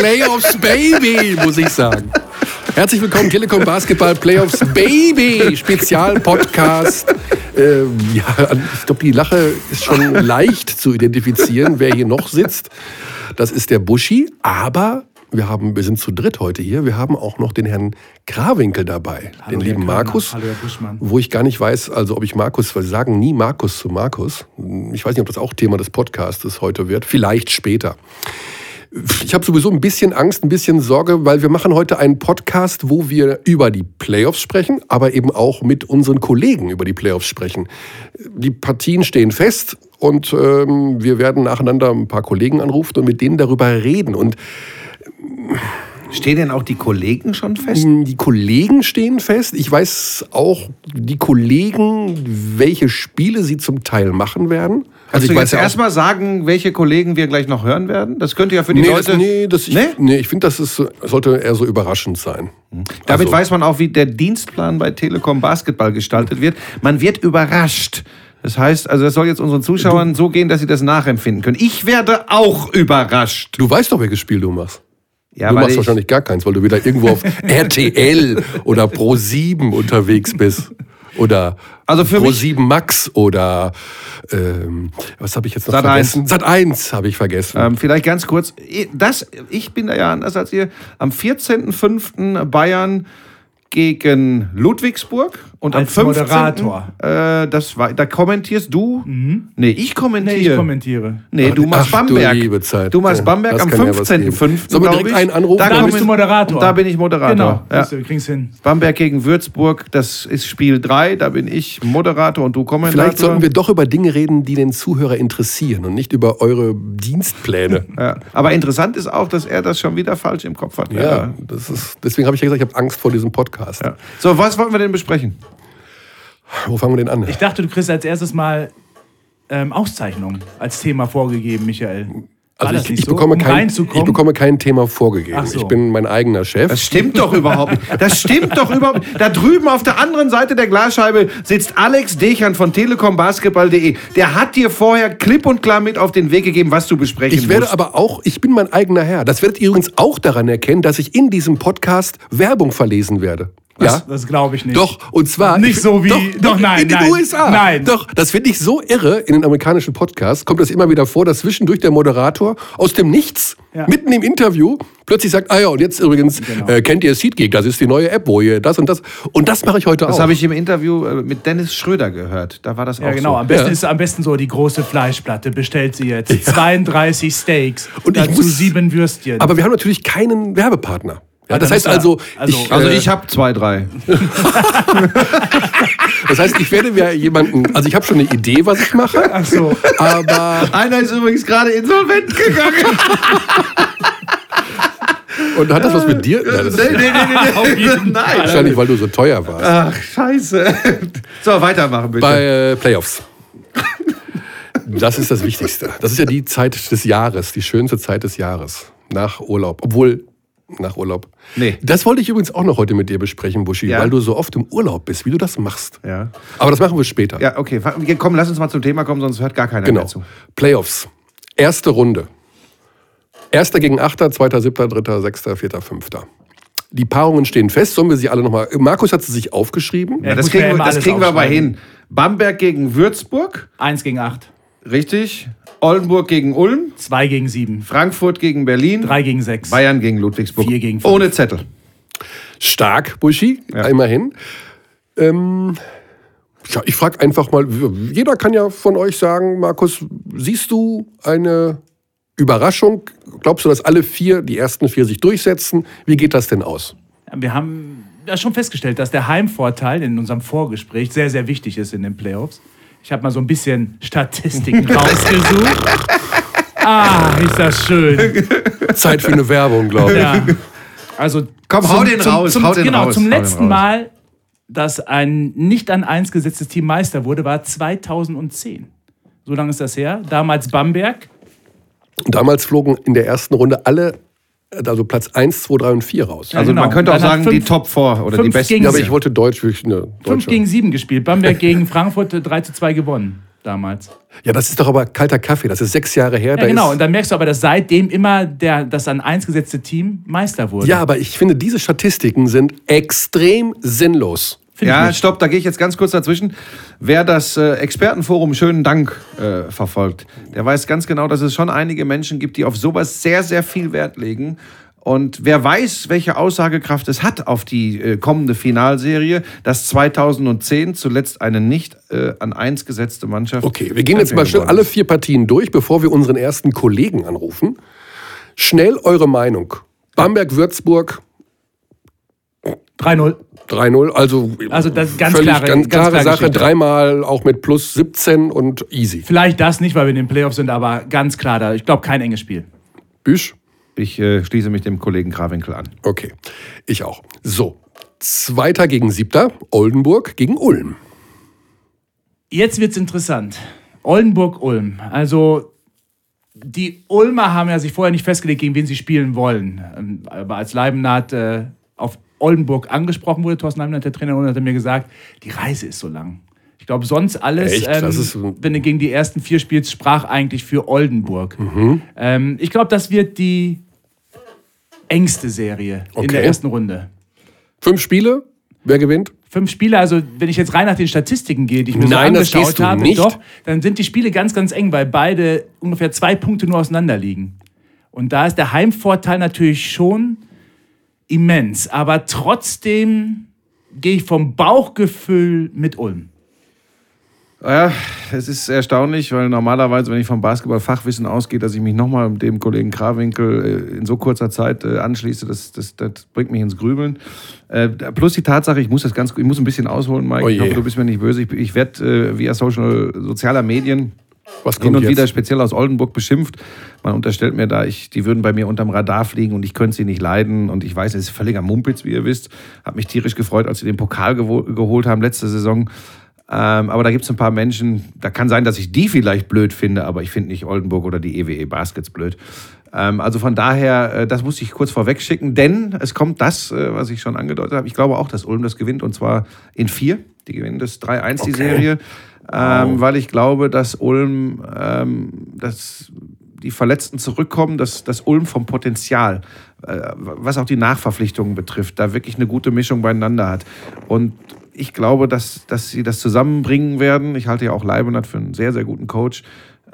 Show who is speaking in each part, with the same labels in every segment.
Speaker 1: Playoffs Baby, muss ich sagen. Herzlich willkommen, Telekom Basketball Playoffs Baby, Spezialpodcast. Ähm, ja, ich glaube, die Lache ist schon leicht zu identifizieren, wer hier noch sitzt. Das ist der Buschi, aber wir, haben, wir sind zu dritt heute hier. Wir haben auch noch den Herrn Grawinkel dabei,
Speaker 2: Hallo,
Speaker 1: den
Speaker 2: Herr
Speaker 1: lieben
Speaker 2: Körner.
Speaker 1: Markus.
Speaker 2: Hallo, Herr Buschmann.
Speaker 1: Wo ich gar nicht weiß, also ob ich Markus, weil sie sagen nie Markus zu Markus. Ich weiß nicht, ob das auch Thema des Podcastes heute wird. Vielleicht später. Ich habe sowieso ein bisschen Angst, ein bisschen Sorge, weil wir machen heute einen Podcast, wo wir über die Playoffs sprechen, aber eben auch mit unseren Kollegen über die Playoffs sprechen. Die Partien stehen fest und ähm, wir werden nacheinander ein paar Kollegen anrufen und mit denen darüber reden. Und
Speaker 3: Stehen denn auch die Kollegen schon fest?
Speaker 1: die Kollegen stehen fest. Ich weiß auch die Kollegen, welche Spiele sie zum Teil machen werden.
Speaker 3: Also
Speaker 1: ich
Speaker 3: ich
Speaker 1: weiß
Speaker 3: jetzt erstmal sagen, welche Kollegen wir gleich noch hören werden? Das könnte ja für die
Speaker 1: Nee,
Speaker 3: Leute.
Speaker 1: das, nee, das, ich,
Speaker 3: Nee?
Speaker 1: nee, ich finde, das ist, sollte eher so überraschend sein.
Speaker 3: Damit
Speaker 1: Also-
Speaker 3: weiß man auch, wie der Dienstplan bei Telekom Basketball gestaltet wird. Man wird überrascht. Das heißt, also das soll jetzt unseren Zuschauern so gehen, dass sie das nachempfinden können. Ich werde auch überrascht.
Speaker 1: Du weißt doch, welches Spiel du machst.
Speaker 3: Ja,
Speaker 1: du machst
Speaker 3: ich-
Speaker 1: wahrscheinlich gar keins, weil du wieder irgendwo auf RTL oder Pro7 unterwegs bist. Oder
Speaker 3: Also für mich-
Speaker 1: Pro7 Max oder ähm, was habe ich jetzt noch
Speaker 3: Sat.
Speaker 1: vergessen? Sat 1 habe ich vergessen.
Speaker 3: Ähm, vielleicht ganz kurz. Das, ich bin da ja anders als ihr. Am 14.05. Bayern gegen Ludwigsburg und
Speaker 2: Als
Speaker 3: am 15.
Speaker 2: Moderator.
Speaker 3: Äh, das war, da kommentierst du? Nee, ich kommentiere.
Speaker 2: Nee, ich kommentiere.
Speaker 3: Nee, du machst
Speaker 1: Ach, du
Speaker 3: Bamberg.
Speaker 1: liebe Zeit.
Speaker 3: Du machst
Speaker 1: Ja,
Speaker 3: Bamberg
Speaker 1: das
Speaker 3: am
Speaker 1: kann ja was geben.
Speaker 3: 15.05.
Speaker 1: Sollen wir direkt
Speaker 3: ich.
Speaker 1: einen anrufen?
Speaker 2: Da
Speaker 3: kommen-
Speaker 2: bist du Moderator.
Speaker 3: Und da bin ich Moderator.
Speaker 2: Genau,
Speaker 3: Ja.
Speaker 2: du, kriegen's hin.
Speaker 3: Bamberg gegen Würzburg, das ist Spiel 3. Da bin ich Moderator und du Kommentator.
Speaker 1: Vielleicht sollten wir doch über Dinge reden, die den Zuhörer interessieren und nicht über eure Dienstpläne.
Speaker 3: ja. Aber interessant ist auch, dass er das schon wieder falsch im Kopf hat.
Speaker 1: Ja, das ist, deswegen habe ich ja gesagt, ich habe Angst vor diesem Podcast.
Speaker 3: Ja. So, was wollten wir denn besprechen?
Speaker 1: Wo fangen wir denn an?
Speaker 2: Ich dachte, du kriegst als erstes mal ähm, Auszeichnung als Thema vorgegeben, Michael. War
Speaker 1: also ich, ich,
Speaker 2: so,
Speaker 1: bekomme
Speaker 2: um
Speaker 1: kein, ich bekomme kein Thema vorgegeben.
Speaker 2: So.
Speaker 1: Ich bin mein eigener Chef.
Speaker 3: Das stimmt doch überhaupt nicht. Das stimmt doch überhaupt nicht. Da drüben auf der anderen Seite der Glasscheibe sitzt Alex Dechern von telekombasketball.de. Der hat dir vorher klipp und klar mit auf den Weg gegeben, was du besprechen
Speaker 1: Ich werde
Speaker 3: musst.
Speaker 1: aber auch, ich bin mein eigener Herr. Das werdet ihr übrigens auch daran erkennen, dass ich in diesem Podcast Werbung verlesen werde.
Speaker 2: Das,
Speaker 1: ja?
Speaker 2: das glaube ich nicht.
Speaker 1: Doch, und zwar.
Speaker 2: Nicht
Speaker 1: ich-
Speaker 2: so wie-
Speaker 1: Doch,
Speaker 2: doch, nein,
Speaker 1: in den
Speaker 2: nein,
Speaker 1: USA.
Speaker 2: nein.
Speaker 1: Doch, das finde ich so irre. In den amerikanischen Podcasts kommt das immer wieder vor, dass zwischendurch der Moderator aus dem Nichts,
Speaker 2: Ja.
Speaker 1: mitten im Interview, plötzlich sagt: Ah ja, und jetzt übrigens,
Speaker 2: Genau.
Speaker 1: äh, kennt ihr SeatGeek? Das ist die neue App, wo ihr das und das. Und das mache ich heute
Speaker 3: Das
Speaker 1: auch.
Speaker 3: habe ich im Interview äh, mit Dennis Schröder gehört. Da war das
Speaker 2: Ja,
Speaker 3: auch
Speaker 2: genau.
Speaker 3: so.
Speaker 2: Am besten
Speaker 1: Ja.
Speaker 2: ist am besten so die große Fleischplatte. Bestellt sie jetzt. 32 Steaks.
Speaker 1: Und ich
Speaker 2: dazu
Speaker 1: muss-
Speaker 2: sieben Würstchen.
Speaker 1: Aber wir haben natürlich keinen Werbepartner. Ja, das heißt also,
Speaker 2: also-
Speaker 1: ich,
Speaker 3: Also
Speaker 1: äh,
Speaker 3: ich habe zwei, drei.
Speaker 1: das heißt, ich werde mir jemanden, also ich habe schon eine Idee, was ich mache,
Speaker 2: Ach so.
Speaker 1: aber
Speaker 3: Einer ist übrigens gerade insolvent gegangen.
Speaker 1: und hat das was mit dir? Ja, das
Speaker 3: nee, nee, nee, nee, Nein.
Speaker 1: wahrscheinlich, weil du so teuer warst.
Speaker 3: Ach, scheiße. So, weitermachen bitte.
Speaker 1: Bei äh, Playoffs. Das ist das Wichtigste. Das ist ja die Zeit des Jahres, die schönste Zeit des Jahres. Nach Urlaub. Obwohl, nach Urlaub.
Speaker 3: Nee.
Speaker 1: Das wollte ich übrigens auch noch heute mit dir besprechen, Buschi,
Speaker 3: Ja?
Speaker 1: weil du so oft im Urlaub bist, wie du das machst.
Speaker 3: Ja.
Speaker 1: Aber das machen wir später.
Speaker 3: Ja, okay. Komm, lass uns mal zum Thema kommen, sonst hört gar keiner
Speaker 1: Genau.
Speaker 3: mehr zu.
Speaker 1: Playoffs. Erste Runde. Erster gegen Achter, zweiter, siebter, dritter, sechster, vierter, fünfter. Die Paarungen stehen fest. Sollen wir sie alle nochmal. Markus hat sie sich aufgeschrieben.
Speaker 3: Ja, das kriegen, wir, das kriegen wir aber hin. Bamberg gegen Würzburg,
Speaker 2: Eins gegen acht.
Speaker 3: richtig. Oldenburg gegen Ulm,
Speaker 2: Zwei gegen sieben.
Speaker 3: Frankfurt gegen Berlin,
Speaker 2: Drei gegen sechs.
Speaker 3: Bayern gegen Ludwigsburg.
Speaker 2: Vier gegen fünf.
Speaker 3: Ohne Zettel.
Speaker 1: Stark, Buschi,
Speaker 3: Ja.
Speaker 1: immerhin. Ähm, ja, ich frage einfach mal, jeder kann ja von euch sagen, Markus, siehst du eine Überraschung? Glaubst du, dass alle vier, die ersten vier sich durchsetzen? Wie geht das denn aus?
Speaker 2: Wir haben ja schon festgestellt, dass der Heimvorteil in unserem Vorgespräch sehr, sehr wichtig ist in den Playoffs. Ich habe mal so ein bisschen Statistiken rausgesucht. Ah, ist das schön.
Speaker 1: Zeit für eine Werbung, glaube ich.
Speaker 2: Ja. Also
Speaker 3: Komm, hau den raus,
Speaker 2: Zum,
Speaker 3: hau den
Speaker 2: genau,
Speaker 3: raus,
Speaker 2: zum letzten. Mal, dass ein nicht an eins gesetztes Team Meister wurde, war 2010. So lange ist das her. Damals Bamberg.
Speaker 1: Damals flogen in der ersten Runde alle, also Platz 1, 2, 3 und 4 raus.
Speaker 3: Also
Speaker 2: genau.
Speaker 3: man könnte auch
Speaker 2: Dann
Speaker 3: sagen, die
Speaker 2: fünf-
Speaker 3: Top 4 oder die besten.
Speaker 2: gegen
Speaker 1: ja, aber ich wollte Deutsch, wirklich eine
Speaker 2: 5
Speaker 1: deutsche.
Speaker 2: gegen 7 gespielt. Bamberg gegen Frankfurt äh, 3 zu 2 gewonnen. damals.
Speaker 1: Ja, das ist doch aber kalter Kaffee. Das ist sechs Jahre her.
Speaker 2: Ja,
Speaker 1: da
Speaker 2: genau.
Speaker 1: Ist,
Speaker 2: Und dann merkst du aber, dass seitdem immer der, das an eins gesetzte Team Meister wurde.
Speaker 1: ja, aber ich finde, diese Statistiken sind extrem sinnlos.
Speaker 2: Find
Speaker 3: Ja, stopp, da gehe ich jetzt ganz kurz dazwischen. Wer das äh, Expertenforum Schönen Dank äh, verfolgt, der weiß ganz genau, dass es schon einige Menschen gibt, die auf sowas sehr, sehr viel Wert legen. Und wer weiß, welche Aussagekraft es hat auf die äh, kommende Finalserie, dass 2010 zuletzt eine nicht äh, an eins gesetzte Mannschaft.
Speaker 1: Okay, wir gehen jetzt mal schnell alle vier Partien durch, bevor wir unseren ersten Kollegen anrufen. Schnell eure Meinung. Bamberg-Würzburg
Speaker 2: 3-0.
Speaker 1: 3-0, also,
Speaker 2: Also das ist ganz
Speaker 1: völlig
Speaker 2: klare-
Speaker 1: ganz
Speaker 2: ganz
Speaker 1: klare
Speaker 2: klare
Speaker 1: Sache.
Speaker 2: Geschichte.
Speaker 1: Dreimal auch mit plus 17 und easy.
Speaker 2: Vielleicht das nicht, weil wir in den Playoffs sind, aber ganz klar, da, ich glaube, kein enges Spiel.
Speaker 1: Büsch?
Speaker 3: Ich äh, schließe mich dem Kollegen Krawinkel an.
Speaker 1: Okay, ich auch. So, Zweiter gegen Siebter, Oldenburg gegen Ulm.
Speaker 2: Jetzt wird's interessant. Oldenburg-Ulm. Also, die Ulmer haben ja sich vorher nicht festgelegt, gegen wen sie spielen wollen. Ähm, Aber als Leibennaht äh, auf Oldenburg angesprochen wurde, Thorsten Leibennath, der Trainer, hat er mir gesagt, die Reise ist so lang. Ich glaube, sonst alles, ähm,
Speaker 1: ist-
Speaker 2: wenn du gegen die ersten vier spielst, sprach eigentlich für Oldenburg.
Speaker 1: Mhm.
Speaker 2: Ähm, ich glaube, das wird die engste Serie in
Speaker 1: Okay.
Speaker 2: der ersten Runde.
Speaker 1: Fünf Spiele, wer gewinnt?
Speaker 2: fünf Spiele, also wenn ich jetzt rein nach den Statistiken gehe, die ich mir
Speaker 1: Nein,
Speaker 2: so angeschaut habe,
Speaker 1: nicht.
Speaker 2: doch, dann sind die Spiele ganz, ganz eng, weil beide ungefähr zwei Punkte nur auseinander liegen. Und da ist der Heimvorteil natürlich schon immens. Aber trotzdem gehe ich vom Bauchgefühl mit Ulm.
Speaker 3: Ja, es ist erstaunlich, weil normalerweise, wenn ich vom Basketballfachwissen ausgehe, dass ich mich nochmal mit dem Kollegen Krawinkel äh, in so kurzer Zeit äh, anschließe, das, das, das bringt mich ins Grübeln. Äh, plus die Tatsache, ich muss das ganz, ich muss ein bisschen ausholen, Mike.
Speaker 1: Oh
Speaker 3: ich hoffe, du bist mir nicht böse. Ich, ich werde äh, via Social, sozialer Medien
Speaker 1: Was
Speaker 3: hin
Speaker 1: kommt
Speaker 3: und
Speaker 1: jetzt?
Speaker 3: wieder speziell aus Oldenburg beschimpft. Man unterstellt mir da, ich, die würden bei mir unterm Radar fliegen und ich könnte sie nicht leiden. Und ich weiß, es ist völliger Mumpitz, wie ihr wisst. Hab mich tierisch gefreut, als sie den Pokal geholt haben letzte Saison. Ähm, aber da gibt es ein paar Menschen, da kann sein, dass ich die vielleicht blöd finde, aber ich finde nicht Oldenburg oder die EWE Baskets blöd. Ähm, also von daher, äh, das muss ich kurz vorweg schicken, denn es kommt das, äh, was ich schon angedeutet habe. Ich glaube auch, dass Ulm das gewinnt und zwar in vier. Die gewinnen das 3-1, die
Speaker 1: Okay.
Speaker 3: Serie. Ähm, weil ich glaube, dass Ulm, ähm, dass die Verletzten zurückkommen, dass, dass Ulm vom Potenzial, äh, was auch die Nachverpflichtungen betrifft, da wirklich eine gute Mischung beieinander hat. Und ich glaube, dass, dass sie das zusammenbringen werden. Ich halte ja auch Leibenhardt für einen sehr, sehr guten Coach.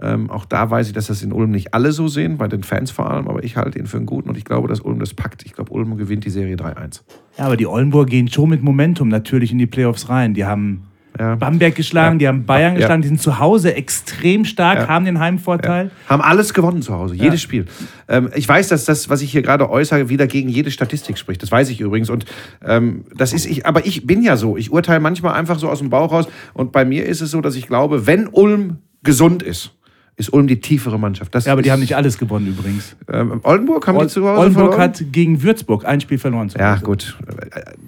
Speaker 3: Ähm, auch da weiß ich, dass das in Ulm nicht alle so sehen, bei den Fans vor allem, aber ich halte ihn für einen guten und ich glaube, dass Ulm das packt. Ich glaube, Ulm gewinnt die Serie 3-1.
Speaker 2: Ja, aber die Oldenburg gehen schon mit Momentum natürlich in die Playoffs rein. Die haben
Speaker 3: Ja.
Speaker 2: Bamberg geschlagen, die haben Bayern geschlagen, die sind zu Hause extrem stark, haben den Heimvorteil.
Speaker 3: Haben alles gewonnen zu Hause, jedes Spiel. Ähm, ich weiß, dass das, was ich hier gerade äußere, wieder gegen jede Statistik spricht. Das weiß ich übrigens. Und ähm, das ist ich, aber ich bin ja so. Ich urteile manchmal einfach so aus dem Bauch raus. Und bei mir ist es so, dass ich glaube, wenn Ulm gesund ist, ist Ulm die tiefere Mannschaft. Das
Speaker 2: Ja, aber die haben nicht alles gewonnen übrigens.
Speaker 3: Ähm, Oldenburg haben die zu Hause
Speaker 2: Oldenburg
Speaker 3: verloren?
Speaker 2: hat gegen Würzburg ein Spiel verloren. zu
Speaker 3: Ja,
Speaker 2: Hause.
Speaker 3: gut.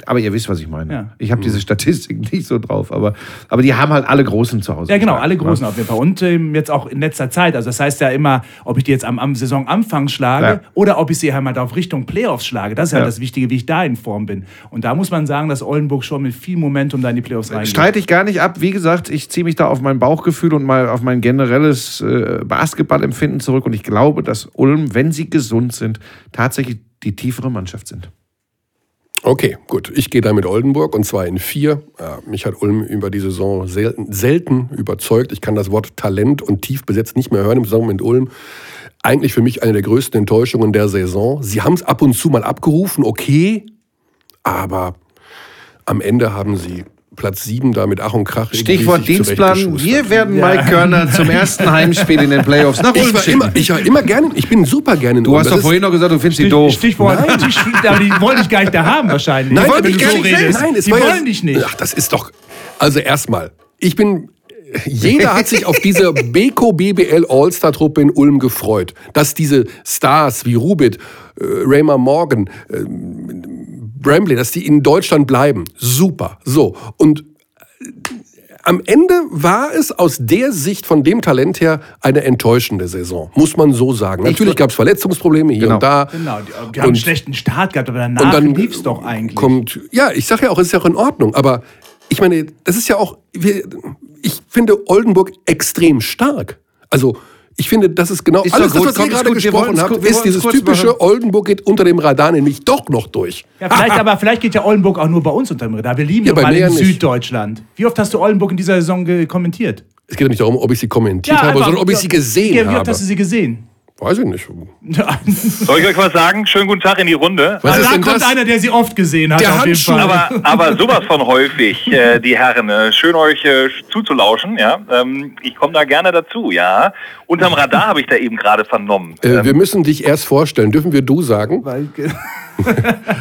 Speaker 3: Aber ihr wisst, was ich meine.
Speaker 2: Ja.
Speaker 3: Ich habe diese Statistiken nicht so drauf. Aber, aber die haben halt alle Großen zu Hause.
Speaker 2: Ja, genau, alle
Speaker 3: ne?
Speaker 2: Großen auf jeden Fall. Und ähm, jetzt auch in letzter Zeit. Also, das heißt ja immer, ob ich die jetzt am, am Saisonanfang schlage
Speaker 3: Ja.
Speaker 2: oder ob ich sie halt auf Richtung Playoffs schlage. Das ist halt
Speaker 3: Ja.
Speaker 2: das Wichtige, wie ich da in Form bin. Und da muss man sagen, dass Oldenburg schon mit viel Momentum da in die Playoffs reingeht.
Speaker 3: Streite ich gar nicht ab. Wie gesagt, ich ziehe mich da auf mein Bauchgefühl und mal auf mein generelles äh, Basketballempfinden zurück. Und ich glaube, dass Ulm, wenn sie gesund sind, tatsächlich die tiefere Mannschaft sind.
Speaker 1: Okay, gut. Ich gehe da mit Oldenburg und zwar in vier. Ja, mich hat Ulm über die Saison selten, selten überzeugt. Ich kann das Wort Talent und tief besetzt nicht mehr hören im Zusammenhang mit Ulm. Eigentlich für mich eine der größten Enttäuschungen der Saison. Sie haben es ab und zu mal abgerufen, okay, aber am Ende haben sie Platz sieben da mit Ach und Krach.
Speaker 3: Stichwort Dienstplan. Wir werden Mike Körner zum ersten Heimspiel in den Playoffs nach
Speaker 1: Ich
Speaker 3: Ulm schicken.
Speaker 1: immer, ich war immer gerne, ich bin super gerne in
Speaker 3: Du
Speaker 1: Ulm.
Speaker 3: hast
Speaker 1: Das
Speaker 3: doch vorhin noch gesagt, du findest die
Speaker 2: Stich-
Speaker 3: doof.
Speaker 2: Stichwort, Stich- aber die wollen dich gar nicht da haben wahrscheinlich.
Speaker 1: Nein, wollte ich gar
Speaker 2: so
Speaker 1: nicht
Speaker 2: redest.
Speaker 1: Nein, es
Speaker 2: die
Speaker 1: war
Speaker 2: wollen
Speaker 1: ja,
Speaker 2: dich nicht.
Speaker 1: Ach, das ist doch. Also erstmal, ich bin. Jeder hat sich auf diese Beko BBL All-Star-Truppe in Ulm gefreut. Dass diese Stars wie Rubit, äh, Raymer Morgan, äh, Bramley, dass die in Deutschland bleiben. Super. So. Und äh, am Ende war es aus der Sicht von dem Talent her eine enttäuschende Saison, muss man so sagen. Natürlich gab es Verletzungsprobleme hier
Speaker 3: Genau.
Speaker 1: und da.
Speaker 2: Genau, die, die haben einen schlechten Start gehabt, aber danach
Speaker 1: und dann
Speaker 2: lief es doch eigentlich.
Speaker 1: Kommt, ja, ich sage ja auch, es ist ja auch in Ordnung, aber ich meine, das ist ja auch, wir, ich finde Oldenburg extrem stark. Also ich finde, das ist genau
Speaker 3: Ist
Speaker 1: alles, das, was ihr gerade gesprochen habt, ist dieses typische
Speaker 3: machen.
Speaker 1: Oldenburg geht unter dem Radar nämlich doch noch durch.
Speaker 2: Ja, vielleicht, aber vielleicht geht ja Oldenburg auch nur bei uns unter dem Radar. Wir lieben
Speaker 1: Ja,
Speaker 2: mal in
Speaker 1: ja nicht.
Speaker 2: Süddeutschland. Wie oft hast du Oldenburg in dieser Saison kommentiert?
Speaker 1: Es geht ja nicht darum, ob ich sie kommentiert habe,
Speaker 2: einfach-
Speaker 1: sondern ob ich sie gesehen
Speaker 2: ja, Wie
Speaker 1: habe.
Speaker 2: oft hast du sie gesehen?
Speaker 1: Weiß ich nicht.
Speaker 4: Soll ich euch was sagen? Schönen guten Tag in die Runde.
Speaker 1: Was ist
Speaker 2: da
Speaker 1: denn
Speaker 2: kommt
Speaker 1: das?
Speaker 2: einer, der sie oft gesehen hat.
Speaker 1: Der
Speaker 2: auf jeden
Speaker 1: Handschuh.
Speaker 2: Fall.
Speaker 4: Aber, aber sowas von häufig, äh, die Herren. Äh, schön euch äh, zuzulauschen, ja. Ähm, ich komme da gerne dazu, ja. Unterm Radar habe ich da eben gerade vernommen.
Speaker 1: Äh, wir müssen dich erst vorstellen. Dürfen wir du sagen?
Speaker 2: Weil-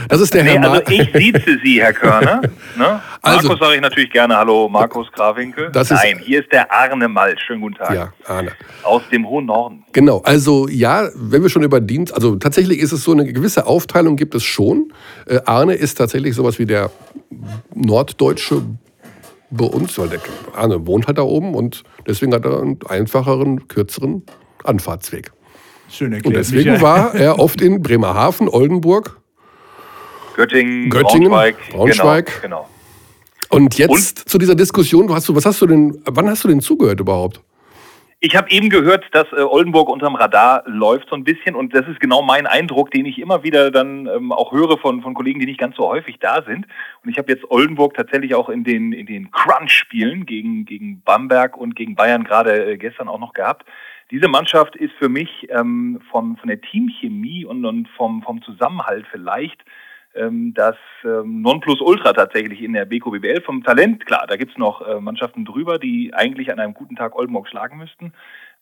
Speaker 1: Das ist der
Speaker 4: Nee,
Speaker 1: Herr
Speaker 4: also
Speaker 1: Ma
Speaker 4: ich sieze Sie, Herr Körner. Ne?
Speaker 1: Also-
Speaker 4: Markus sage ich natürlich gerne Hallo, Markus
Speaker 1: ist-
Speaker 4: Nein, hier ist der Arne Malt. Schönen guten Tag.
Speaker 1: Ja, Arne.
Speaker 4: Aus dem hohen Norden.
Speaker 1: Genau, also ja, wenn wir schon über Dienst, also tatsächlich ist es so eine gewisse Aufteilung gibt es schon. Äh, Arne ist tatsächlich sowas wie der Norddeutsche bei uns, weil der Arne wohnt halt da oben und deswegen hat er einen einfacheren, kürzeren Anfahrtsweg.
Speaker 2: Schön erklärt.
Speaker 1: Und deswegen
Speaker 2: Michael.
Speaker 1: war er oft in Bremerhaven, Oldenburg
Speaker 4: Göttingen,
Speaker 1: Göttingen,
Speaker 4: Braunschweig.
Speaker 1: Braunschweig.
Speaker 4: Genau, genau.
Speaker 1: und jetzt zu dieser Diskussion, hast du, was hast du denn, wann hast du denn zugehört überhaupt?
Speaker 4: Ich habe eben gehört, dass äh, Oldenburg unterm Radar läuft so ein bisschen und das ist genau mein Eindruck, den ich immer wieder dann ähm, auch höre von, von Kollegen, die nicht ganz so häufig da sind. Und ich habe jetzt Oldenburg tatsächlich auch in den, in den Crunch-Spielen gegen, gegen Bamberg und gegen Bayern gerade äh, gestern auch noch gehabt. Diese Mannschaft ist für mich ähm, von, von der Teamchemie und, und vom, vom Zusammenhalt vielleicht das ähm, Nonplusultra tatsächlich in der BKBBL. Vom Talent, klar, da gibt's noch äh, Mannschaften drüber, die eigentlich an einem guten Tag Oldenburg schlagen müssten.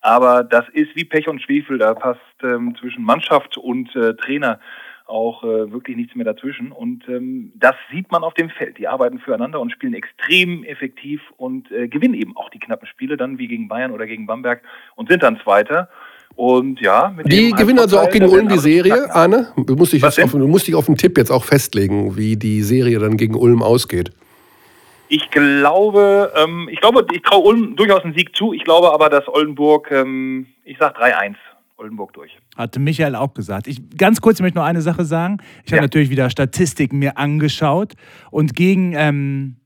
Speaker 4: Aber das ist wie Pech und Schwefel, da passt ähm, zwischen Mannschaft und äh, Trainer auch äh, wirklich nichts mehr dazwischen. Und ähm, das sieht man auf dem Feld. Die arbeiten füreinander und spielen extrem effektiv und äh, gewinnen eben auch die knappen Spiele dann wie gegen Bayern oder gegen Bamberg und sind dann Zweiter. Und ja, mit
Speaker 1: Die gewinnen also auch gegen Ulm die Serie. Arne? Du musst, dich auf, du musst dich auf einen Tipp jetzt auch festlegen, wie die Serie dann gegen Ulm ausgeht.
Speaker 4: Ich glaube, ähm, ich glaube, ich traue Ulm durchaus einen Sieg zu. Ich glaube aber, dass Oldenburg, ähm, ich sag 3-1, Oldenburg durch.
Speaker 2: Hatte Michael auch gesagt. Ich, ganz kurz ich möchte noch eine Sache sagen. Ich habe
Speaker 4: Ja.
Speaker 2: natürlich wieder Statistiken mir angeschaut und gegen ähm,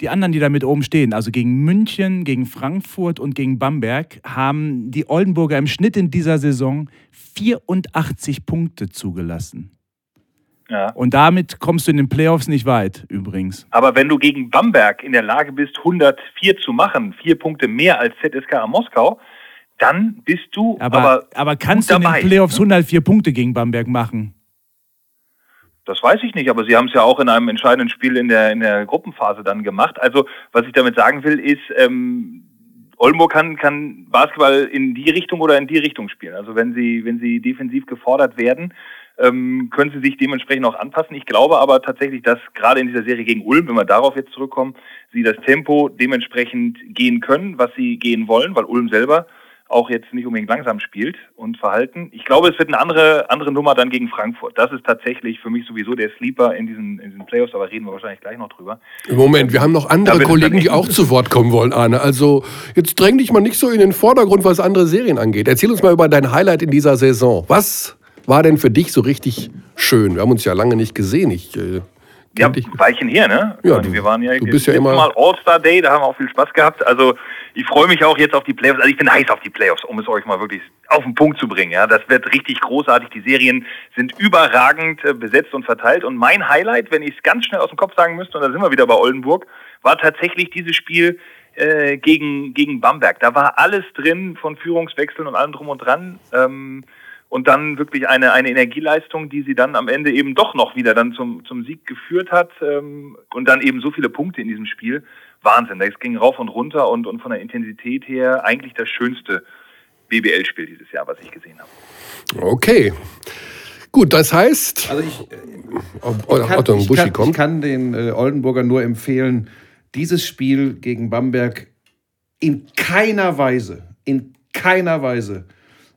Speaker 2: die anderen, die da mit oben stehen, also gegen München, gegen Frankfurt und gegen Bamberg, haben die Oldenburger im Schnitt in dieser Saison 84 Punkte zugelassen.
Speaker 4: Ja.
Speaker 2: Und damit kommst du in den Playoffs nicht weit, übrigens.
Speaker 4: Aber wenn du gegen Bamberg in der Lage bist, 104 zu machen, vier Punkte mehr als ZSK Moskau, dann bist du
Speaker 2: Aber,
Speaker 4: aber,
Speaker 2: aber, kannst du in den Playoffs
Speaker 4: ne?
Speaker 2: 104 Punkte gegen Bamberg machen?
Speaker 4: Das weiß ich nicht, aber sie haben es ja auch in einem entscheidenden Spiel in der, in der Gruppenphase dann gemacht. Also, was ich damit sagen will, ist, ähm, Oldenburg kann, kann Basketball in die Richtung oder in die Richtung spielen. Also, wenn sie, wenn sie defensiv gefordert werden, ähm, können sie sich dementsprechend auch anpassen. Ich glaube aber tatsächlich, dass gerade in dieser Serie gegen Ulm, wenn wir darauf jetzt zurückkommen, sie das Tempo dementsprechend gehen können, was sie gehen wollen, weil Ulm selber auch jetzt nicht unbedingt langsam spielt und verhalten. Ich glaube, es wird eine andere, andere Nummer dann gegen Frankfurt. Das ist tatsächlich für mich sowieso der Sleeper in diesen, in diesen Playoffs, aber reden wir wahrscheinlich gleich noch drüber.
Speaker 1: Moment, wir haben noch andere Kollegen, die auch zu Wort kommen wollen, Arne. Also jetzt dräng dich mal nicht so in den Vordergrund, was andere Serien angeht. Erzähl uns mal über dein Highlight in dieser Saison. Was war denn für dich so richtig schön? Wir haben uns ja lange nicht gesehen. Ich äh,
Speaker 4: Ja,
Speaker 1: kenn dich.
Speaker 4: ein Weilchen her, ne?
Speaker 1: Ja,
Speaker 4: Ich meine,
Speaker 1: du-
Speaker 4: wir waren ja,
Speaker 1: du bist ja immer-
Speaker 4: Mal All-Star Day, da haben wir auch viel Spaß gehabt. Also ich freue mich auch jetzt auf die Playoffs. Also ich bin heiß auf die Playoffs, um es euch mal wirklich auf den Punkt zu bringen. Ja, das wird richtig großartig. Die Serien sind überragend äh, besetzt und verteilt. Und mein Highlight, wenn ich es ganz schnell aus dem Kopf sagen müsste, und da sind wir wieder bei Oldenburg, war tatsächlich dieses Spiel äh, gegen gegen Bamberg. Da war alles drin von Führungswechseln und allem drum und dran. Ähm, und dann wirklich eine, eine Energieleistung, die sie dann am Ende eben doch noch wieder dann zum, zum Sieg geführt hat ähm, und dann eben so viele Punkte in diesem Spiel. Wahnsinn, das ging rauf und runter und, und von der Intensität her eigentlich das schönste BBL-Spiel dieses Jahr, was ich gesehen habe.
Speaker 1: Okay. Gut, das heißt,
Speaker 3: Also ich,
Speaker 1: oh,
Speaker 3: Ich kann,
Speaker 1: Otto
Speaker 3: ich,
Speaker 1: Buschi
Speaker 3: kann, ich kann den äh, Oldenburger nur empfehlen, dieses Spiel gegen Bamberg in keiner Weise, in keiner Weise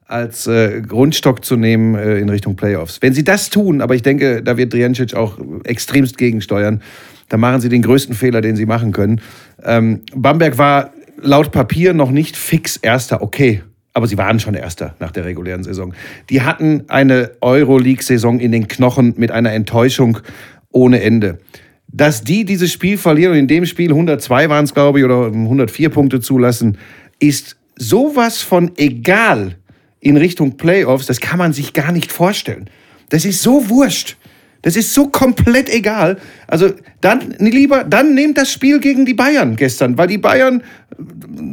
Speaker 3: als äh, Grundstock zu nehmen äh, in Richtung Playoffs. Wenn sie das tun, aber ich denke, da wird Drijancic auch extremst gegensteuern, dann machen sie den größten Fehler, den sie machen können. Ähm, Bamberg war laut Papier noch nicht fix Erster, okay. Aber sie waren schon Erster nach der regulären Saison. Die hatten eine Euroleague-Saison in den Knochen mit einer Enttäuschung ohne Ende. dass die dieses Spiel verlieren und in dem Spiel 102 waren es, glaube ich, oder 104 Punkte zulassen, ist sowas von egal in Richtung Playoffs, das kann man sich gar nicht vorstellen. Das ist so wurscht. Das ist so komplett egal. Also dann lieber, dann nehmt das Spiel gegen die Bayern gestern, weil die Bayern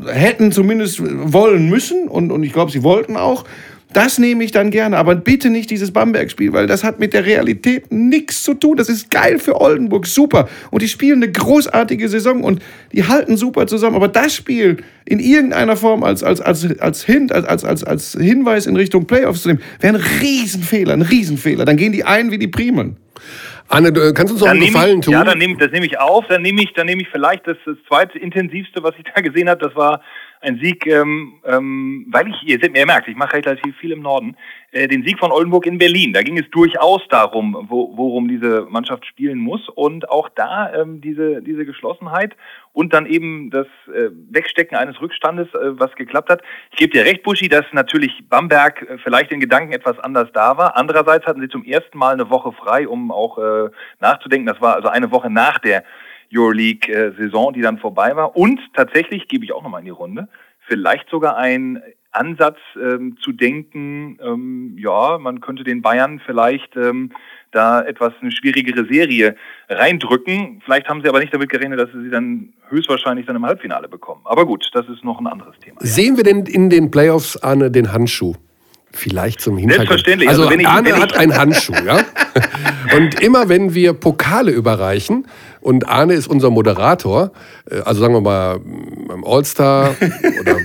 Speaker 3: hätten zumindest wollen müssen und, und ich glaube, sie wollten auch. Das nehme ich dann gerne, aber bitte nicht dieses Bamberg-Spiel, weil das hat mit der Realität nichts zu tun. Das ist geil für Oldenburg, super. Und die spielen eine großartige Saison und die halten super zusammen. Aber das Spiel in irgendeiner Form als, als, als, als, Hint, als, als, als Hinweis in Richtung Playoffs zu nehmen, wäre ein Riesenfehler, ein Riesenfehler. Dann gehen die ein wie die Primeln.
Speaker 1: Anne, kannst du uns noch einen Gefallen tun?
Speaker 4: Ja, dann nehm, das nehme ich auf. Dann nehme ich, dann nehme ich vielleicht das, das zweite intensivste, was ich da gesehen habe. Das war ein Sieg, ähm, ähm, weil ich, ihr, ihr merkt, ich mache relativ viel im Norden, äh, den Sieg von Oldenburg in Berlin. Da ging es durchaus darum, wo, worum diese Mannschaft spielen muss und auch da ähm, diese, diese Geschlossenheit und dann eben das äh, Wegstecken eines Rückstandes, äh, was geklappt hat. Ich gebe dir recht, Buschi, dass natürlich Bamberg äh, vielleicht in Gedanken etwas anders da war. Andererseits hatten sie zum ersten Mal eine Woche frei, um auch äh, nachzudenken. Das war also eine Woche nach der Euroleague-Saison, die dann vorbei war. Und tatsächlich, gebe ich auch nochmal in die Runde, vielleicht sogar ein Ansatz ähm, zu denken, ähm, ja, man könnte den Bayern vielleicht ähm, da etwas eine schwierigere Serie reindrücken. Vielleicht haben sie aber nicht damit gerechnet, dass sie sie dann höchstwahrscheinlich dann im Halbfinale bekommen. Aber gut, das ist noch ein anderes Thema.
Speaker 1: Sehen wir denn in den Playoffs, Arne, den Handschuh? Vielleicht zum Hintergrund.
Speaker 4: Selbstverständlich.
Speaker 1: Also, also Arne hat einen Handschuh, ja. Und immer wenn wir Pokale überreichen, und Arne ist unser Moderator, äh, also sagen wir mal beim All-Star oder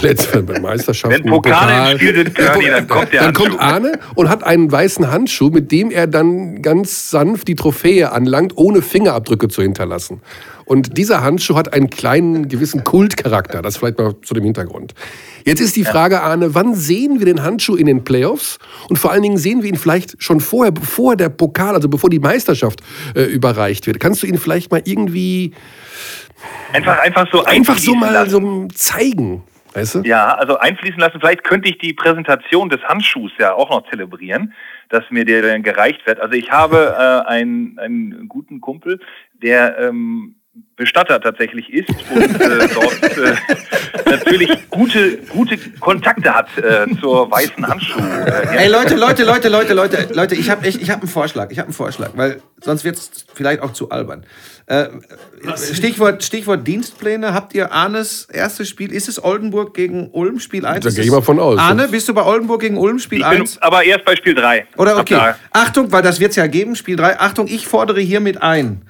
Speaker 1: letzten bei Meisterschaften.
Speaker 4: Wenn Pokale Pokal, im Spiel sind, Körny, dann kommt der
Speaker 1: Dann kommt Arne und hat einen weißen Handschuh, mit dem er dann ganz sanft die Trophäe anlangt, ohne Fingerabdrücke zu hinterlassen. Und dieser Handschuh hat einen kleinen gewissen Kultcharakter. Das vielleicht mal zu dem Hintergrund. Jetzt ist die Frage, Arne, wann sehen wir den Handschuh in den Playoffs? Und vor allen Dingen sehen wir ihn vielleicht schon vorher, bevor der Pokal, also bevor die Meisterschaft äh, überreicht wird. Kannst du ihn vielleicht mal irgendwie
Speaker 4: einfach, einfach so
Speaker 1: einfach so mal lassen. so zeigen? Weißt du?
Speaker 4: Ja, also einfließen lassen. Vielleicht könnte ich die Präsentation des Handschuhs ja auch noch zelebrieren, dass mir der dann gereicht wird. Also ich habe äh, einen, einen guten Kumpel, der ähm, Bestatter tatsächlich ist und äh, dort äh, natürlich gute, gute Kontakte hat äh, zur weißen Handschuh. Äh,
Speaker 3: Ey Leute, Leute, Leute, Leute, Leute, Leute, ich habe ich, ich hab einen Vorschlag, ich habe einen Vorschlag, weil sonst wird es vielleicht auch zu albern. Äh, Stichwort, Stichwort Dienstpläne, habt ihr Arnes erstes Spiel, ist es Oldenburg gegen Ulm, Spiel 1?
Speaker 1: Da gehe ich mal von aus.
Speaker 3: Arne, bist du bei Oldenburg gegen Ulm, Spiel ich 1?
Speaker 4: aber erst bei Spiel 3.
Speaker 3: Oder okay, Achtung, weil das wird es ja geben, Spiel 3, Achtung, ich fordere hiermit ein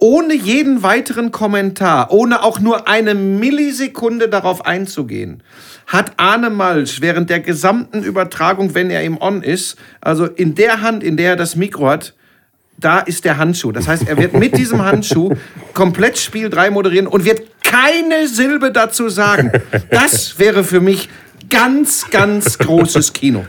Speaker 3: ohne jeden weiteren Kommentar, ohne auch nur eine Millisekunde darauf einzugehen, hat Arne Malsch während der gesamten Übertragung, wenn er im On ist, also in der Hand, in der er das Mikro hat, da ist der Handschuh. Das heißt, er wird mit diesem Handschuh komplett Spiel 3 moderieren und wird keine Silbe dazu sagen. Das wäre für mich ganz, ganz großes Kino.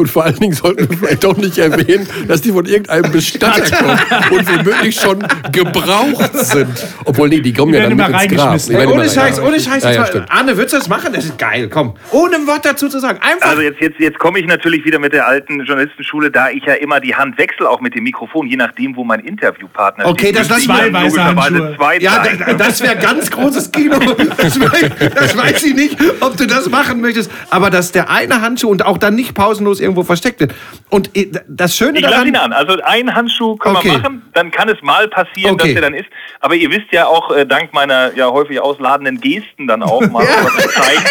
Speaker 1: Und vor allen Dingen sollten wir vielleicht auch nicht erwähnen, dass die von irgendeinem Bestatter kommen und womöglich schon gebraucht sind. Obwohl, nee, die kommen die ja dann mit ins Grab.
Speaker 3: Hey, ohne Scheiß, ohne Scheiß. Ja, ja, Arne, würdest du das machen? Das ist geil, komm. Ohne ein Wort dazu zu sagen. Einfach.
Speaker 4: Also jetzt, jetzt, jetzt komme ich natürlich wieder mit der alten Journalistenschule, da ich ja immer die Hand wechsle, auch mit dem Mikrofon, je nachdem, wo mein Interviewpartner
Speaker 3: okay, steht. Okay, das lassen
Speaker 2: zwei weiße Handschuhe.
Speaker 3: Zwei ja, das, das wäre ganz großes Kino. Das weiß, das weiß ich nicht, ob du das machen möchtest. Aber dass der eine Handschuh und auch dann nicht pausenlos irgendwo versteckt wird. Und das Schöne
Speaker 4: ich
Speaker 3: daran...
Speaker 4: Ich ihn an. Also einen Handschuh kann okay. man machen, dann kann es mal passieren, okay. dass er dann ist. Aber ihr wisst ja auch, äh, dank meiner ja häufig ausladenden Gesten dann auch mal ja. zeigen,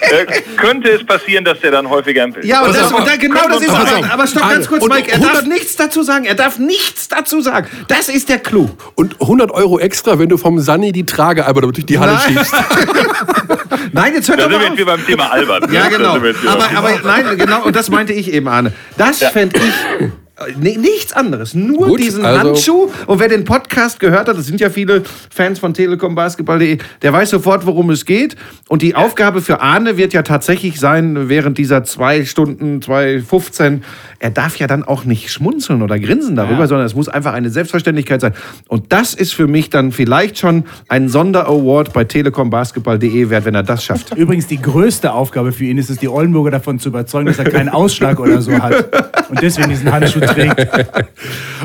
Speaker 4: äh, könnte es passieren, dass der dann häufiger im
Speaker 3: Ja, und das, und da, genau das ist aber, aber stopp ganz kurz, Mike. Er darf nichts dazu sagen. Er darf nichts dazu sagen. Das ist der Clou.
Speaker 1: Und 100 Euro extra, wenn du vom Sani die Trage einmal durch die Halle schiebst.
Speaker 3: nein, jetzt hört
Speaker 4: da sind wir jetzt beim Thema albern.
Speaker 3: Ja, genau. Aber, aber nein, genau, und das meinte ich eben, Arne. Das ja. fände ich Nee, nichts anderes. Nur Gut, diesen also Handschuh. Und wer den Podcast gehört hat, das sind ja viele Fans von telekombasketball.de, der weiß sofort, worum es geht. Und die Aufgabe für Arne wird ja tatsächlich sein, während dieser zwei Stunden, 2,15, er darf ja dann auch nicht schmunzeln oder grinsen darüber, ja. sondern es muss einfach eine Selbstverständlichkeit sein. Und das ist für mich dann vielleicht schon ein Sonderaward bei telekombasketball.de wert, wenn er das schafft.
Speaker 2: Übrigens, die größte Aufgabe für ihn ist es, die Oldenburger davon zu überzeugen, dass er keinen Ausschlag oder so hat. Und deswegen diesen Handschuh trägt.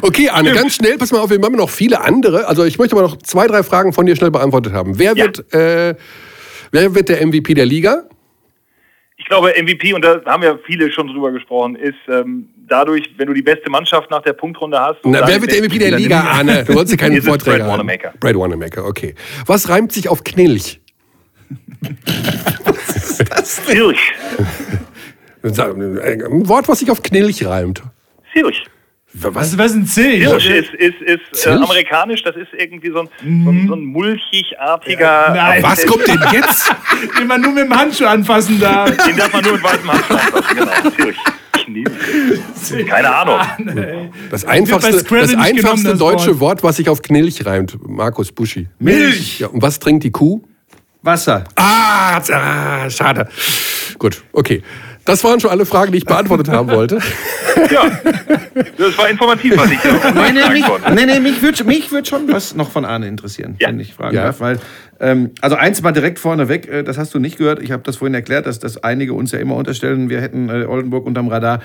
Speaker 1: Okay, Arne, ganz schnell, pass mal auf, wir haben noch viele andere. Also ich möchte mal noch zwei, drei Fragen von dir schnell beantwortet haben. Wer,
Speaker 4: Ja.
Speaker 1: wird, äh, wer wird der MVP der Liga?
Speaker 4: Ich glaube, MVP, und da haben ja viele schon drüber gesprochen, ist ähm, dadurch, wenn du die beste Mannschaft nach der Punktrunde hast.
Speaker 1: Na,
Speaker 4: dann
Speaker 1: wer wird der MVP der Liga, Arne? Du wolltest ja keinen
Speaker 4: Ist es
Speaker 1: Vorträger
Speaker 4: Brad
Speaker 1: haben.
Speaker 4: Wanamaker.
Speaker 1: Brad Wanamaker, okay. Was reimt sich auf Knilch?
Speaker 4: Zürich.
Speaker 1: Sag, äh, Ein Wort, was sich auf Knilch reimt.
Speaker 4: Zürich.
Speaker 2: Was, was ist ein Zilch?
Speaker 4: Zürich ist, ist, ist äh,
Speaker 1: Zilch?
Speaker 4: amerikanisch, das ist irgendwie so ein, so ein, so ein mulchigartiger.
Speaker 2: Nein.
Speaker 1: Was kommt denn jetzt?
Speaker 2: Den man nur mit dem Handschuh anfassen darf.
Speaker 4: Den darf man nur mit weißem Handschuh anfassen, genau. Zürich. Knilch. Keine Ahnung.
Speaker 1: Das einfachste, das einfachste
Speaker 2: das
Speaker 1: deutsche
Speaker 2: Wort.
Speaker 1: Wort, was sich auf Knilch reimt. Markus Buschi.
Speaker 3: Milch.
Speaker 1: Ja, und was trinkt die Kuh?
Speaker 3: Wasser.
Speaker 1: Ah, ah, schade. Gut, okay. Das waren schon alle Fragen, die ich beantwortet haben wollte.
Speaker 4: Ja, das war informativ, was ich
Speaker 3: Nee, nee,
Speaker 4: sagen
Speaker 3: mich,
Speaker 4: konnte.
Speaker 3: nee, nee, mich würde mich würd schon was noch von Arne interessieren,
Speaker 4: Ja.
Speaker 3: wenn ich fragen
Speaker 1: Ja.
Speaker 3: darf. Weil, ähm, also eins mal direkt vorneweg, äh, das hast du nicht gehört. Ich habe das vorhin erklärt, dass, dass einige uns ja immer unterstellen, wir hätten äh, Oldenburg unterm Radar.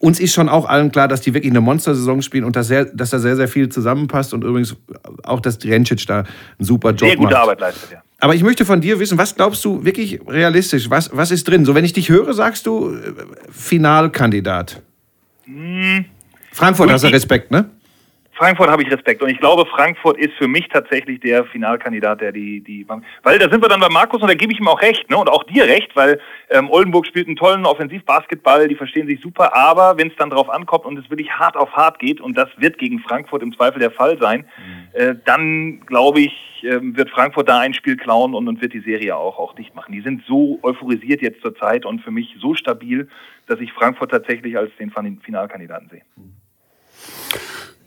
Speaker 3: Uns ist schon auch allen klar, dass die wirklich eine Monstersaison spielen und dass, sehr, dass da sehr, sehr viel zusammenpasst und übrigens auch, dass Drencic da einen super Job
Speaker 4: Sehr gute
Speaker 3: macht.
Speaker 4: Arbeit leistet, ja.
Speaker 3: Aber ich möchte von dir wissen, was glaubst du wirklich realistisch? Was, was ist drin? So, wenn ich dich höre, sagst du äh, Finalkandidat. Frankfurt hast du Respekt, ne?
Speaker 4: Frankfurt habe ich Respekt und ich glaube, Frankfurt ist für mich tatsächlich der Finalkandidat, der die, die, weil da sind wir dann bei Markus und da gebe ich ihm auch recht, ne, und auch dir recht, weil ähm, Oldenburg spielt einen tollen Offensivbasketball, die verstehen sich super, aber wenn es dann drauf ankommt und es wirklich hart auf hart geht und das wird gegen Frankfurt im Zweifel der Fall sein, äh, dann glaube ich, ähm, wird Frankfurt da ein Spiel klauen und, und wird die Serie auch, auch dicht machen. Die sind so euphorisiert jetzt zur Zeit und für mich so stabil, dass ich Frankfurt tatsächlich als den Fin- Finalkandidaten sehe.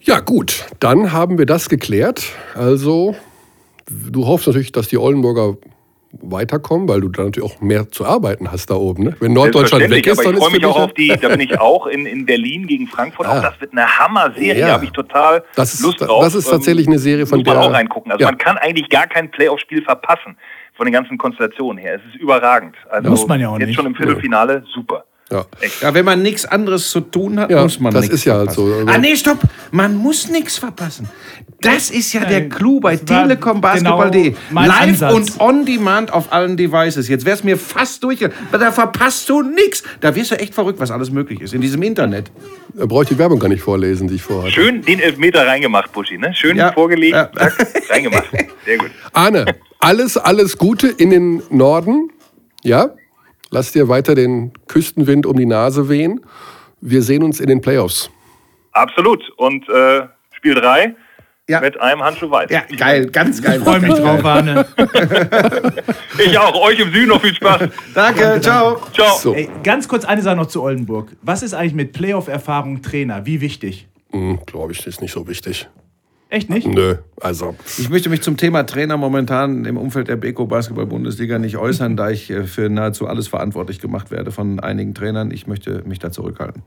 Speaker 1: Ja, gut, dann haben wir das geklärt. Also, du hoffst natürlich, dass die Oldenburger weiterkommen, weil du da natürlich auch mehr zu arbeiten hast da oben. Ne? Wenn Norddeutschland weg ist,
Speaker 4: aber
Speaker 1: dann
Speaker 4: ich
Speaker 1: ist
Speaker 4: freue mich auch auf die, da bin ich auch in, in Berlin gegen Frankfurt.
Speaker 1: Ah.
Speaker 4: Auch das wird eine Hammer-Serie,
Speaker 1: Ja.
Speaker 4: habe ich total
Speaker 1: Das ist-
Speaker 4: Lust drauf.
Speaker 1: das ist tatsächlich eine Serie, von
Speaker 4: muss man
Speaker 1: der-
Speaker 4: auch reingucken. Also
Speaker 1: Ja.
Speaker 4: man kann eigentlich gar kein Playoff-Spiel verpassen von den ganzen Konstellationen her. Es ist überragend. Also
Speaker 2: Muss man ja auch
Speaker 4: jetzt
Speaker 2: nicht.
Speaker 4: schon im Viertelfinale, super.
Speaker 1: Ja.
Speaker 3: Ja, wenn man nichts anderes zu tun hat,
Speaker 1: Ja,
Speaker 3: muss man
Speaker 1: das
Speaker 3: nichts
Speaker 1: ist ja halt so.
Speaker 3: Ah, nee, stopp! Man muss nichts verpassen. Das ist ja der Clou bei
Speaker 2: das
Speaker 3: Telekom Basketball.de.
Speaker 2: genau
Speaker 3: Live
Speaker 2: Ansatz.
Speaker 3: und on demand auf allen Devices. Jetzt wär's mir fast durchgegangen. Aber Da verpasst du nichts. Da wirst du echt verrückt, was alles möglich ist in diesem Internet.
Speaker 1: Da brauche ich die Werbung gar nicht vorlesen, die ich vorhatte.
Speaker 4: Schön den Elfmeter reingemacht, Buschi. Ne? Schön
Speaker 3: Ja.
Speaker 4: vorgelegt,
Speaker 3: Ja.
Speaker 4: reingemacht. Sehr gut.
Speaker 1: Arne, alles, alles Gute in den Norden. Ja? Lass dir weiter den Küstenwind um die Nase wehen. Wir sehen uns in den Playoffs.
Speaker 4: Absolut. Und äh, Spiel 3
Speaker 3: Ja.
Speaker 4: mit einem Handschuh weiß.
Speaker 3: Ja, geil, ganz geil.
Speaker 2: Ich freue mich drauf, Arne.
Speaker 4: Ich auch. Euch im Süden noch viel Spaß.
Speaker 3: Danke, ciao.
Speaker 4: Ciao.
Speaker 1: So,
Speaker 2: Ey, ganz kurz eine Sache noch zu Oldenburg. Was ist eigentlich mit Playoff-Erfahrung Trainer? Wie wichtig?
Speaker 1: hm, glaube ich, ist nicht so wichtig.
Speaker 2: Echt nicht?
Speaker 1: Nö, also
Speaker 3: Ich möchte mich zum Thema Trainer momentan im Umfeld der Beko Basketball Bundesliga nicht äußern, da ich äh, für nahezu alles verantwortlich gemacht werde von einigen Trainern. Ich möchte mich da zurückhalten.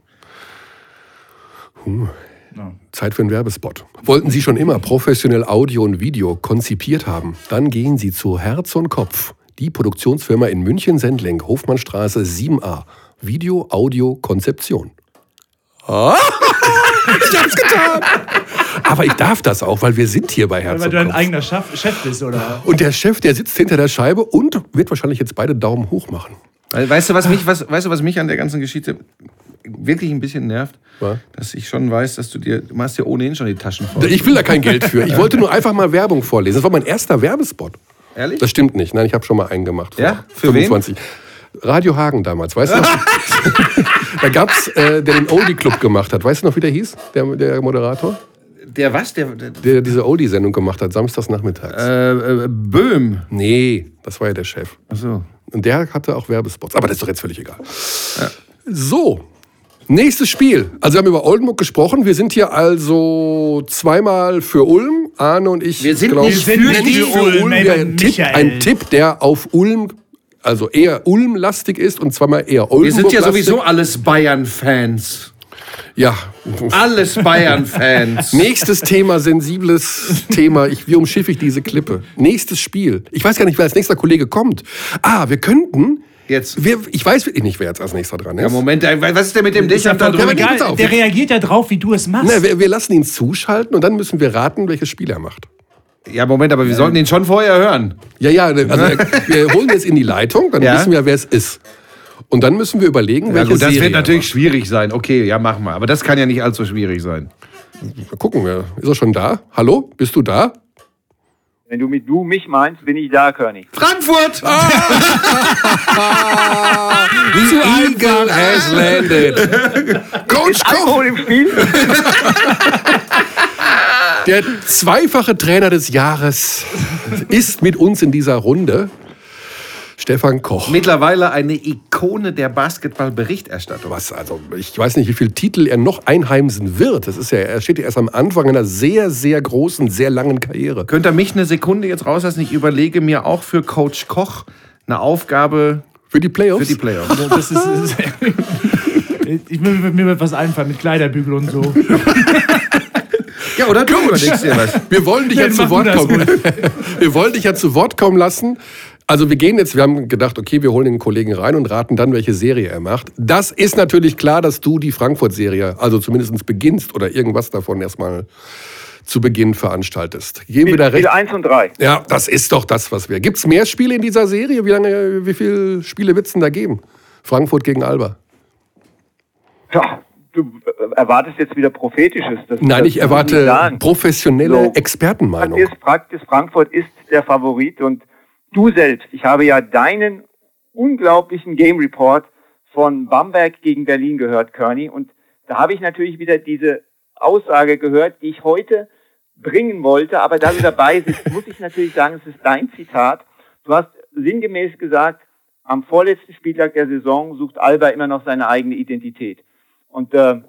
Speaker 1: Zeit für einen Werbespot. Wollten Sie schon immer professionell Audio und Video konzipiert haben? Dann gehen Sie zu Herz und Kopf. Die Produktionsfirma in München-Sendling, Hofmannstraße 7a. Video, Audio, Konzeption. Ah, ich hab's getan! Aber ich darf das auch, weil wir sind hier bei Herz
Speaker 2: Weil du ein
Speaker 1: Kopf.
Speaker 2: eigener Chef, Chef bist, oder?
Speaker 1: Und der Chef, der sitzt hinter der Scheibe und wird wahrscheinlich jetzt beide Daumen hoch machen.
Speaker 3: Weißt du, was mich, was, weißt du, was mich an der ganzen Geschichte wirklich ein bisschen nervt?
Speaker 1: Was?
Speaker 3: Dass ich schon weiß, dass du dir, du machst dir ohnehin schon die Taschen voll.
Speaker 1: Ich will da kein Geld für. Ich wollte nur einfach mal Werbung vorlesen. Das war mein erster Werbespot.
Speaker 3: Ehrlich?
Speaker 1: Das stimmt nicht. Nein, ich habe schon mal einen gemacht.
Speaker 3: Ja? Für
Speaker 1: 25. Radio Hagen damals, weißt du noch? da gab es, äh, der den Oldie Club gemacht hat. Weißt du noch, wie der hieß, der, der Moderator?
Speaker 3: Der was? Der, der
Speaker 1: Der diese Oldie-Sendung gemacht hat, samstags nachmittags.
Speaker 3: äh, äh, Böhm.
Speaker 1: Nee, das war ja der Chef.
Speaker 3: Achso.
Speaker 1: Und der hatte auch Werbespots. Aber das ist doch jetzt völlig egal. So, nächstes Spiel. Also wir haben über Oldenburg gesprochen. Wir sind hier also zweimal für Ulm. Arne und ich.
Speaker 3: Wir sind
Speaker 1: glaub-
Speaker 3: nicht
Speaker 2: Wir sind nicht für Ulm,
Speaker 1: Wir- ein, Tipp,
Speaker 2: Michael.
Speaker 1: ein Tipp, der auf Ulm, also eher Ulm-lastig ist und zweimal eher Oldenburg.
Speaker 3: Wir sind ja sowieso alles Bayern-Fans.
Speaker 1: Ja.
Speaker 3: Alles Bayern-Fans.
Speaker 1: Nächstes Thema, sensibles Thema. Ich, wie umschiffe ich diese Klippe? Nächstes Spiel. Ich weiß gar nicht, wer als nächster Kollege kommt. Ah, wir könnten
Speaker 3: Jetzt.
Speaker 1: Wir, ich weiß wirklich nicht, wer jetzt als nächster dran ist.
Speaker 3: Ja, Moment, äh, was ist denn mit dem Dächern da drüben?
Speaker 2: egal. Der reagiert ja drauf, wie du es machst.
Speaker 1: Na, wir, wir lassen ihn zuschalten und dann müssen wir raten, welches Spiel er macht.
Speaker 3: Ja, Moment, aber wir sollten ihn schon vorher hören.
Speaker 1: Ja, ja, also wir holen jetzt in die Leitung, dann
Speaker 3: Ja.
Speaker 1: wissen wir, wer es ist. Und dann müssen wir überlegen,
Speaker 3: Ja,
Speaker 1: welche
Speaker 3: gut, das
Speaker 1: Serie
Speaker 3: wird natürlich schwierig sein. Okay, ja, mach mal. Aber das kann ja nicht allzu schwierig sein.
Speaker 1: Mal gucken wir. Ist er schon da? Hallo? Bist du da?
Speaker 5: Wenn du mit du mich meinst, bin ich da, Körny.
Speaker 3: Frankfurt!
Speaker 1: The Eagle has landed. Coach
Speaker 5: Alkohol im Spiel?
Speaker 1: der zweifache Trainer des Jahres, ist mit uns in dieser Runde. Stefan Koch.
Speaker 3: Mittlerweile eine Ikone der Basketball-Berichterstattung.
Speaker 1: Was, also ich weiß nicht, wie viele Titel er noch einheimsen wird. Das ist ja, er steht ja erst am Anfang einer sehr, sehr großen, sehr langen Karriere.
Speaker 3: Könnt ihr mich eine Sekunde jetzt rauslassen? Ich überlege mir auch für Coach Koch eine Aufgabe
Speaker 1: Für die Playoffs?
Speaker 3: für die Playoffs.
Speaker 2: Das ist, das ist ich, mir, mir wird was einfallen mit Kleiderbügel und so.
Speaker 3: Ja, oder du überlegst dir was.
Speaker 1: Wir wollen dich ja
Speaker 2: Nein,
Speaker 1: zu Wort kommen. Wir wollen dich ja zu Wort kommen lassen. Also wir gehen jetzt, wir haben gedacht, okay, wir holen den Kollegen rein und raten dann, welche Serie er macht. Das ist natürlich klar, dass du die Frankfurt-Serie, also zumindest beginnst oder irgendwas davon erstmal zu Beginn veranstaltest. Geben wir da
Speaker 5: Spiel
Speaker 1: recht?
Speaker 5: 1 und 3.
Speaker 1: Ja, das ist doch das, was wir. Gibt es mehr Spiele in dieser Serie? Wie lange, wie viele Spiele wird es denn da geben? Frankfurt gegen Alba.
Speaker 5: Ja, du äh, erwartest jetzt wieder Prophetisches. Das,
Speaker 1: Nein,
Speaker 5: das
Speaker 1: ich erwarte professionelle
Speaker 5: So.
Speaker 1: Expertenmeinung.
Speaker 5: Fakt ist, Frankfurt ist der Favorit und du selbst, ich habe ja deinen unglaublichen Game Report von Bamberg gegen Berlin gehört, Kearney, und da habe ich natürlich wieder diese Aussage gehört, die ich heute bringen wollte, aber da du dabei bist, muss ich natürlich sagen, es ist dein Zitat. Du hast sinngemäß gesagt, am vorletzten Spieltag der Saison sucht Alba immer noch seine eigene Identität. Und äh,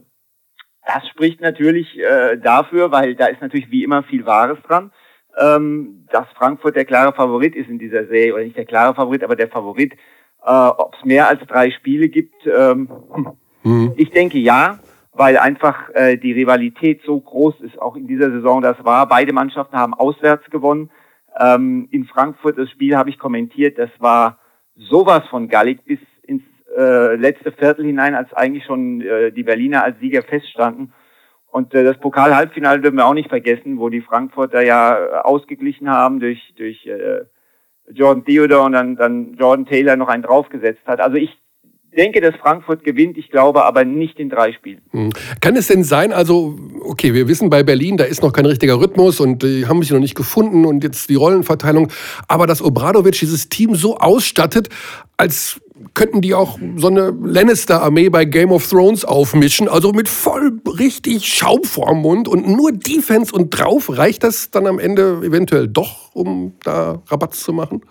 Speaker 5: das spricht natürlich äh, dafür, weil da ist natürlich wie immer viel Wahres dran, ähm, dass Frankfurt der klare Favorit ist in dieser Serie, oder nicht der klare Favorit, aber der Favorit. Äh, Ob es mehr als drei Spiele gibt, ähm, hm. ich denke ja, weil einfach äh, die Rivalität so groß ist, auch in dieser Saison das war. Beide Mannschaften haben auswärts gewonnen. Ähm, in Frankfurt das Spiel habe ich kommentiert, das war sowas von gallig bis ins äh, letzte Viertel hinein, als eigentlich schon äh, die Berliner als Sieger feststanden. Und äh, das Pokal-Halbfinale dürfen wir auch nicht vergessen, wo die Frankfurter ja äh, ausgeglichen haben durch, durch äh, Jordan Theodore und dann, dann Jordan Taylor noch einen draufgesetzt hat. Also ich denke, dass Frankfurt gewinnt, ich glaube aber nicht in drei Spielen.
Speaker 1: Hm. Kann es denn sein, also, okay, wir wissen bei Berlin, da ist noch kein richtiger Rhythmus und die haben sich noch nicht gefunden und jetzt die Rollenverteilung, aber dass Obradovic dieses Team so ausstattet, als könnten die auch so eine Lannister-Armee bei Game of Thrones aufmischen, also mit voll richtig Schaum vorm Mund und nur Defense und drauf, reicht das dann am Ende eventuell doch, um da Rabatz zu machen?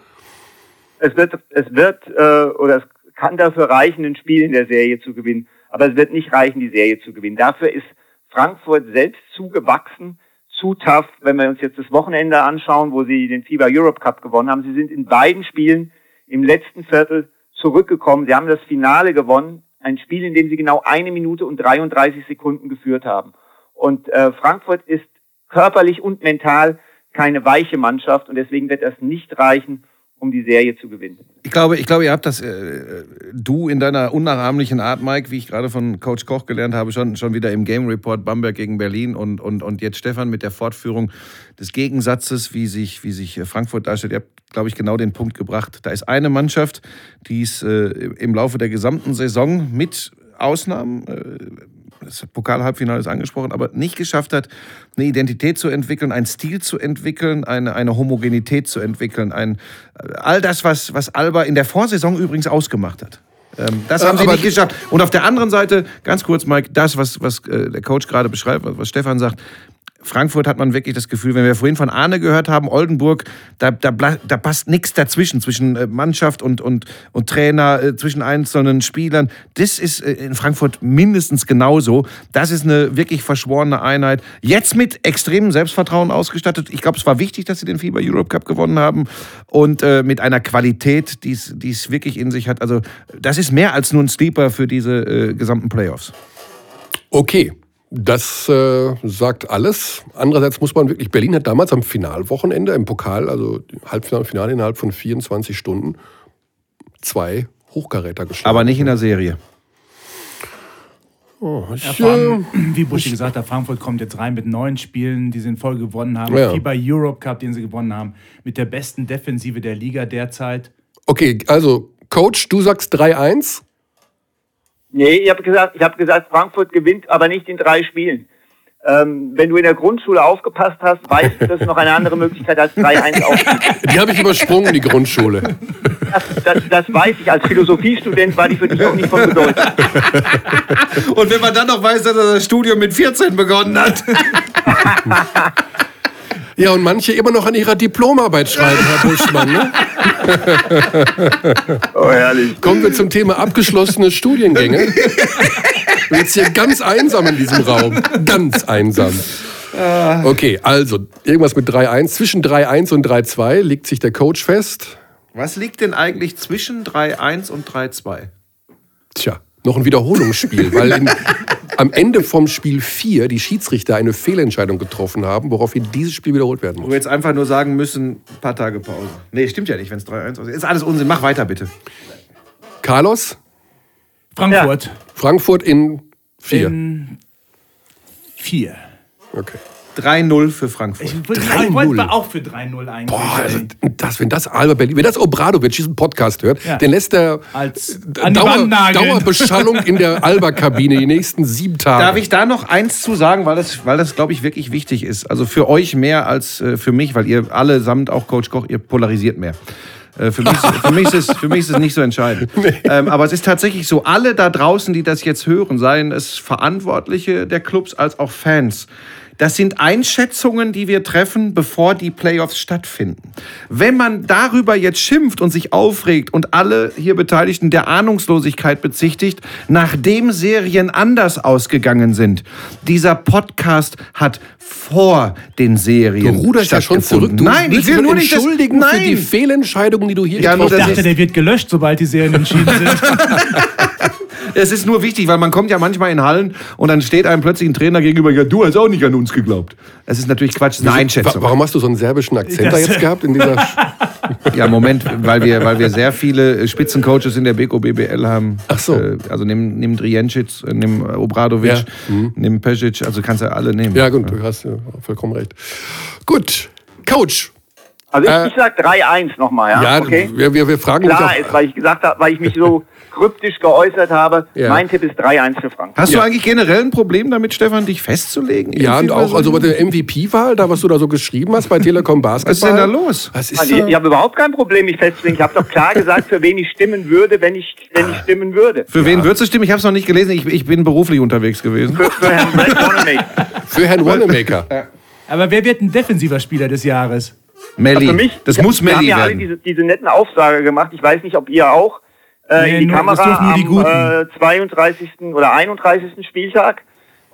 Speaker 5: Es wird, es wird äh, oder es kann dafür reichen, ein Spiel in der Serie zu gewinnen. Aber es wird nicht reichen, die Serie zu gewinnen. Dafür ist Frankfurt selbst zugewachsen, zu tough. Wenn wir uns jetzt das Wochenende anschauen, wo sie den FIBA Europe Cup gewonnen haben, sie sind in beiden Spielen im letzten Viertel zurückgekommen. Sie haben das Finale gewonnen, ein Spiel, in dem sie genau eine Minute und 33 Sekunden geführt haben. Und äh, Frankfurt ist körperlich und mental keine weiche Mannschaft und deswegen wird das nicht reichen, um die Serie zu gewinnen.
Speaker 3: Ich glaube, ich glaube, ihr habt das, äh, du in deiner unnachahmlichen Art, Mike, wie ich gerade von Coach Koch gelernt habe, schon, schon wieder im Game Report Bamberg gegen Berlin und, und, und jetzt Stefan mit der Fortführung des Gegensatzes, wie sich, wie sich Frankfurt darstellt. Ihr habt, glaube ich, genau den Punkt gebracht. Da ist eine Mannschaft, die es äh, im Laufe der gesamten Saison mit Ausnahmen, äh, das Pokalhalbfinale ist angesprochen, aber nicht geschafft hat, eine Identität zu entwickeln, einen Stil zu entwickeln, eine, eine Homogenität zu entwickeln, ein, all das, was, was Alba in der Vorsaison übrigens ausgemacht hat. Ähm, das haben sie
Speaker 1: aber-
Speaker 3: nicht geschafft. Und auf der anderen Seite, ganz kurz, Mike, das, was, was äh, der Coach gerade beschreibt, was, was Stefan sagt, Frankfurt hat man wirklich das Gefühl, wenn wir vorhin von Arne gehört haben, Oldenburg, da, da, da passt nichts dazwischen, zwischen äh, Mannschaft und, und, und Trainer, äh, zwischen einzelnen Spielern. Das ist äh, in Frankfurt mindestens genauso. Das ist eine wirklich verschworene Einheit. Jetzt mit extremem Selbstvertrauen ausgestattet. Ich glaube, es war wichtig, dass sie den FIBA Europe Cup gewonnen haben und äh, mit einer Qualität, die es die es wirklich in sich hat. Also das ist mehr als nur ein Sleeper für diese äh, gesamten Playoffs.
Speaker 1: Okay, das äh, sagt alles. Andererseits muss man wirklich, Berlin hat damals am Finalwochenende im Pokal, also Halbfinale, Finale innerhalb von 24 Stunden, zwei Hochkaräter geschlagen.
Speaker 3: Aber nicht in der Serie.
Speaker 1: Oh, ich,
Speaker 2: Ja, allem,
Speaker 1: äh,
Speaker 2: wie Buschi gesagt hat, Frankfurt kommt jetzt rein mit neun Spielen, die sie in Folge gewonnen haben.
Speaker 1: Ja.
Speaker 2: FIBA Europe Cup, den sie gewonnen haben. Mit der besten Defensive der Liga derzeit.
Speaker 1: okay, also Coach, du sagst 3-1.
Speaker 5: Nee, ich habe gesagt, ich habe gesagt, Frankfurt gewinnt, aber nicht in drei Spielen. Ähm, wenn du in der Grundschule aufgepasst hast, weißt du, dass es noch eine andere Möglichkeit als 3-1 aufgibt.
Speaker 1: Die habe ich übersprungen, die Grundschule.
Speaker 5: Das, das, das weiß ich. Als Philosophiestudent war die für dich auch nicht von Bedeutung.
Speaker 3: Und wenn man dann noch weiß, dass er das Studium mit 14 begonnen hat.
Speaker 1: Ja, und manche immer noch an ihrer Diplomarbeit schreiben, Herr Buschmann. Ne?
Speaker 5: Oh, herrlich.
Speaker 1: Kommen wir zum Thema abgeschlossene Studiengänge. Jetzt hier ganz einsam in diesem Raum. Ganz einsam. Okay, also irgendwas mit 3-1. Zwischen 3-1 und 3-2 legt sich der Coach fest.
Speaker 3: Was liegt denn eigentlich zwischen 3-1 und 3-2?
Speaker 1: Tja, noch ein Wiederholungsspiel, weil in, am Ende vom Spiel 4 die Schiedsrichter eine Fehlentscheidung getroffen haben, woraufhin dieses Spiel wiederholt werden
Speaker 3: Wo
Speaker 1: muss.
Speaker 3: wir jetzt einfach nur sagen müssen, ein paar Tage Pause. Nee, stimmt ja nicht, wenn es 3-1 aussieht. Ist alles Unsinn. Mach weiter, bitte.
Speaker 1: Carlos,
Speaker 2: Frankfurt
Speaker 1: Frankfurt in 4.
Speaker 2: in vier.
Speaker 1: Okay.
Speaker 3: 3-0 für Frankfurt.
Speaker 2: Ich wollte
Speaker 1: 3-0.
Speaker 2: wollte mal auch für 3-0 eigentlich.
Speaker 1: Boah, also das, wenn das Alba Berlin, wenn das Obradovic diesen Podcast hört,
Speaker 2: Ja.
Speaker 1: dann lässt er
Speaker 2: Als
Speaker 1: Dauer. Dauerbeschallung in der Alba-Kabine die nächsten sieben Tage.
Speaker 3: Darf ich da noch eins zu sagen, weil das, weil das glaube ich, wirklich wichtig ist. Also für euch mehr als äh, für mich, weil ihr allesamt, auch Coach Koch, ihr polarisiert mehr. Äh, Für mich, für, mich ist es, für mich ist es nicht so entscheidend. Ähm, aber es ist tatsächlich so, alle da draußen, die das jetzt hören, seien es Verantwortliche der Clubs als auch Fans, das sind Einschätzungen, die wir treffen, bevor die Playoffs stattfinden. Wenn man darüber jetzt schimpft und sich aufregt und alle hier Beteiligten der Ahnungslosigkeit bezichtigt, nachdem Serien anders ausgegangen sind, dieser Podcast hat vor den
Speaker 1: Du Du
Speaker 3: Serien
Speaker 1: ruderst ja schon zurück.
Speaker 3: stattgefunden.
Speaker 1: Du
Speaker 3: Nein, ich will nur nicht das,
Speaker 1: entschuldigen
Speaker 3: nein.
Speaker 1: für die Fehlentscheidungen, die du hier
Speaker 3: Ja, nur
Speaker 2: Ich
Speaker 3: das
Speaker 2: dachte,
Speaker 1: hast.
Speaker 2: der wird gelöscht, sobald die Serien entschieden sind.
Speaker 3: Es ist nur wichtig, weil man kommt ja manchmal in Hallen und dann steht einem plötzlich ein Trainer gegenüber, ja, du hast auch nicht an uns geglaubt. Es ist natürlich Quatsch, eine Einschätzung.
Speaker 1: Warum hast du so einen serbischen Akzent da jetzt gehabt in dieser?
Speaker 3: Ja, Moment, weil wir, weil wir sehr viele Spitzencoaches in der Beko BBL haben.
Speaker 1: Ach so.
Speaker 3: Äh, Also nimm, nimm Driencic, äh, nimm Obradovic,
Speaker 1: Ja. Mhm.
Speaker 3: nimm Pesic, also kannst du alle nehmen.
Speaker 1: Ja, gut, du hast ja vollkommen recht. Gut, Coach.
Speaker 5: Also ich,
Speaker 1: Äh,
Speaker 5: ich sag 3-1 nochmal, ja?
Speaker 1: Ja,
Speaker 5: okay?
Speaker 1: wir, wir, wir fragen
Speaker 5: Klar
Speaker 1: auch.
Speaker 5: ist, weil ich gesagt habe, weil ich mich so kryptisch geäußert habe.
Speaker 1: Ja.
Speaker 5: Mein Tipp ist 3-1 für Frankfurt.
Speaker 3: Hast
Speaker 1: Ja.
Speaker 3: du eigentlich generell ein Problem damit, Stefan, dich festzulegen?
Speaker 1: Ja, und auch
Speaker 3: bei
Speaker 1: also
Speaker 3: so-
Speaker 1: bei der MVP-Wahl, da was du da so geschrieben hast bei Telekom Basketball.
Speaker 3: Was ist denn da los?
Speaker 1: Was ist
Speaker 5: Also ich
Speaker 1: da?
Speaker 5: ich habe überhaupt kein Problem, mich festzulegen. Ich habe doch klar gesagt, für wen ich stimmen würde, wenn ich, wenn ich stimmen würde.
Speaker 3: Für wen würdest du stimmen? Ich habe es noch nicht gelesen. Ich, ich bin beruflich unterwegs gewesen.
Speaker 5: Für, für Herrn Wanamaker.
Speaker 1: Für Herrn Wanamaker.
Speaker 2: Aber wer wird ein defensiver Spieler des Jahres?
Speaker 3: Melli.
Speaker 5: Für mich,
Speaker 3: das
Speaker 5: ja,
Speaker 3: muss
Speaker 5: wir haben
Speaker 3: Melli
Speaker 5: ja alle
Speaker 3: werden.
Speaker 5: diese, diese netten Aufsager gemacht. Ich weiß nicht, ob ihr auch. Äh,
Speaker 2: Nee,
Speaker 5: in die
Speaker 2: nur- das
Speaker 5: Kamera
Speaker 2: dürfen nur die
Speaker 5: am äh, 32. oder 31. Spieltag.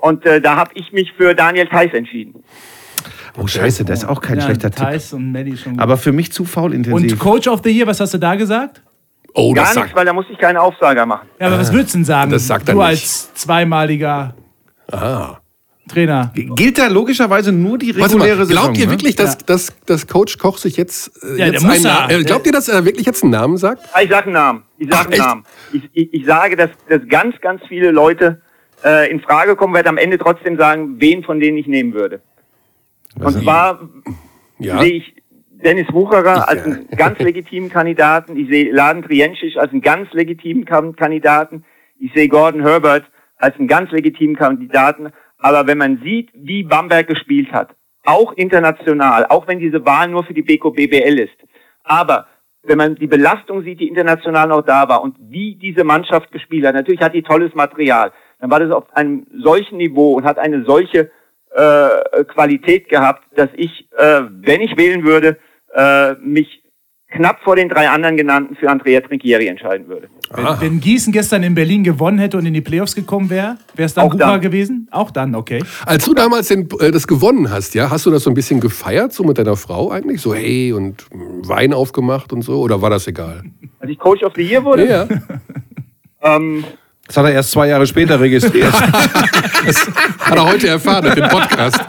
Speaker 5: Und äh, da habe ich mich für Daniel Theiss entschieden.
Speaker 3: Oh, scheiße, das ist auch kein
Speaker 2: Ja,
Speaker 3: schlechter Tipp.
Speaker 2: Thais und Melli schon.
Speaker 3: Aber für mich zu faulintensiv.
Speaker 2: Und Coach of the Year, was hast du da gesagt?
Speaker 1: Oh,
Speaker 5: Gar nichts, weil da musste ich keine Aufsager machen.
Speaker 2: Ja, aber was würdest du denn sagen?
Speaker 1: das sagt er
Speaker 2: du
Speaker 1: nicht.
Speaker 2: als zweimaliger
Speaker 1: Ah.
Speaker 2: Trainer.
Speaker 3: Gilt da logischerweise nur die reguläre
Speaker 1: mal,
Speaker 3: Saison?
Speaker 1: glaubt ihr
Speaker 3: ne?
Speaker 1: wirklich, dass,
Speaker 2: Ja.
Speaker 1: dass, dass Coach Koch sich jetzt, äh,
Speaker 2: Ja,
Speaker 1: jetzt einen. Namen, äh, Glaubt ihr, dass er wirklich jetzt einen Namen sagt?
Speaker 5: Ich sage einen Namen. Ich
Speaker 1: Ach,
Speaker 5: sage einen? Namen. Ich, ich, ich sage, dass, dass ganz, ganz viele Leute äh, in Frage kommen, werde am Ende trotzdem sagen, wen von denen ich nehmen würde. Und zwar
Speaker 1: Ja.
Speaker 5: sehe ich Dennis Wucherer
Speaker 1: Ich,
Speaker 5: als
Speaker 1: äh,
Speaker 5: einen ganz legitimen Kandidaten. Ich sehe Laden Triencic als einen ganz legitimen Kandidaten. Ich sehe Gordon Herbert als einen ganz legitimen Kandidaten. Aber wenn man sieht, wie Bamberg gespielt hat, auch international, auch wenn diese Wahl nur für die BK BBL ist, aber wenn man die Belastung sieht, die international noch da war und wie diese Mannschaft gespielt hat, natürlich hat die tolles Material, dann war das auf einem solchen Niveau und hat eine solche äh, Qualität gehabt, dass ich, äh, wenn ich wählen würde, äh, mich knapp vor den drei anderen genannten für Andrea Trinchieri entscheiden würde.
Speaker 2: Wenn, wenn Gießen gestern in Berlin gewonnen hätte und in die Playoffs gekommen wäre, wäre es dann
Speaker 5: Auch dann.
Speaker 2: gewesen? Auch dann, okay.
Speaker 1: Als du damals den, äh, das gewonnen hast, ja, hast du das so ein bisschen gefeiert, so mit deiner Frau eigentlich? So, hey, und mm, Wein aufgemacht und so? Oder war das egal?
Speaker 5: Als ich Coach of the Year wurde,
Speaker 1: Ja,
Speaker 5: ähm,
Speaker 3: Das hat er erst zwei Jahre später registriert.
Speaker 1: hat er heute erfahren mit dem Podcast.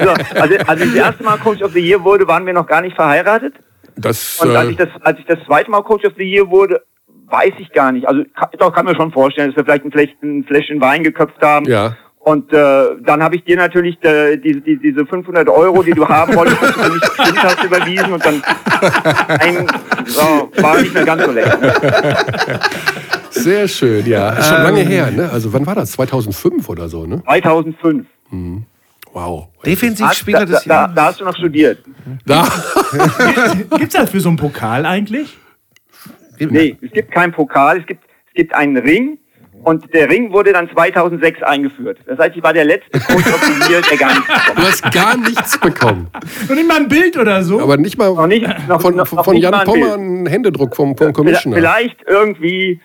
Speaker 5: so, also als ich das erste Mal Coach of the Year wurde, waren wir noch gar nicht verheiratet.
Speaker 1: Das,
Speaker 5: Und als
Speaker 1: äh,
Speaker 5: ich das, als ich das zweite Mal Coach of the Year wurde, weiß ich gar nicht. Also kann, doch, kann mir schon vorstellen, dass wir vielleicht ein, Fläschchen, ein Fläschchen Wein geköpft haben.
Speaker 1: Ja.
Speaker 5: Und äh, dann habe ich dir natürlich äh, diese, die, diese 500 Euro, die du haben wolltest, dass du nicht bestimmt hast, überwiesen. Und dann ein, so, war nicht mehr ganz so lecker.
Speaker 1: Sehr schön, ja. Ist schon lange her, ne? Also wann war das? 2005 oder so, ne?
Speaker 5: 2005.
Speaker 1: Wow.
Speaker 3: Defensivspieler
Speaker 5: da,
Speaker 3: des
Speaker 5: da,
Speaker 3: Jahres.
Speaker 5: da hast du noch studiert.
Speaker 1: Da.
Speaker 2: Gibt's das für so einen Pokal eigentlich?
Speaker 5: Nee, es gibt keinen Pokal, es gibt, es gibt einen Ring und der Ring wurde dann 2006 eingeführt. Das heißt, ich war der letzte Coach der gar nichts bekommen
Speaker 1: Du
Speaker 5: hat.
Speaker 1: hast gar nichts bekommen.
Speaker 2: Und nicht mal ein Bild oder so?
Speaker 1: Aber nicht mal
Speaker 5: Noch nicht- noch-
Speaker 1: von,
Speaker 5: noch-
Speaker 1: von Jan
Speaker 5: ein
Speaker 1: Pommer einen Händedruck vom, vom Commissioner.
Speaker 5: Vielleicht irgendwie,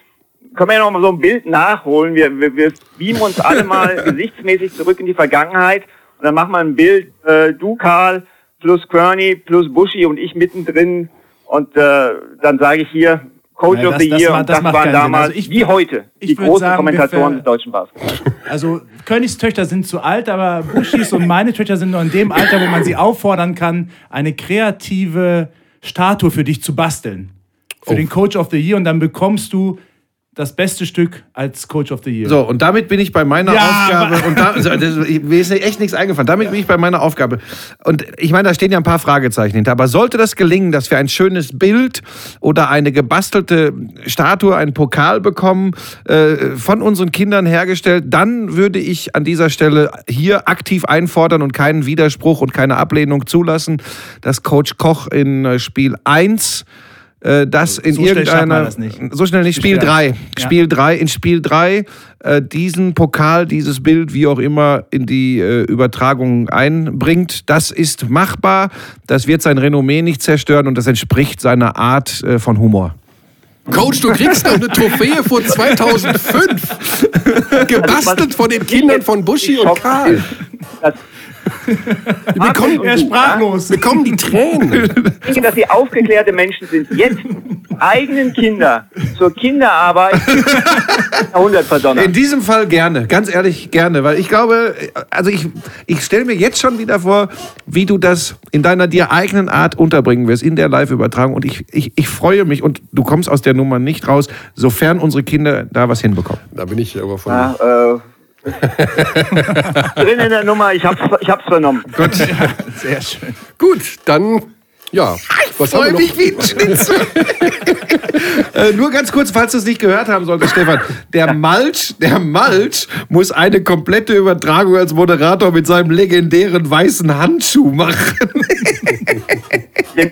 Speaker 5: können wir ja noch mal so ein Bild nachholen. Wir, wir, wir beamen uns alle mal gesichtsmäßig zurück in die Vergangenheit und dann machen wir ein Bild, äh, du Karl plus Kearney plus Buschi und ich mittendrin und äh, dann sage ich hier Coach
Speaker 2: Ja,
Speaker 5: of
Speaker 2: das-
Speaker 5: the
Speaker 2: das
Speaker 5: Year
Speaker 2: macht-
Speaker 5: und
Speaker 2: das
Speaker 5: das,
Speaker 2: macht
Speaker 5: waren damals,
Speaker 2: Also ich
Speaker 5: wie heute, die großen
Speaker 2: sagen,
Speaker 5: Kommentatoren des deutschen Basketballs.
Speaker 2: Also Königs Töchter sind zu alt, aber Buschis und meine Töchter sind noch in dem Alter, wo man sie auffordern kann, eine kreative Statue für dich zu basteln. Für
Speaker 1: Oh.
Speaker 2: den Coach of the Year und dann bekommst du das beste Stück als Coach of the Year.
Speaker 3: So, und damit bin ich bei meiner
Speaker 2: Ja,
Speaker 3: Aufgabe. Und da, also, mir ist echt nichts eingefallen. Damit bin ich bei meiner Aufgabe. Und ich meine, da stehen ja ein paar Fragezeichen hinter. Aber sollte das gelingen, dass wir ein schönes Bild oder eine gebastelte Statue, einen Pokal bekommen, äh, von unseren Kindern hergestellt, dann würde ich an dieser Stelle hier aktiv einfordern und keinen Widerspruch und keine Ablehnung zulassen, dass Coach Koch in äh, Spiel 1 äh, das in
Speaker 2: So schnell
Speaker 3: irgendeiner
Speaker 2: das nicht.
Speaker 3: so schnell nicht Spiel
Speaker 2: Schwer.
Speaker 3: 3
Speaker 2: Ja.
Speaker 3: Spiel 3 in Spiel 3 äh, diesen Pokal dieses Bild wie auch immer in die äh, Übertragung einbringt das ist machbar das wird sein Renommee nicht zerstören und das entspricht seiner Art äh, von Humor
Speaker 1: Coach, du kriegst doch eine Trophäe von 2005. Gebastelt von den Kindern von Buschi und Karl. Wir bekommen,
Speaker 2: er sprachlos.
Speaker 1: bekommen die Tränen.
Speaker 5: Ich denke, dass sie aufgeklärte Menschen sind. Jetzt eigenen Kinder zur Kinderarbeit 100 verdonnert.
Speaker 3: in diesem Fall gerne ganz ehrlich gerne weil ich glaube also ich ich stelle mir jetzt schon wieder vor wie du das in deiner dir eigenen Art unterbringen wirst in der Live-Übertragung und ich, ich ich freue mich und du kommst aus der Nummer nicht raus sofern unsere Kinder da was hinbekommen
Speaker 1: Da bin ich aber von.
Speaker 5: Ja, äh, drin in der Nummer, ich hab's, ich hab's vernommen.
Speaker 3: Gott
Speaker 2: Sehr schön.
Speaker 1: Gut, dann, ja. Was haben wir noch?
Speaker 3: wie ein Schnitzel. äh, nur ganz kurz, falls du es nicht gehört haben solltest, Stefan. Der Malch, der Malch muss eine komplette Übertragung als Moderator mit seinem legendären weißen Handschuh machen.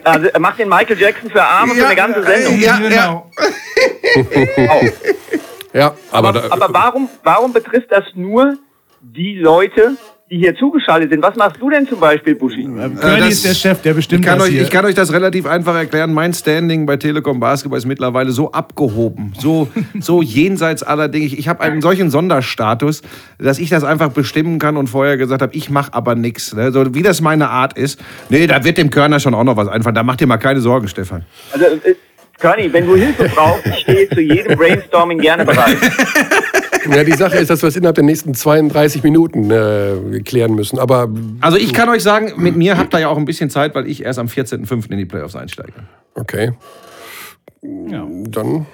Speaker 5: Also, er macht den Michael Jackson für Arme für eine ganze Sendung.
Speaker 3: Ja,
Speaker 2: genau.
Speaker 5: Auch.
Speaker 1: Ja, aber, da,
Speaker 5: Aber warum, warum betrifft das nur die Leute, die hier zugeschaltet sind? Was machst du denn zum Beispiel, Buschi?
Speaker 2: Curly
Speaker 3: das-
Speaker 2: ist der Chef, der bestimmt
Speaker 3: Ich kann,
Speaker 2: das
Speaker 3: euch,
Speaker 2: hier.
Speaker 3: ich kann euch das relativ einfach erklären. Mein Standing bei Telekom Basketball ist mittlerweile so abgehoben, so, so jenseits aller Dinge. Ich, ich habe einen solchen Sonderstatus, dass ich das einfach bestimmen kann und vorher gesagt habe, ich mache aber nichts. Ne? So wie das meine Art ist. Nee, da wird dem Körner schon auch noch was einfallen. Da macht dir mal keine Sorgen, Stefan.
Speaker 5: Also, äh, Körny, wenn du Hilfe brauchst, ich stehe zu jedem Brainstorming gerne bereit.
Speaker 1: ja, die Sache ist, dass wir es innerhalb der nächsten 32 Minuten äh, klären müssen. Aber
Speaker 3: Also ich kann euch sagen, mit mir habt ihr ja auch ein bisschen Zeit, weil ich erst am 14.05. in die Playoffs einsteige.
Speaker 1: okay.
Speaker 2: Ja.
Speaker 1: Dann.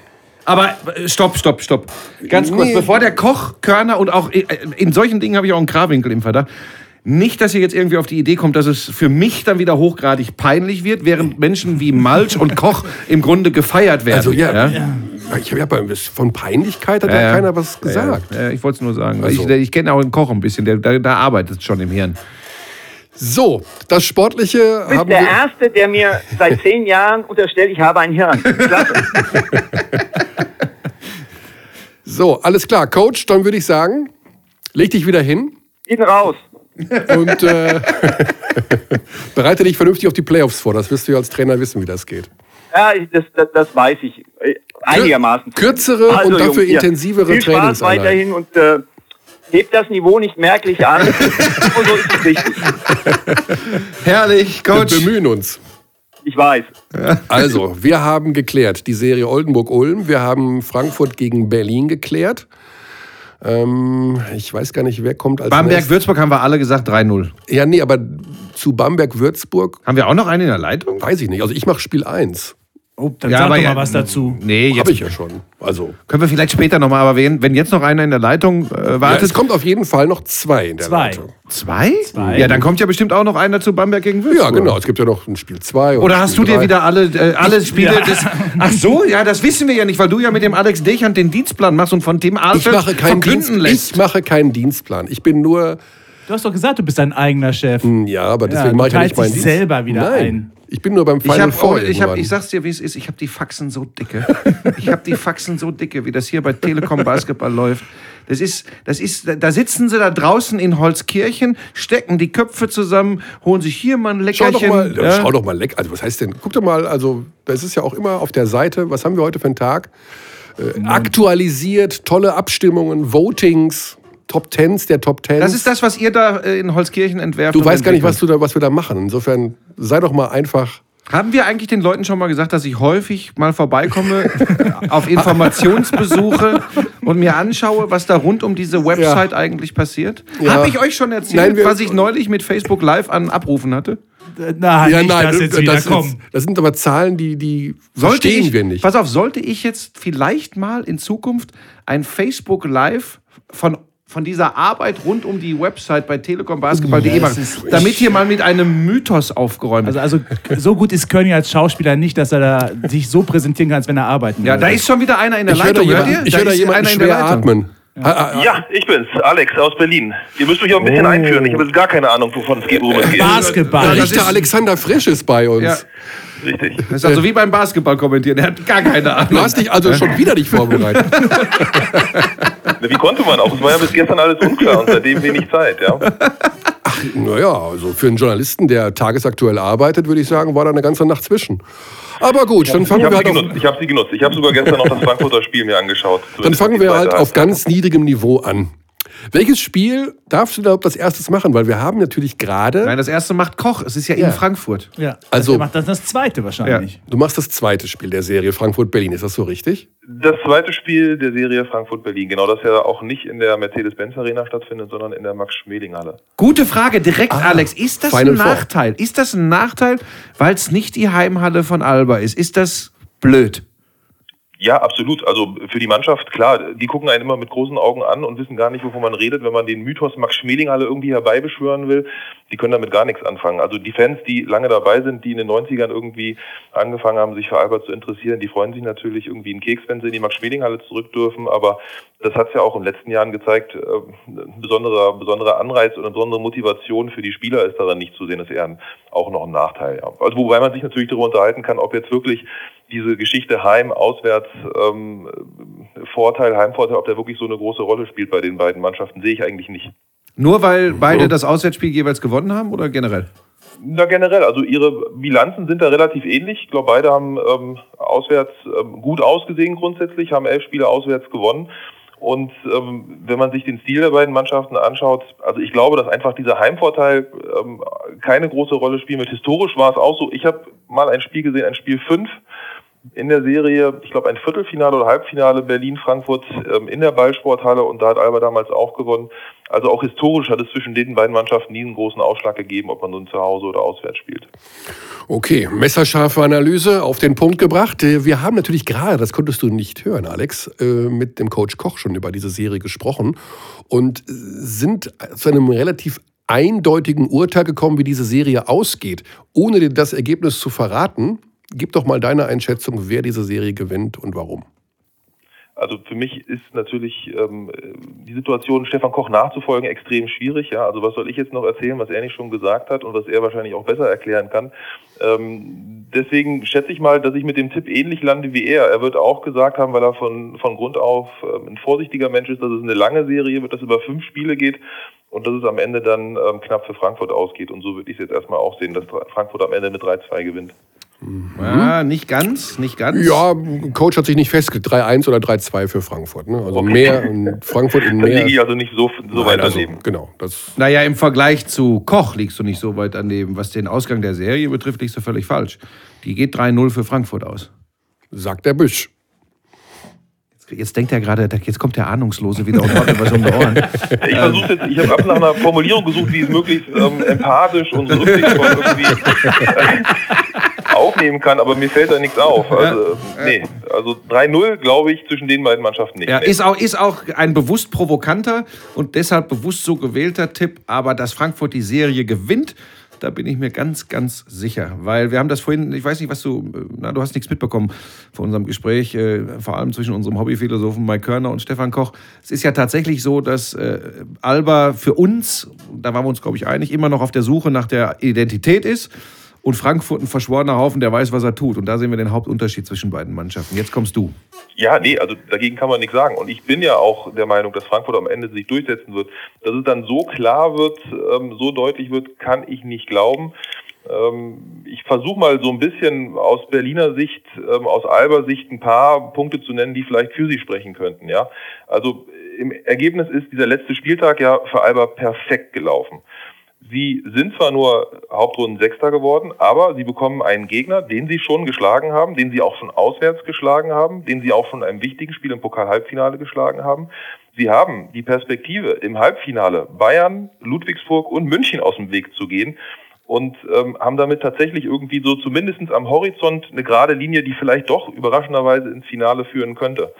Speaker 3: Aber äh, stopp, stopp, stopp. Ganz kurz,
Speaker 1: Nee.
Speaker 3: bevor der Koch, Körner und auch äh, in solchen Dingen habe ich auch einen Krawinkel im Verdacht. Nicht, dass ihr jetzt irgendwie auf die Idee kommt, dass es für mich dann wieder hochgradig peinlich wird, während Menschen wie Malch und Koch im Grunde gefeiert werden.
Speaker 1: Also ja,
Speaker 3: ja?
Speaker 1: ich habe ja bei- von Peinlichkeit hat ja,
Speaker 3: Ja, ja.
Speaker 1: keiner was gesagt.
Speaker 3: Ja, ja, ich wollte es nur sagen.
Speaker 1: Also.
Speaker 3: Ich, ich kenne auch den Koch ein bisschen, der, der, der arbeitet schon im Hirn.
Speaker 1: So, das Sportliche
Speaker 5: Du bist
Speaker 1: haben
Speaker 5: der
Speaker 1: wir.
Speaker 5: Erste, der mir seit zehn Jahren unterstellt, ich habe ein Hirn. Klasse.
Speaker 1: So, alles klar, Coach, dann würde ich sagen, leg dich wieder hin
Speaker 5: Geht raus.
Speaker 1: Und äh, bereite dich vernünftig auf die Playoffs vor. Das wirst du ja als Trainer wissen, wie das geht.
Speaker 5: Ja, ich- das, das, das weiß ich. Äh, Einigermaßen.
Speaker 1: Kürzere und dafür
Speaker 5: Jungs,
Speaker 1: intensivere
Speaker 5: Viel Spaß weiterhin und äh, hebt das Niveau nicht merklich an. und so ist es richtig.
Speaker 3: Herrlich,
Speaker 1: Wir
Speaker 3: Coach.
Speaker 1: bemühen uns.
Speaker 5: Ich weiß.
Speaker 1: Also, wir haben geklärt die Serie Oldenburg-Ulm. Wir haben Frankfurt gegen Berlin geklärt. Ähm, ich weiß gar nicht, wer kommt als.
Speaker 3: Bamberg-Würzburg haben wir alle gesagt 3-0.
Speaker 1: Ja, nee, aber zu Bamberg-Würzburg
Speaker 3: Haben wir auch noch einen in der Leitung?
Speaker 1: weiß ich nicht. Also ich mache Spiel 1.
Speaker 2: Oh, dann
Speaker 3: Ja,
Speaker 2: sag
Speaker 3: aber
Speaker 2: doch mal
Speaker 3: ja,
Speaker 2: was dazu.
Speaker 3: Nee, jetzt
Speaker 1: Habe ich ja schon. Also,
Speaker 3: können wir vielleicht später nochmal, aber wenn, wenn jetzt noch einer in der Leitung äh,
Speaker 1: ja,
Speaker 3: wartet.
Speaker 1: es kommt auf jeden Fall noch zwei in der
Speaker 2: Zwei.
Speaker 1: Leitung.
Speaker 3: zwei?
Speaker 2: Zwei.
Speaker 3: Ja, dann kommt ja bestimmt auch noch einer zu Bamberg gegen Würzburg.
Speaker 1: Ja, genau. Es gibt ja noch ein Spiel 2.
Speaker 3: Oder hast du dir wieder alle, äh, alle Spiele des. Ach so, ja, das wissen wir ja nicht, weil du ja mit dem Alex Dechand den Dienstplan machst und von
Speaker 1: keinen Dienst,
Speaker 3: verkünden lässt.
Speaker 1: ich mache keinen Dienstplan. Ich bin nur,
Speaker 2: Du hast doch gesagt, du bist dein eigener Chef.
Speaker 1: ja, aber
Speaker 2: Ja,
Speaker 1: deswegen
Speaker 2: du
Speaker 1: mache ich ja nicht meinen
Speaker 2: dich
Speaker 1: Dienst.
Speaker 2: selber wieder
Speaker 1: Nein,
Speaker 2: ein.
Speaker 1: Ich bin nur beim
Speaker 3: Ich,
Speaker 1: Final
Speaker 3: hab,
Speaker 1: Four
Speaker 3: ich, hab, ich sag's dir, wie es ist. Ich habe die Faxen so dicke. Ich habe die Faxen so dicke, wie das hier bei Telekom Basketball läuft. Das ist, das ist, da sitzen sie da draußen in Holzkirchen, stecken die Köpfe zusammen, holen sich hier mal ein
Speaker 1: Schau
Speaker 3: Leckerchen.
Speaker 1: doch mal,
Speaker 3: ja.
Speaker 1: schau doch mal leck. Also was heißt denn? Guck doch mal, also das ist ja auch immer auf der Seite. Was haben wir heute für einen Tag? Äh, aktualisiert, tolle Abstimmungen, Votings, Top Tens der Top Tens.
Speaker 3: Das ist das, was ihr da äh, in Holzkirchen entwerft.
Speaker 1: Du weißt gar nicht, was, da, was wir da machen. Insofern sei doch mal einfach.
Speaker 3: Haben wir eigentlich den Leuten schon mal gesagt, dass ich häufig mal vorbeikomme auf Informationsbesuche und mir anschaue, was da rund um diese Website eigentlich passiert?
Speaker 1: Ja.
Speaker 3: Habe ich euch schon erzählt,
Speaker 1: Nein,
Speaker 3: was ich neulich mit Facebook Live an Abrufen hatte?
Speaker 2: Äh, Nein, nicht das jetzt wieder,
Speaker 1: das, das sind aber Zahlen, die, die
Speaker 3: Sollte
Speaker 1: verstehen
Speaker 3: ich,
Speaker 1: wir nicht.
Speaker 3: Pass auf, sollte ich jetzt vielleicht mal in Zukunft ein Facebook Live von von dieser Arbeit rund um die Website bei telekombasketball.de
Speaker 2: das
Speaker 3: machen,
Speaker 2: ist-
Speaker 3: damit hier mal mit einem Mythos aufgeräumt wird.
Speaker 2: Also, also so gut ist König als Schauspieler nicht, dass er da sich so präsentieren kann, als wenn er arbeiten
Speaker 3: ja, da ist schon wieder einer in der
Speaker 1: ich da
Speaker 3: Leitung. hört
Speaker 1: jemanden,
Speaker 3: ihr?
Speaker 1: ich höre da jemanden
Speaker 3: der
Speaker 1: schwer atmen. Ah, ah, ah.
Speaker 6: Ja, ich bin's, Alex aus Berlin. Ihr müsst mich auch ein bisschen einführen. Ich habe jetzt gar keine Ahnung, wovon es geht, worum es geht.
Speaker 2: Basketball.
Speaker 3: das
Speaker 1: Richter
Speaker 3: ist-
Speaker 1: Alexander Frisch ist bei uns.
Speaker 3: Ja.
Speaker 6: Richtig.
Speaker 3: Das ist also wie beim Basketball kommentieren. Er hat gar keine Ahnung.
Speaker 1: Du hast dich also schon wieder nicht vorbereitet.
Speaker 6: Wie konnte man auch? Es war ja bis gestern alles unklar und seitdem wenig Zeit, ja.
Speaker 1: Naja, also für einen Journalisten, der tagesaktuell arbeitet, würde ich sagen, war da eine ganze Nacht zwischen. Aber gut, dann fangen
Speaker 6: Ich
Speaker 1: wir halt auf,
Speaker 6: genutzt. Ich habe sie genutzt. Ich habe sogar gestern noch das Frankfurter Spiel mir angeschaut.
Speaker 1: dann fangen wir halt auf ganz niedrigem Niveau an. Welches Spiel darfst du da als erstes machen? Weil wir haben natürlich gerade,
Speaker 3: Nein, das erste macht Koch. Es ist ja,
Speaker 1: Ja.
Speaker 3: in Frankfurt.
Speaker 2: Ja,
Speaker 1: Also-
Speaker 2: also macht das das zweite wahrscheinlich.
Speaker 1: du machst das zweite Spiel der Serie Frankfurt-Berlin, ist das so richtig?
Speaker 6: Das zweite Spiel der Serie Frankfurt-Berlin. Genau, das ja auch nicht in der Mercedes-Benz-Arena stattfindet, sondern in der Max-Schmeling-Halle.
Speaker 3: Gute Frage, direkt, Alex. Ist das
Speaker 1: Final
Speaker 3: ein
Speaker 1: Four.
Speaker 3: Nachteil? Ist das ein Nachteil, weil es nicht die Heimhalle von Alba ist? Ist das blöd?
Speaker 6: Ja, absolut. Also für die Mannschaft, klar, die gucken einen immer mit großen Augen an und wissen gar nicht, wovon man redet, wenn man den Mythos Max-Schmeling-Halle irgendwie herbeibeschwören will. Die können damit gar nichts anfangen. Also die Fans, die lange dabei sind, die in den 90ern irgendwie angefangen haben, sich für Albert zu interessieren, die freuen sich natürlich irgendwie einen Keks, wenn sie in die Max-Schmeling-Halle zurück dürfen. Aber das hat es ja auch in den letzten Jahren gezeigt, äh, ein besonderer, besonderer Anreiz und eine besondere Motivation für die Spieler ist daran nicht zu sehen, ist eher ein, auch noch ein Nachteil. Ja. Also wobei man sich natürlich darüber unterhalten kann, ob jetzt wirklich diese Geschichte Heim, Auswärts, ähm, Vorteil, Heimvorteil, ob der wirklich so eine große Rolle spielt bei den beiden Mannschaften, sehe ich eigentlich nicht.
Speaker 3: Nur weil beide das Auswärtsspiel jeweils gewonnen haben oder generell?
Speaker 6: Na generell, also ihre Bilanzen sind da relativ ähnlich. Ich glaube, beide haben ähm, auswärts ähm, gut ausgesehen grundsätzlich, haben elf Spiele auswärts gewonnen. Und ähm, wenn man sich den Stil der beiden Mannschaften anschaut, also ich glaube, dass einfach dieser Heimvorteil ähm, keine große Rolle spielt. Mit historisch war es auch so. Ich habe mal ein Spiel gesehen, ein Spiel 5 in der Serie, ich glaube ein Viertelfinale oder Halbfinale Berlin-Frankfurt ähm, in der Ballsporthalle und da hat Alba damals auch gewonnen. Also auch historisch hat es zwischen den beiden Mannschaften nie einen großen Ausschlag gegeben, ob man nun zu Hause oder auswärts spielt.
Speaker 1: Okay, messerscharfe Analyse auf den Punkt gebracht. Äh, Wir haben natürlich gerade, das konntest du nicht hören, Alex, äh, mit dem Coach Koch schon über diese Serie gesprochen und äh, sind zu einem relativ eindeutigen Urteil gekommen, wie diese Serie ausgeht. Ohne das Ergebnis zu verraten, gib doch mal deine Einschätzung, wer diese Serie gewinnt und warum.
Speaker 6: Also für mich ist natürlich ähm, die Situation, Stefan Koch nachzufolgen, extrem schwierig. Ja, also was soll ich jetzt noch erzählen, was er nicht schon gesagt hat und was er wahrscheinlich auch besser erklären kann. Ähm, deswegen schätze ich mal, dass ich mit dem Tipp ähnlich lande wie er. Er wird auch gesagt haben, weil er von von Grund auf ähm, ein vorsichtiger Mensch ist, dass es eine lange Serie wird, dass es über fünf Spiele geht und dass es am Ende dann ähm, knapp für Frankfurt ausgeht. Und so würde ich es jetzt erstmal auch sehen, dass Frankfurt am Ende mit 3-2 gewinnt.
Speaker 3: Ja, nicht ganz, nicht ganz.
Speaker 1: Ja, Coach hat sich nicht festgelegt, 3-1 oder 3-2 für Frankfurt. Ne? Also
Speaker 6: Okay.
Speaker 1: mehr, in Frankfurt in
Speaker 6: Da
Speaker 1: mehr.
Speaker 6: liege ich also nicht so, so
Speaker 1: Nein,
Speaker 6: weit
Speaker 1: also,
Speaker 6: daneben.
Speaker 1: Genau, das
Speaker 3: Naja, im Vergleich zu Koch liegst du nicht so weit daneben. Was den Ausgang der Serie betrifft, liegst du völlig falsch. Die geht 3-0 für Frankfurt aus.
Speaker 1: sagt der Büsch.
Speaker 3: Jetzt denkt er gerade, jetzt kommt der Ahnungslose wieder und haut mir was um die Ohren.
Speaker 6: Ich versuche jetzt, ich habe ab nach einer Formulierung gesucht, die es möglichst ähm, empathisch und so rücksichtsvoll irgendwie mitnehmen kann, aber mir fällt da nichts auf. Also, nee, also 3-0 glaube ich zwischen den beiden Mannschaften nicht.
Speaker 3: Ja,
Speaker 6: Nee.
Speaker 3: ist auch, ist auch ein bewusst provokanter und deshalb bewusst so gewählter Tipp, aber dass Frankfurt die Serie gewinnt, da bin ich mir ganz, ganz sicher. Weil wir haben das vorhin, ich weiß nicht, was du, na, du hast nichts mitbekommen von unserem Gespräch, äh, vor allem zwischen unserem Hobbyphilosophen Mike Körner und Stefan Koch. Es ist ja tatsächlich so, dass äh, Alba für uns, da waren wir uns, glaube ich, einig, immer noch auf der Suche nach der Identität ist. Und Frankfurt ein verschworener Haufen, der weiß, was er tut. Und da sehen wir den Hauptunterschied zwischen beiden Mannschaften. Jetzt kommst du.
Speaker 6: Ja, nee, also dagegen kann man nichts sagen. Und ich bin ja auch der Meinung, dass Frankfurt am Ende sich durchsetzen wird. Dass es dann so klar wird, ähm, so deutlich wird, kann ich nicht glauben. Ähm, ich versuche mal so ein bisschen aus Berliner Sicht, ähm, aus Alber Sicht ein paar Punkte zu nennen, die vielleicht für sie sprechen könnten. Ja, also im Ergebnis ist dieser letzte Spieltag ja für Alba perfekt gelaufen. Sie sind zwar nur Hauptrunden Sechster geworden, aber sie bekommen einen Gegner, den sie schon geschlagen haben, den sie auch schon auswärts geschlagen haben, den sie auch schon in einem wichtigen Spiel im Pokal-Halbfinale geschlagen haben. Sie haben die Perspektive, im Halbfinale Bayern, Ludwigsburg und München aus dem Weg zu gehen und ähm, haben damit tatsächlich irgendwie so zumindest am Horizont eine gerade Linie, die vielleicht doch überraschenderweise ins Finale führen könnte.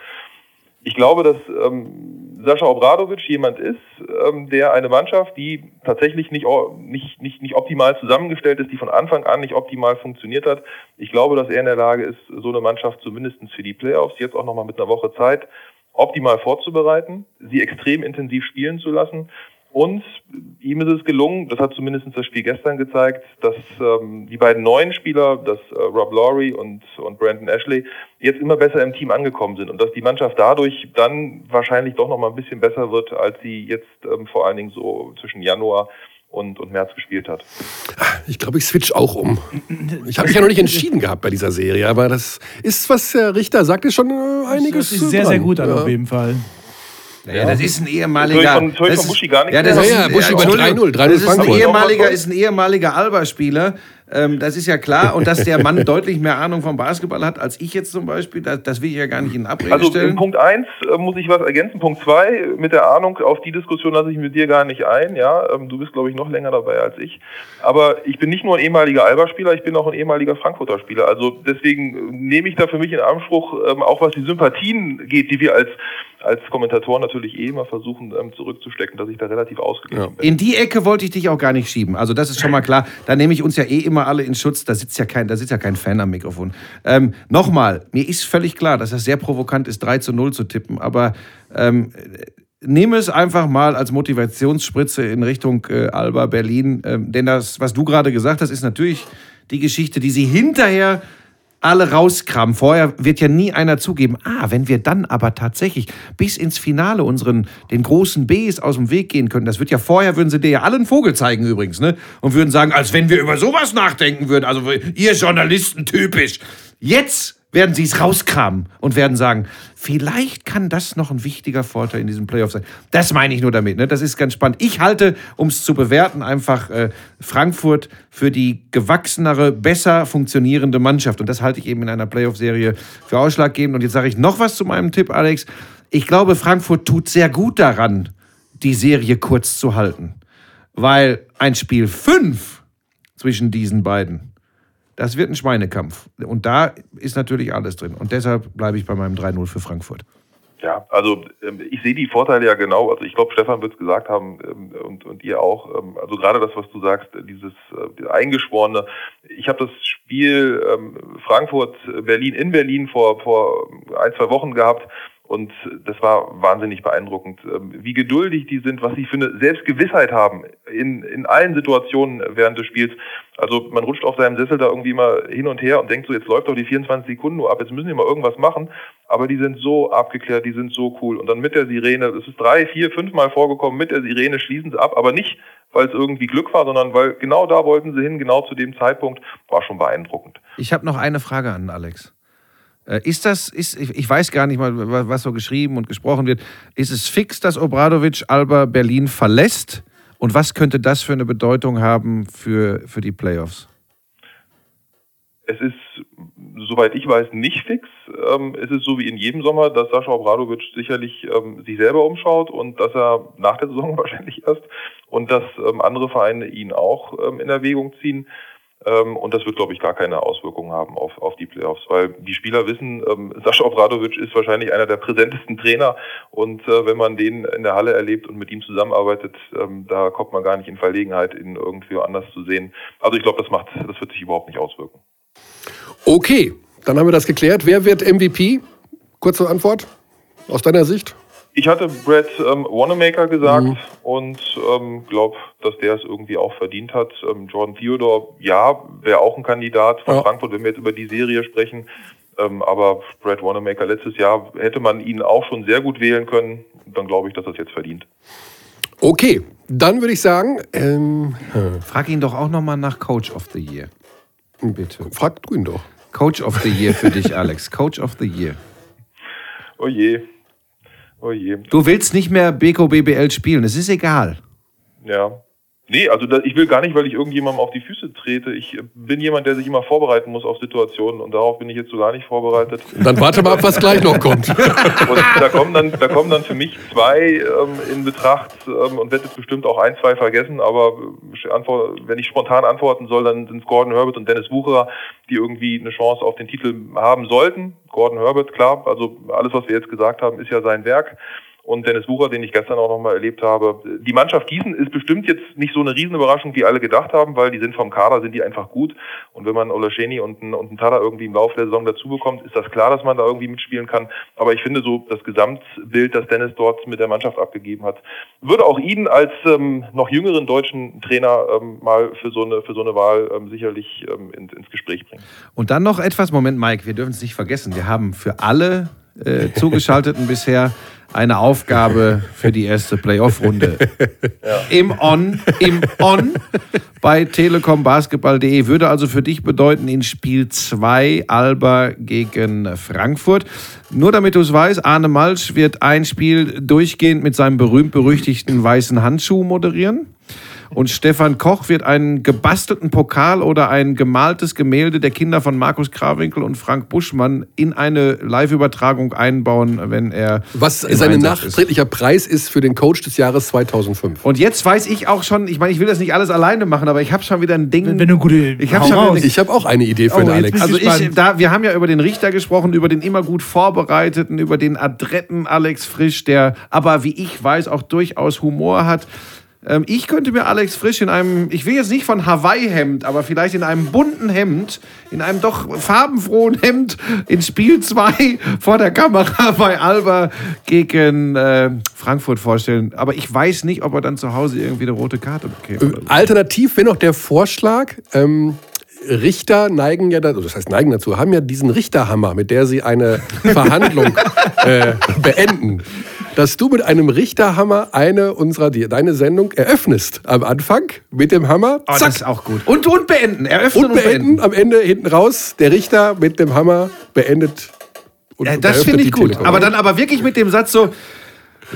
Speaker 6: Ich glaube, dass ähm, Sascha Obradovic jemand ist, ähm, der eine Mannschaft, die tatsächlich nicht, nicht, nicht, nicht optimal zusammengestellt ist, die von Anfang an nicht optimal funktioniert hat. Ich glaube, dass er in der Lage ist, so eine Mannschaft zumindest für die Playoffs, jetzt auch nochmal mit einer Woche Zeit, optimal vorzubereiten, sie extrem intensiv spielen zu lassen. Und ihm ist es gelungen, das hat zumindest das Spiel gestern gezeigt, dass ähm, die beiden neuen Spieler, dass äh, Rob Laurie und, und Brandon Ashley, jetzt immer besser im Team angekommen sind und dass die Mannschaft dadurch dann wahrscheinlich doch noch mal ein bisschen besser wird, als sie jetzt ähm, vor allen Dingen so zwischen Januar und, und März gespielt hat.
Speaker 1: Ich glaube, ich switch auch um. Ich habe mich ja noch nicht entschieden gehabt bei dieser Serie, aber das ist, was der Richter sagt, ist schon äh, einiges.
Speaker 2: Das ist sehr, sehr
Speaker 1: dran.
Speaker 2: gut an
Speaker 1: ja.
Speaker 2: auf jeden Fall.
Speaker 3: Ja, das ist ein ehemaliger.
Speaker 6: von, von Buschi gar nicht
Speaker 3: ja, das ist,
Speaker 1: Ja, ja, Buschi bei
Speaker 3: Entschuldigung,
Speaker 1: 3-0, 3-0
Speaker 3: Das ist ein ehemaliger, ist ein ehemaliger Alba-Spieler. Ähm, das ist ja klar. Und dass der Mann deutlich mehr Ahnung vom Basketball hat als ich jetzt zum Beispiel, das, das will ich ja gar nicht in Abrede
Speaker 6: Also
Speaker 3: stellen.
Speaker 6: in Punkt eins äh, muss ich was ergänzen. Punkt zwei mit der Ahnung, auf die Diskussion lasse ich mit dir gar nicht ein. Ja, ähm, du bist, glaube ich, noch länger dabei als ich. Aber ich bin nicht nur ein ehemaliger Alba-Spieler, ich bin auch ein ehemaliger Frankfurter Spieler. Also deswegen äh, nehme ich da für mich in Anspruch, ähm, auch was die Sympathien geht, die wir als als Kommentatoren natürlich eh immer versuchen ähm, zurückzustecken, dass ich da relativ ausgeglichen bin.
Speaker 3: In die Ecke wollte ich dich auch gar nicht schieben. Also das ist schon mal klar. Da nehme ich uns ja eh immer alle in Schutz. Da sitzt ja kein, da sitzt ja kein Fan am Mikrofon. Ähm, Nochmal, mir ist völlig klar, dass das sehr provokant ist, 3 zu 0 zu tippen. Aber ähm, nehme es einfach mal als Motivationsspritze in Richtung äh, Alba Berlin. Ähm, denn das, was du gerade gesagt hast, ist natürlich die Geschichte, die sie hinterher alle rauskramen. Vorher wird ja nie einer zugeben. Ah, wenn wir dann aber tatsächlich bis ins Finale unseren, den großen Bs aus dem Weg gehen können, das wird ja vorher, würden sie dir ja alle einen Vogel zeigen übrigens, ne? Und würden sagen, als wenn wir über sowas nachdenken würden. Also ihr Journalisten typisch. Jetzt werden sie es rauskramen und werden sagen, vielleicht kann das noch ein wichtiger Vorteil in diesem Playoff sein. Das meine ich nur damit. Ne? Das ist ganz spannend. Ich halte, um es zu bewerten, einfach äh, Frankfurt für die gewachsenere, besser funktionierende Mannschaft. Und das halte ich eben in einer Playoff-Serie für ausschlaggebend. Und jetzt sage ich noch was zu meinem Tipp, Alex. Ich glaube, Frankfurt tut sehr gut daran, die Serie kurz zu halten. Weil ein Spiel 5 zwischen diesen beiden das wird ein Schweinekampf. Und da ist natürlich alles drin. Und deshalb bleibe ich bei meinem 3-0 für Frankfurt.
Speaker 6: Ja, also ähm, ich sehe die Vorteile ja genau. Also ich glaube, Stefan wird es gesagt haben ähm, und, und ihr auch. Ähm, also gerade das, was du sagst, äh, dieses äh, eingeschworene. Ich habe das Spiel Frankfurt-Berlin in Berlin vor, vor ein, zwei Wochen gehabt. Und das war wahnsinnig beeindruckend, ähm, wie geduldig die sind, was sie für eine Selbstgewissheit haben in, in allen Situationen während des Spiels. Also man rutscht auf seinem Sessel da irgendwie immer hin und her und denkt so, jetzt läuft doch die 24 Sekunden nur ab, jetzt müssen wir mal irgendwas machen. Aber die sind so abgeklärt, die sind so cool. Und dann mit der Sirene, es ist drei, vier, fünf Mal vorgekommen, mit der Sirene schließen sie ab, aber nicht, weil es irgendwie Glück war, sondern weil genau da wollten sie hin, genau zu dem Zeitpunkt, war schon beeindruckend.
Speaker 3: Ich habe noch eine Frage an Alex. Äh, Ist das, ist, ich weiß gar nicht mal, wa- was so geschrieben und gesprochen wird. Ist es fix, dass Obradovic Alba Berlin verlässt? Und was könnte das für eine Bedeutung haben für, für die Playoffs?
Speaker 6: Es ist, soweit ich weiß, nicht fix. Ähm, es ist so wie in jedem Sommer, dass Sascha Obradovic sicherlich ähm, sich selber umschaut und dass er nach der Saison wahrscheinlich erst und dass ähm, andere Vereine ihn auch in Erwägung ziehen. Ähm, und das wird, glaube ich, gar keine Auswirkungen haben auf, auf die Playoffs, weil die Spieler wissen, ähm, Sascha Obradovic ist wahrscheinlich einer der präsentesten Trainer und äh, wenn man den in der Halle erlebt und mit ihm zusammenarbeitet, ähm, da kommt man gar nicht in Verlegenheit, ihn irgendwie anders zu sehen. Also ich glaube, das macht, das wird sich überhaupt nicht auswirken.
Speaker 1: Okay, dann haben wir das geklärt. Wer wird MVP? Kurze Antwort aus deiner Sicht.
Speaker 6: Ich hatte Brad ähm, Wanamaker gesagt mhm. und ähm, glaube, dass der es irgendwie auch verdient hat. Ähm, Jordan Theodore, ja, wäre auch ein Kandidat von ja. Frankfurt, wenn wir jetzt über die Serie sprechen. Ähm, aber Brad Wanamaker letztes Jahr hätte man ihn auch schon sehr gut wählen können. Dann glaube ich, dass er es jetzt verdient.
Speaker 1: Okay, dann würde ich sagen, ähm,
Speaker 3: frag ihn doch auch nochmal nach Coach of the Year.
Speaker 1: Bitte. Frag ihn doch.
Speaker 3: Coach of the Year für dich, Alex. Coach of the Year.
Speaker 6: Oh je. Oh je.
Speaker 3: Du willst nicht mehr Beko BBL spielen, es ist egal.
Speaker 6: Ja. Nee, also da, ich will gar nicht, weil ich irgendjemandem auf die Füße trete. Ich bin jemand, der sich immer vorbereiten muss auf Situationen und darauf bin ich jetzt so gar nicht vorbereitet.
Speaker 1: Dann warte mal ab, was gleich noch kommt.
Speaker 6: Und da kommen dann, da kommen dann für mich zwei ähm, in Betracht ähm, und werde jetzt bestimmt auch ein, zwei vergessen, aber äh, wenn ich spontan antworten soll, dann sind es Gordon Herbert und Dennis Wucherer, die irgendwie eine Chance auf den Titel haben sollten. Gordon Herbert, klar, also alles, was wir jetzt gesagt haben, ist ja sein Werk und Dennis Wucher, den ich gestern auch nochmal erlebt habe. Die Mannschaft Gießen ist bestimmt jetzt nicht so eine Riesenüberraschung, wie alle gedacht haben, weil die sind vom Kader, sind die einfach gut. Und wenn man Olascheni und einen, und einen Tada irgendwie im Laufe der Saison dazu bekommt, ist das klar, dass man da irgendwie mitspielen kann. Aber ich finde so, das Gesamtbild, das Dennis dort mit der Mannschaft abgegeben hat, würde auch ihn als ähm, noch jüngeren deutschen Trainer ähm, mal für so eine, für so eine Wahl ähm, sicherlich ähm, ins, ins Gespräch bringen.
Speaker 3: Und dann noch etwas, Moment, Mike, wir dürfen es nicht vergessen. Wir haben für alle äh, Zugeschalteten bisher eine Aufgabe für die erste Playoff-Runde. Ja. Im On, im On bei telekombasketball.de würde also für dich bedeuten, in Spiel 2 Alba gegen Frankfurt. Nur damit du es weißt, Arne Malsch wird ein Spiel durchgehend mit seinem berühmt-berüchtigten weißen Handschuh moderieren. Und Stefan Koch wird einen gebastelten Pokal oder ein gemaltes Gemälde der Kinder von Markus Krawinkel und Frank Buschmann in eine Live-Übertragung einbauen, wenn er.
Speaker 1: Was sein nachträglicher Preis ist für den Coach des Jahres 2005.
Speaker 3: Und jetzt weiß ich auch schon, ich meine, ich will das nicht alles alleine machen, aber ich habe schon wieder ein Ding.
Speaker 2: Wenn, wenn du gute.
Speaker 1: Ich habe hab auch eine Idee für oh, den Alex.
Speaker 3: Also ich, da, wir haben ja über den Richter gesprochen, über den immer gut vorbereiteten, über den adretten Alex Frisch, der aber, wie ich weiß, auch durchaus Humor hat. Ähm, ich könnte mir Alex Frisch in einem, ich will jetzt nicht von Hawaii-Hemd, aber vielleicht in einem bunten Hemd, in einem doch farbenfrohen Hemd in Spiel 2 vor der Kamera bei Alba gegen äh, Frankfurt vorstellen. Aber ich weiß nicht, ob er dann zu Hause irgendwie eine rote Karte bekäme.
Speaker 1: So. Alternativ wäre noch der Vorschlag, ähm, Richter neigen ja, dazu, das heißt neigen dazu, haben ja diesen Richterhammer, mit der sie eine Verhandlung äh, beenden dass du mit einem Richterhammer eine unserer, deine Sendung eröffnest. Am Anfang mit dem Hammer.
Speaker 3: Oh, zack. das ist auch gut. Und, und beenden. Eröffnen
Speaker 1: und, und beenden. beenden. Am Ende hinten raus. Der Richter mit dem Hammer beendet.
Speaker 3: Und ja, das finde ich gut. Telekom. Aber dann aber wirklich mit dem Satz so,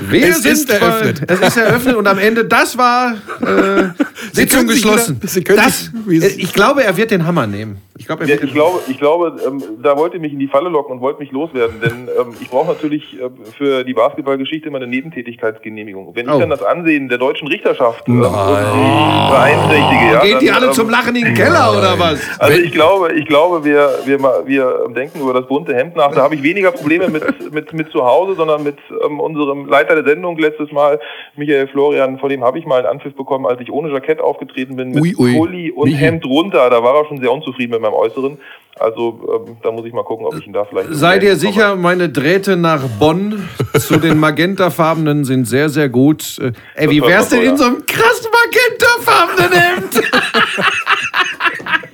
Speaker 3: wir es ist eröffnet. es ist eröffnet und am Ende, das war äh, Sitzung geschlossen. Wieder, das, äh, ich glaube, er wird den Hammer nehmen.
Speaker 6: Ich, glaub, ja, ich glaube, ich glaube ähm, da wollte ihr mich in die Falle locken und wollte mich loswerden, denn ähm, ich brauche natürlich äh, für die Basketballgeschichte immer eine Nebentätigkeitsgenehmigung. Wenn oh. ich dann das Ansehen der deutschen Richterschaft äh,
Speaker 3: beeinträchtige, ja, Geht die alle ähm, zum Lachen in den Keller oder was?
Speaker 6: Also ich glaube, ich glaube, wir, wir, wir denken über das bunte Hemd nach. Da habe ich weniger Probleme mit, mit, mit zu Hause, sondern mit ähm, unserem Leiter der Sendung letztes Mal, Michael Florian, vor dem habe ich mal einen Anpfiff bekommen, als ich ohne Jackett aufgetreten bin, mit ui, ui. Pulli und Hemd runter. Da war er schon sehr unzufrieden mit meinem Äußeren. Also ähm, da muss ich mal gucken, ob ich ihn da vielleicht.
Speaker 3: Sei dir sicher, meine Drähte nach Bonn zu den magentafarbenen sind sehr, sehr gut. Äh, ey, wie wär's denn in so einem krass magentafarbenen Hemd?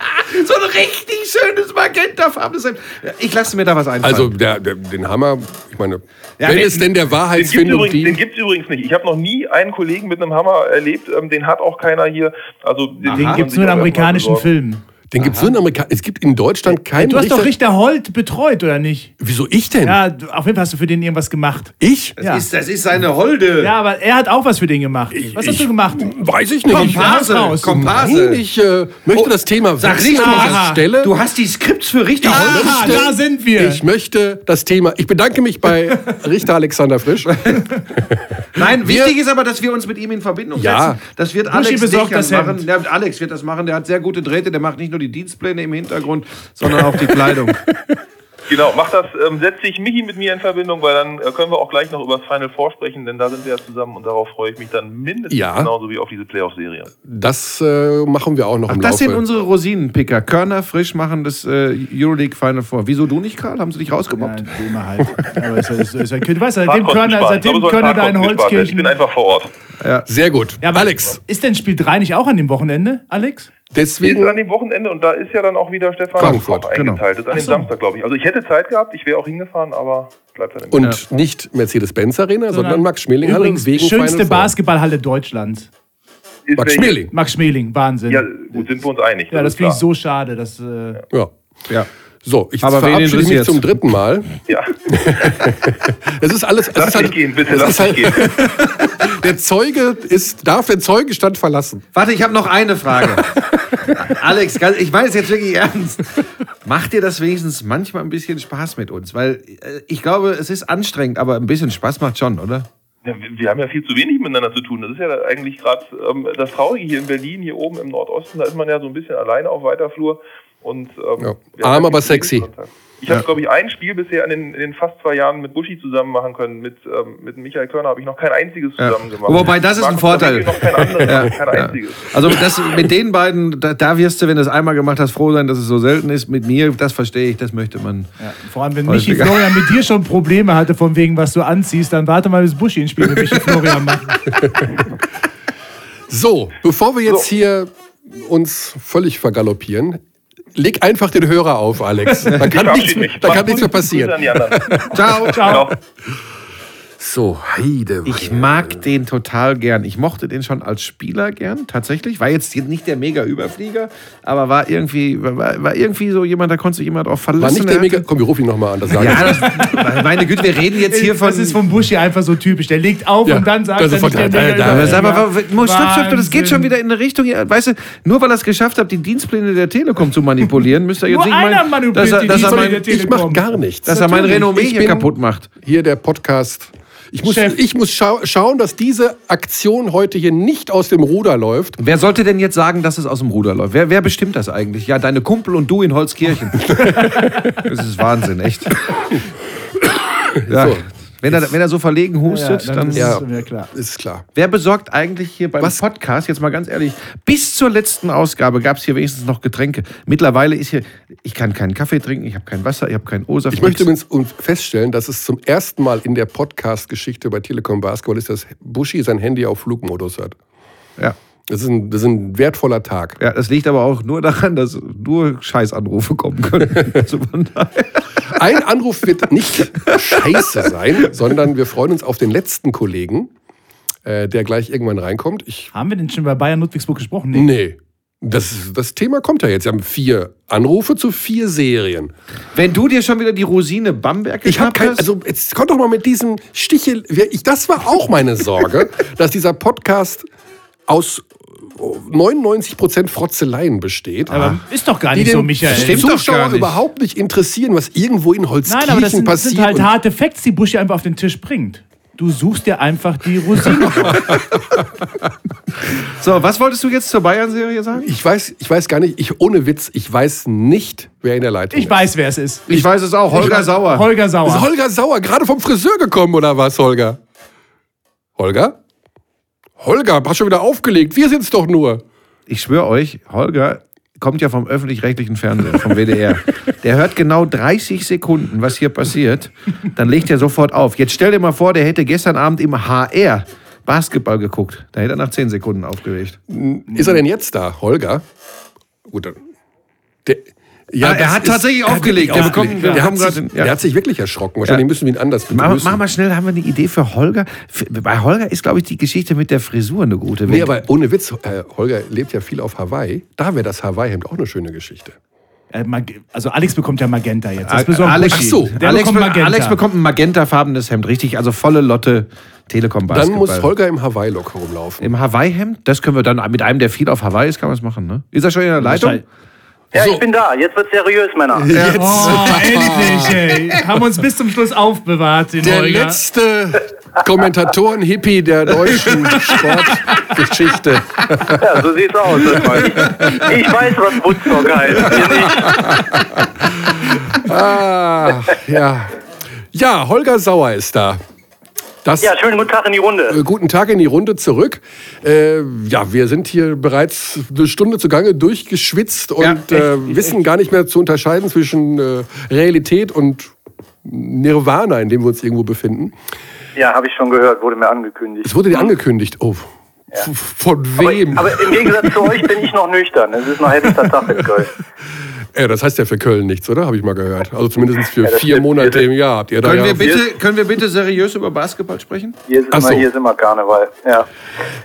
Speaker 3: so ein richtig schönes magentafarbenes Hemd. Ich lasse mir da was einfallen.
Speaker 1: Also der, der, den Hammer, ich meine, ja, wenn es denn der Wahrheitsfindung
Speaker 6: dient. Den gibt es übrigens nicht. Ich habe noch nie einen Kollegen mit einem Hammer erlebt. Ähm, den hat auch keiner hier. Also
Speaker 2: den, den gibt es nur in amerikanischen Filmen.
Speaker 1: Den gibt es nur in Amerika. Es gibt in Deutschland keinen
Speaker 2: Du hast Richter. doch Richter Holt betreut, oder nicht?
Speaker 1: Wieso ich denn?
Speaker 2: Ja, auf jeden Fall hast du für den irgendwas gemacht.
Speaker 1: Ich?
Speaker 3: Das, ja. ist, das ist seine Holde.
Speaker 2: Ja, aber er hat auch was für den gemacht. was hast du gemacht?
Speaker 1: Weiß ich nicht.
Speaker 3: Komparse.
Speaker 1: Raus. Komparse. Nein, ich äh, möchte oh, das Thema
Speaker 3: Sag nicht an Stelle. Du hast die Skripts für Richter Holt.
Speaker 2: Ah, da sind wir.
Speaker 1: Ich möchte das Thema. Ich bedanke mich bei Richter Alexander Frisch.
Speaker 3: Nein, wir, wichtig ist aber, dass wir uns mit ihm in Verbindung
Speaker 1: ja.
Speaker 3: setzen. Das wird Alex besorgt das machen. Ja, Alex wird das machen. Der hat sehr gute Drähte. Der macht nicht nur die die Dienstpläne im Hintergrund, sondern auch die Kleidung.
Speaker 6: Genau, mach das, ähm, setze ich Michi mit mir in Verbindung, weil dann äh, können wir auch gleich noch über das Final Four sprechen, denn da sind wir ja zusammen und darauf freue ich mich dann mindestens
Speaker 1: Ja.
Speaker 6: genauso wie auf diese Playoff-Serie.
Speaker 1: Das äh, machen wir auch noch
Speaker 3: Ach,
Speaker 1: im
Speaker 3: das
Speaker 1: Laufe.
Speaker 3: sind unsere Rosinenpicker. Körner frisch machen das äh, Euroleague Final Four. Wieso du nicht, Karl? Haben sie dich rausgemobbt?
Speaker 2: Ja, immer halt. Aber es ist, es ist, du weißt, seitdem Körner, seitdem Körner da in
Speaker 6: werden. Ich bin
Speaker 2: Holzkirchen.
Speaker 6: einfach vor Ort.
Speaker 1: Sehr gut.
Speaker 2: Ja,
Speaker 1: Alex,
Speaker 2: Ist denn Spiel 3 nicht auch an dem Wochenende, Alex?
Speaker 6: Ist
Speaker 1: deswegen
Speaker 6: an dem Wochenende und da ist ja dann auch wieder Stefan
Speaker 1: Frankfurt,
Speaker 3: genau.
Speaker 6: eingeteilt. Das ist an dem
Speaker 2: so.
Speaker 6: Samstag, glaube ich. Also ich hätte Zeit gehabt, ich wäre auch hingefahren, aber bleibt dann
Speaker 1: und nicht Mercedes-Benz Arena, sondern Max Schmeling Halle
Speaker 2: Übrigens,
Speaker 1: wegen
Speaker 2: schönste. Basketballhalle Deutschlands.
Speaker 6: Ist
Speaker 1: Max Schmeling.
Speaker 2: Max Schmeling, Wahnsinn.
Speaker 6: Ja,
Speaker 2: Ja,
Speaker 6: gut, sind wir uns einig.
Speaker 2: das
Speaker 6: ist
Speaker 2: finde ich so schade. Dass, äh,
Speaker 1: Ja.
Speaker 3: Ja.
Speaker 1: So, ich
Speaker 3: Aber
Speaker 1: verabschiede mich zum dritten Mal.
Speaker 6: Ja,
Speaker 1: Es ist alles. Es
Speaker 6: lass
Speaker 1: ist halt,
Speaker 6: dich gehen, bitte,
Speaker 1: es
Speaker 6: lass
Speaker 1: halt,
Speaker 6: dich gehen.
Speaker 1: der Zeuge ist, darf den Zeugenstand verlassen.
Speaker 3: Warte, ich habe noch eine Frage. Alex, ich meine es jetzt wirklich ernst. Macht dir das wenigstens manchmal ein bisschen Spaß mit uns? Weil äh, ich glaube, es ist anstrengend, aber ein bisschen Spaß macht schon, oder?
Speaker 6: Ja, wir- wir haben ja viel zu wenig miteinander zu tun. Das ist ja eigentlich gerade ähm, das Traurige hier in Berlin, hier oben im Nordosten. Da ist man ja so ein bisschen alleine auf weiter Flur. Und, ähm,
Speaker 1: Ja. Arm, aber sexy.
Speaker 6: Kontakt. Ich habe, glaube ich, ein Spiel bisher in den, in den fast zwei Jahren mit Buschi zusammen machen können. Mit, ähm, mit Michael Körner habe ich noch kein einziges
Speaker 3: Ja.
Speaker 6: zusammen gemacht.
Speaker 3: Wobei, das ist ein
Speaker 6: Markus
Speaker 3: Vorteil.
Speaker 6: Kaminski Noch kein anderes,
Speaker 3: Ja,
Speaker 6: kein
Speaker 3: ja.
Speaker 6: einziges.
Speaker 3: Also das, mit den beiden, da, da wirst du, wenn du es einmal gemacht hast, froh sein, dass es so selten ist. Mit mir, das verstehe ich, das möchte man.
Speaker 2: ja, vor allem, wenn Michi
Speaker 3: Häufiger.
Speaker 2: Florian mit dir schon Probleme hatte, von wegen, was du anziehst, dann warte mal, bis Buschi ein Spiel mit Michi Florian macht.
Speaker 1: So, bevor wir jetzt hier uns völlig vergaloppieren, leg einfach den Hörer auf, Alex. Da kann,
Speaker 6: Ich
Speaker 1: nichts, da kann nichts mehr passieren.
Speaker 3: Ciao.
Speaker 2: Ciao.
Speaker 6: Ciao.
Speaker 1: So, Heide.
Speaker 3: Ich mag den total gern. Ich mochte den schon als Spieler gern, tatsächlich. War jetzt nicht der Mega-Überflieger, aber war irgendwie, war, war irgendwie so jemand, da konnte sich jemand drauf verlassen.
Speaker 1: War nicht der
Speaker 3: Er
Speaker 1: Mega. Komm, wir rufen ihn nochmal an. Das sage
Speaker 3: Ja,
Speaker 1: ich.
Speaker 3: das, meine Güte, wir reden jetzt hier von.
Speaker 2: das ist von Buschi einfach so typisch. Der legt auf
Speaker 1: Ja,
Speaker 2: und dann sagt
Speaker 1: das
Speaker 2: er
Speaker 1: ist
Speaker 2: nicht der
Speaker 1: da-
Speaker 2: Mega-
Speaker 1: da-
Speaker 3: Aber sag mal,
Speaker 2: Überflieger.
Speaker 3: wa- stopp, stopp, das geht schon wieder in eine Richtung. Weißt du, nur weil er es geschafft hat, die Dienstpläne der Telekom zu manipulieren, müsste er jetzt
Speaker 2: Nur
Speaker 3: nicht
Speaker 2: einer
Speaker 3: meinen,
Speaker 2: manipuliert
Speaker 3: dass er,
Speaker 2: die
Speaker 3: dass er,
Speaker 2: Dienstpläne
Speaker 3: mein,
Speaker 2: der
Speaker 1: Ich mache
Speaker 2: Telekom.
Speaker 1: gar nichts.
Speaker 3: dass er mein. Renommee hier kaputt macht.
Speaker 1: Hier der Podcast. Ich muss,
Speaker 2: Chef.
Speaker 1: ich muss schau schauen, dass diese Aktion heute hier nicht aus dem Ruder läuft.
Speaker 3: Wer sollte denn jetzt sagen, dass es aus dem Ruder läuft? Wer, wer bestimmt das eigentlich? Ja, deine Kumpel und du in Holzkirchen. das ist Wahnsinn, echt. Ja,
Speaker 1: So.
Speaker 3: Wenn, er, wenn er so verlegen
Speaker 2: Ja,
Speaker 3: hustet,
Speaker 2: dann
Speaker 3: dann.
Speaker 2: ist
Speaker 1: Ja.
Speaker 2: es mir klar.
Speaker 1: Ist klar.
Speaker 3: Wer besorgt eigentlich hier beim
Speaker 1: Was?
Speaker 3: Podcast, jetzt mal ganz ehrlich, bis zur letzten Ausgabe gab es hier wenigstens noch Getränke. Mittlerweile ist hier, ich kann keinen Kaffee trinken, ich habe kein Wasser, ich habe keinen O-Saft.
Speaker 1: Ich möchte übrigens feststellen, dass es zum ersten Mal in der Podcast-Geschichte bei Telekom Basketball ist, dass Buschi sein Handy auf Flugmodus hat.
Speaker 3: ja.
Speaker 1: Das ist ein, das ist ein wertvoller Tag.
Speaker 3: ja, das liegt aber auch nur daran, dass nur Scheißanrufe kommen können. also.
Speaker 1: Ein Anruf wird nicht scheiße sein, sondern wir freuen uns auf den letzten Kollegen, äh, der gleich irgendwann reinkommt. Ich,
Speaker 2: Haben wir denn schon bei Bayern Ludwigsburg gesprochen?
Speaker 1: nee. Das, das Thema kommt ja jetzt. Wir haben vier Anrufe zu vier Serien.
Speaker 3: Wenn du dir schon wieder die Rosine Bamberg
Speaker 1: Ich habe
Speaker 3: geschnappt
Speaker 1: kein,
Speaker 3: hast,
Speaker 1: also jetzt kommt doch mal mit diesem Stichel. Ich, das war auch meine Sorge, dass dieser Podcast aus 99% Frotzeleien besteht.
Speaker 2: Aber ist doch gar
Speaker 1: die
Speaker 2: nicht so,
Speaker 1: den
Speaker 2: Michael.
Speaker 3: Stimmt doch
Speaker 1: Zuschauer
Speaker 3: gar nicht.
Speaker 1: überhaupt nicht interessieren, was irgendwo in Holzkirchen
Speaker 2: Nein, aber das sind, das
Speaker 1: passiert.
Speaker 2: sind halt harte Facts, die Buschi einfach auf den Tisch bringt. Du suchst dir einfach die Rosine raus.
Speaker 3: so, was wolltest du jetzt zur Bayern-Serie sagen?
Speaker 1: ich weiß, ich weiß gar nicht, ich ohne Witz, ich weiß nicht, wer in der Leitung
Speaker 2: Ich
Speaker 1: ist.
Speaker 2: weiß, wer es ist.
Speaker 3: Ich weiß es auch, Holger Sauer.
Speaker 2: Holger
Speaker 1: Ist
Speaker 2: Sauer.
Speaker 1: Holger Sauer gerade vom Friseur gekommen oder was, Holger? Holger? Holger, hast schon wieder aufgelegt. Wir sind's doch nur.
Speaker 3: Ich schwöre euch, Holger kommt ja vom öffentlich-rechtlichen Fernsehen, vom WDR. Der hört genau 30 Sekunden, was hier passiert. Dann legt er sofort auf. Jetzt stell dir mal vor, der hätte gestern Abend im HR Basketball geguckt. Da hätte er nach 10 Sekunden aufgelegt.
Speaker 1: Ist er denn jetzt da, Holger? Gut, dann. Der, ja,
Speaker 3: er hat
Speaker 1: ist-
Speaker 3: tatsächlich
Speaker 1: er hat
Speaker 3: aufgelegt.
Speaker 1: aufgelegt.
Speaker 3: wir
Speaker 1: der, hat sich, der hat sich wirklich erschrocken. Wahrscheinlich
Speaker 3: Ja.
Speaker 1: müssen wir ihn anders
Speaker 3: Mach,
Speaker 1: begrüßen.
Speaker 3: mach mal schnell, haben wir eine Idee für Holger? Bei Holger ist, glaube ich, die Geschichte mit der Frisur eine gute.
Speaker 1: Nee, aber ohne Witz, äh, Holger lebt ja viel auf Hawaii. Da wäre das Hawaii-Hemd auch eine schöne Geschichte.
Speaker 2: Äh, Also Alex bekommt ja Magenta jetzt. Das
Speaker 3: Alex,
Speaker 1: so,
Speaker 2: Der
Speaker 3: Alex,
Speaker 2: bekommt
Speaker 3: be-
Speaker 2: Magenta.
Speaker 3: Alex bekommt ein magentafarbenes Hemd, richtig, also volle Lotte Telekom
Speaker 1: Dann
Speaker 3: Basketball.
Speaker 1: muss Holger im Hawaii-Look rumlaufen.
Speaker 3: Im Hawaii-Hemd, das können wir dann mit einem, der viel auf Hawaii ist, kann man es machen, ne? Ist er schon in der Leitung?
Speaker 7: Ja,
Speaker 1: So.
Speaker 7: ich bin da. Jetzt wird seriös, Männer.
Speaker 2: Oh, endlich, ey. Haben uns bis zum Schluss aufbewahrt, den
Speaker 1: Der
Speaker 2: Holger.
Speaker 1: letzte Kommentatoren-Hippie der deutschen Sportgeschichte.
Speaker 7: Ja, so sieht's aus. Ich, ich weiß, was Woodstock heißt.
Speaker 1: Ah, ja. Ja, Holger Sauer ist da. Das,
Speaker 7: Ja, schönen guten Tag in die Runde.
Speaker 1: äh, guten Tag in die Runde zurück. Äh, ja, wir sind hier bereits eine Stunde zugange durchgeschwitzt und
Speaker 3: Ja,
Speaker 1: äh, wissen gar nicht mehr zu unterscheiden zwischen äh, Realität und Nirvana, in dem wir uns irgendwo befinden.
Speaker 7: Ja, habe ich schon gehört, wurde mir angekündigt.
Speaker 1: Es wurde dir angekündigt. Oh, f- von wem?
Speaker 7: Aber, aber im Gegensatz zu euch bin ich noch nüchtern. Es ist noch helllichter Tag in Köln.
Speaker 1: Ja, das heißt ja für Köln nichts, oder? Habe ich mal gehört. Also zumindest für
Speaker 7: Ja,
Speaker 1: vier. Monate im Jahr habt ihr da
Speaker 3: Können,
Speaker 1: ja.
Speaker 3: wir bitte, können wir bitte seriös über Basketball sprechen?
Speaker 7: Hier ist,
Speaker 1: Ach
Speaker 7: immer,
Speaker 1: so.
Speaker 7: hier ist immer Karneval. Ja,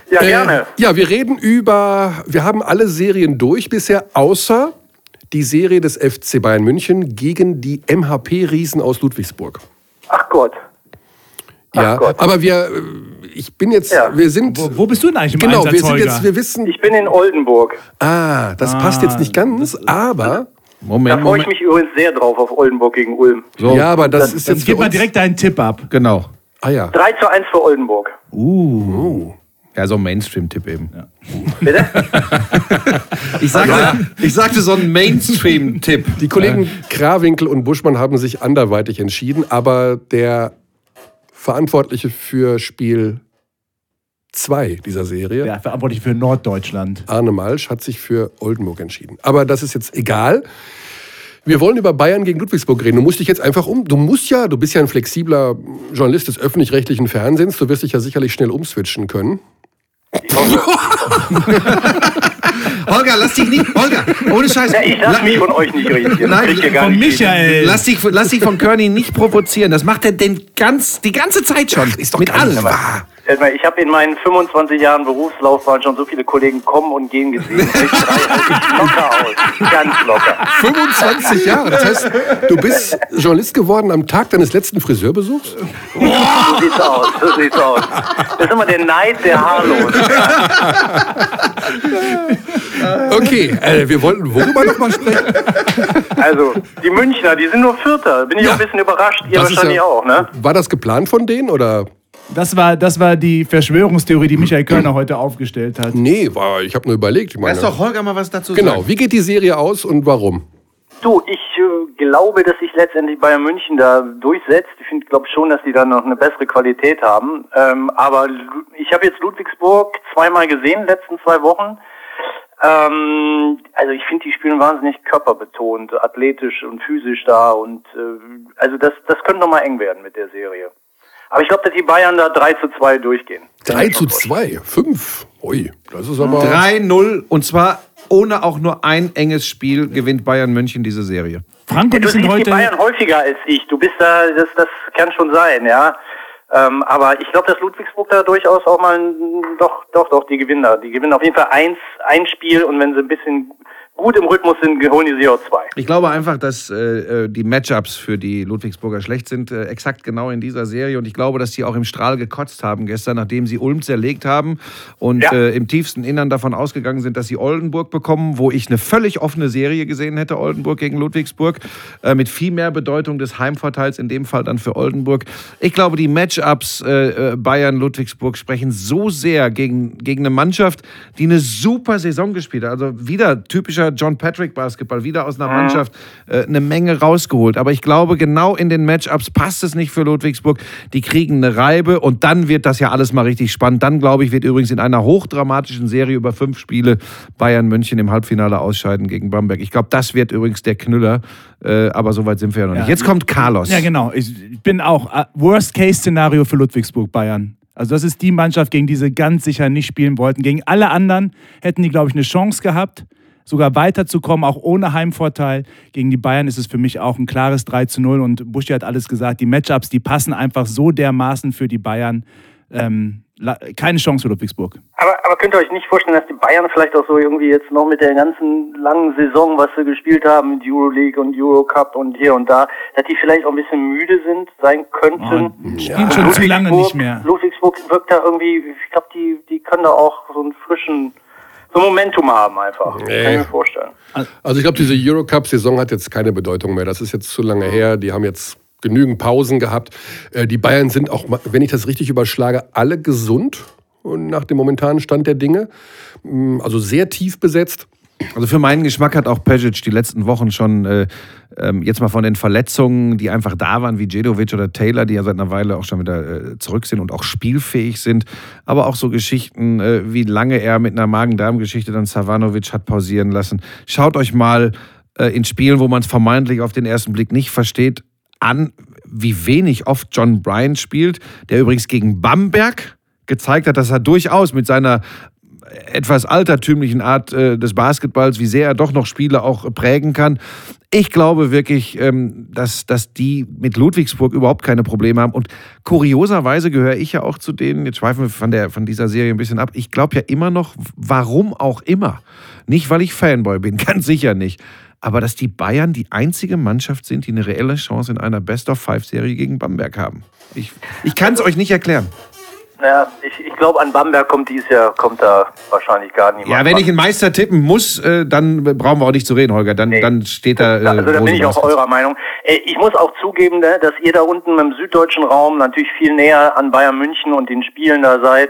Speaker 7: ja
Speaker 1: Äh,
Speaker 7: gerne.
Speaker 1: ja, wir reden über, wir haben alle Serien durch bisher, außer die Serie des FC Bayern München gegen die MHP-Riesen aus Ludwigsburg.
Speaker 7: Ach Gott.
Speaker 1: Ja,
Speaker 7: Gott.
Speaker 1: aber wir, ich bin jetzt,
Speaker 7: Ja.
Speaker 1: wir sind,
Speaker 2: Wo, wo bist du denn eigentlich im
Speaker 1: genau,
Speaker 2: Einsatz,
Speaker 1: wir sind
Speaker 2: Holger?
Speaker 1: jetzt, wir wissen,
Speaker 7: Ich bin in Oldenburg.
Speaker 1: ah, das passt jetzt nicht ganz, aber,
Speaker 7: Da
Speaker 3: Moment,
Speaker 7: freue ich
Speaker 3: Moment.
Speaker 7: mich übrigens sehr drauf auf Oldenburg gegen Ulm.
Speaker 3: So,
Speaker 1: ja, aber das ist
Speaker 2: Dann
Speaker 1: jetzt
Speaker 2: gib mal direkt deinen Tipp ab.
Speaker 3: genau.
Speaker 1: ah ja,
Speaker 7: 3 zu 1 für Oldenburg.
Speaker 3: Ja, so ein Mainstream-Tipp eben.
Speaker 7: Bitte?
Speaker 3: Ich, sagte, ich sagte so ein Mainstream-Tipp.
Speaker 1: die Kollegen Krawinkel und Buschmann haben sich anderweitig entschieden, aber der Verantwortliche für Spiel 2 dieser Serie,
Speaker 2: Ja, verantwortlich für Norddeutschland.
Speaker 1: Arne Malsch hat sich für Oldenburg entschieden. Aber das ist jetzt egal. Wir wollen über Bayern gegen Ludwigsburg reden. Du musst dich jetzt einfach um. Du musst ja, du bist ja ein flexibler Journalist des öffentlich-rechtlichen Fernsehens. Du wirst dich ja sicherlich schnell umswitchen können.
Speaker 3: Holger, lass dich nicht. Holger, ohne Scheiß.
Speaker 7: Ja, ich lasse
Speaker 3: La-
Speaker 7: mich von euch nicht reden.
Speaker 3: Nein,
Speaker 2: Von. Michael.
Speaker 3: Lass dich, lass dich von Körny nicht provozieren. Das macht er denn ganz, die ganze Zeit schon.
Speaker 1: ist doch
Speaker 3: Mit allem.
Speaker 1: wahr.
Speaker 7: Hört mal, Ich habe in meinen 25 Jahren Berufslaufbahn schon so viele Kollegen kommen und gehen gesehen. Ich locker aus. Ganz locker.
Speaker 1: 25 Jahre. Das heißt, du bist Journalist geworden am Tag deines letzten Friseurbesuchs?
Speaker 7: So sieht's aus. So sieht's aus. Das ist immer der Neid der Haarlos.
Speaker 1: Okay, äh, wir wollten worüber noch mal sprechen?
Speaker 7: Also, die Münchner, die sind nur Vierter. Bin ich auch ein bisschen überrascht. Ihr
Speaker 1: Das
Speaker 7: wahrscheinlich
Speaker 1: ja-
Speaker 7: auch, ne?
Speaker 1: War das geplant von denen oder?
Speaker 2: Das war, das war die Verschwörungstheorie, die Michael Körner heute aufgestellt hat.
Speaker 1: Nee, war, ich habe nur überlegt. Ich meine,
Speaker 3: Lass doch Holger mal was dazu
Speaker 1: genau,
Speaker 3: sagen.
Speaker 1: wie geht die Serie aus und warum?
Speaker 7: Du, ich äh, glaube, dass sich letztendlich Bayern München da durchsetzt. Ich finde, glaube schon, dass die da noch eine bessere Qualität haben. Ähm, aber ich habe jetzt Ludwigsburg zweimal gesehen, letzten zwei Wochen. Ähm, also ich finde, die spielen wahnsinnig körperbetont, athletisch und physisch da und äh, also das, das könnte noch mal eng werden mit der Serie. Aber ich glaube, dass die Bayern da 3 zu 2 durchgehen.
Speaker 1: 3 zu 2, 5. Ui, das ist aber.
Speaker 3: 3-0 und zwar ohne auch nur ein enges Spiel gewinnt Bayern München diese Serie.
Speaker 2: Frank
Speaker 7: Ja,
Speaker 2: und
Speaker 7: du siehst die
Speaker 2: heute.
Speaker 7: Bayern häufiger als ich. Du bist da, das, das kann schon sein, ja. Ähm, aber ich glaube, dass Ludwigsburg da durchaus auch mal, doch, doch, doch, die gewinnen da. Die gewinnen auf jeden Fall eins, ein Spiel und wenn sie ein bisschen gut im Rhythmus sind, holen die sie auch zwei.
Speaker 3: Ich glaube einfach, dass äh, äh, die Matchups für die Ludwigsburger schlecht sind, äh, exakt genau in dieser Serie. Und ich glaube, dass die auch im Strahl gekotzt haben gestern, nachdem sie Ulm zerlegt haben und
Speaker 7: Ja.
Speaker 3: äh, im tiefsten Innern davon ausgegangen sind, dass sie Oldenburg bekommen, wo ich eine völlig offene Serie gesehen hätte, Oldenburg gegen Ludwigsburg, äh, mit viel mehr Bedeutung des Heimvorteils, in dem Fall dann für Oldenburg. Ich glaube, die Matchups äh, Bayern-Ludwigsburg sprechen so sehr gegen, gegen eine Mannschaft, die eine super Saison gespielt hat. Also wieder typischer John Patrick Basketball, wieder aus einer Mannschaft äh, eine Menge rausgeholt. Aber ich glaube, genau in den Matchups passt es nicht für Ludwigsburg. Die kriegen eine Reibe und dann wird das ja alles mal richtig spannend. Dann, glaube ich, wird übrigens in einer hochdramatischen Serie über fünf Spiele Bayern München im Halbfinale ausscheiden gegen Bamberg. Ich glaube, das wird übrigens der Knüller. Äh, aber soweit sind wir ja noch nicht. Jetzt kommt Carlos.
Speaker 2: Ja, genau. Ich bin auch äh, Worst-Case-Szenario für Ludwigsburg Bayern. Also das ist die Mannschaft, gegen die sie ganz sicher nicht spielen wollten. Gegen alle anderen hätten die, glaube ich, eine Chance gehabt, sogar weiterzukommen, auch ohne Heimvorteil. Gegen die Bayern ist es für mich auch ein klares 3 zu 0 und Buschi hat alles gesagt. Die Matchups, die passen einfach so dermaßen für die Bayern. Ähm, keine Chance für Ludwigsburg.
Speaker 7: Aber, aber könnt ihr euch nicht vorstellen, dass die Bayern vielleicht auch so irgendwie jetzt noch mit der ganzen langen Saison, was sie gespielt haben mit Euroleague und Eurocup und hier und da, dass die vielleicht auch ein bisschen müde sind, sein könnten?
Speaker 2: Oh, spielen schon zu lange nicht mehr.
Speaker 7: Ludwigsburg wirkt da irgendwie, ich glaube, die, die können da auch so einen frischen, so Momentum haben einfach. Kann ich mir vorstellen.
Speaker 1: Also ich glaube, diese Eurocup-Saison hat jetzt keine Bedeutung mehr. Das ist jetzt zu lange her. Die haben jetzt genügend Pausen gehabt. Äh, die Bayern sind auch, wenn ich das richtig überschlage, alle gesund nach dem momentanen Stand der Dinge. Mm, also sehr tief besetzt.
Speaker 3: Also für meinen Geschmack hat auch Pejic die letzten Wochen schon äh, ähm, jetzt mal von den Verletzungen, die einfach da waren, wie Jedovic oder Taylor, die ja seit einer Weile auch schon wieder äh, zurück sind und auch spielfähig sind, aber auch so Geschichten, äh, wie lange er mit einer Magen-Darm-Geschichte dann Savanovic hat pausieren lassen. Schaut euch mal äh, in Spielen, wo man es vermeintlich auf den ersten Blick nicht versteht, an, wie wenig oft John Bryan spielt, der übrigens gegen Bamberg gezeigt hat, dass er durchaus mit seiner etwas altertümlichen Art äh, des Basketballs, wie sehr er doch noch Spiele auch prägen kann. Ich glaube wirklich, ähm, dass, dass die mit Ludwigsburg überhaupt keine Probleme haben. Und kurioserweise gehöre ich ja auch zu denen, jetzt schweifen wir von, der, von dieser Serie ein bisschen ab, ich glaube ja immer noch, warum auch immer. Nicht, weil ich Fanboy bin, ganz sicher nicht. Aber dass die Bayern die einzige Mannschaft sind, die eine reelle Chance in einer Best-of-Five-Serie gegen Bamberg haben. Ich, ich kann es euch nicht erklären.
Speaker 7: Naja, ich, ich glaube, an Bamberg kommt dieses Jahr kommt da wahrscheinlich gar niemand.
Speaker 3: Ja, wenn ich einen Meister tippen muss, äh, dann brauchen wir auch nicht zu reden, Holger. Dann, nee. dann steht da.
Speaker 7: Äh, also da bin ich auch eurer Meinung. Äh, ich muss auch zugeben, ne, dass ihr da unten im süddeutschen Raum natürlich viel näher an Bayern München und den Spielen da seid.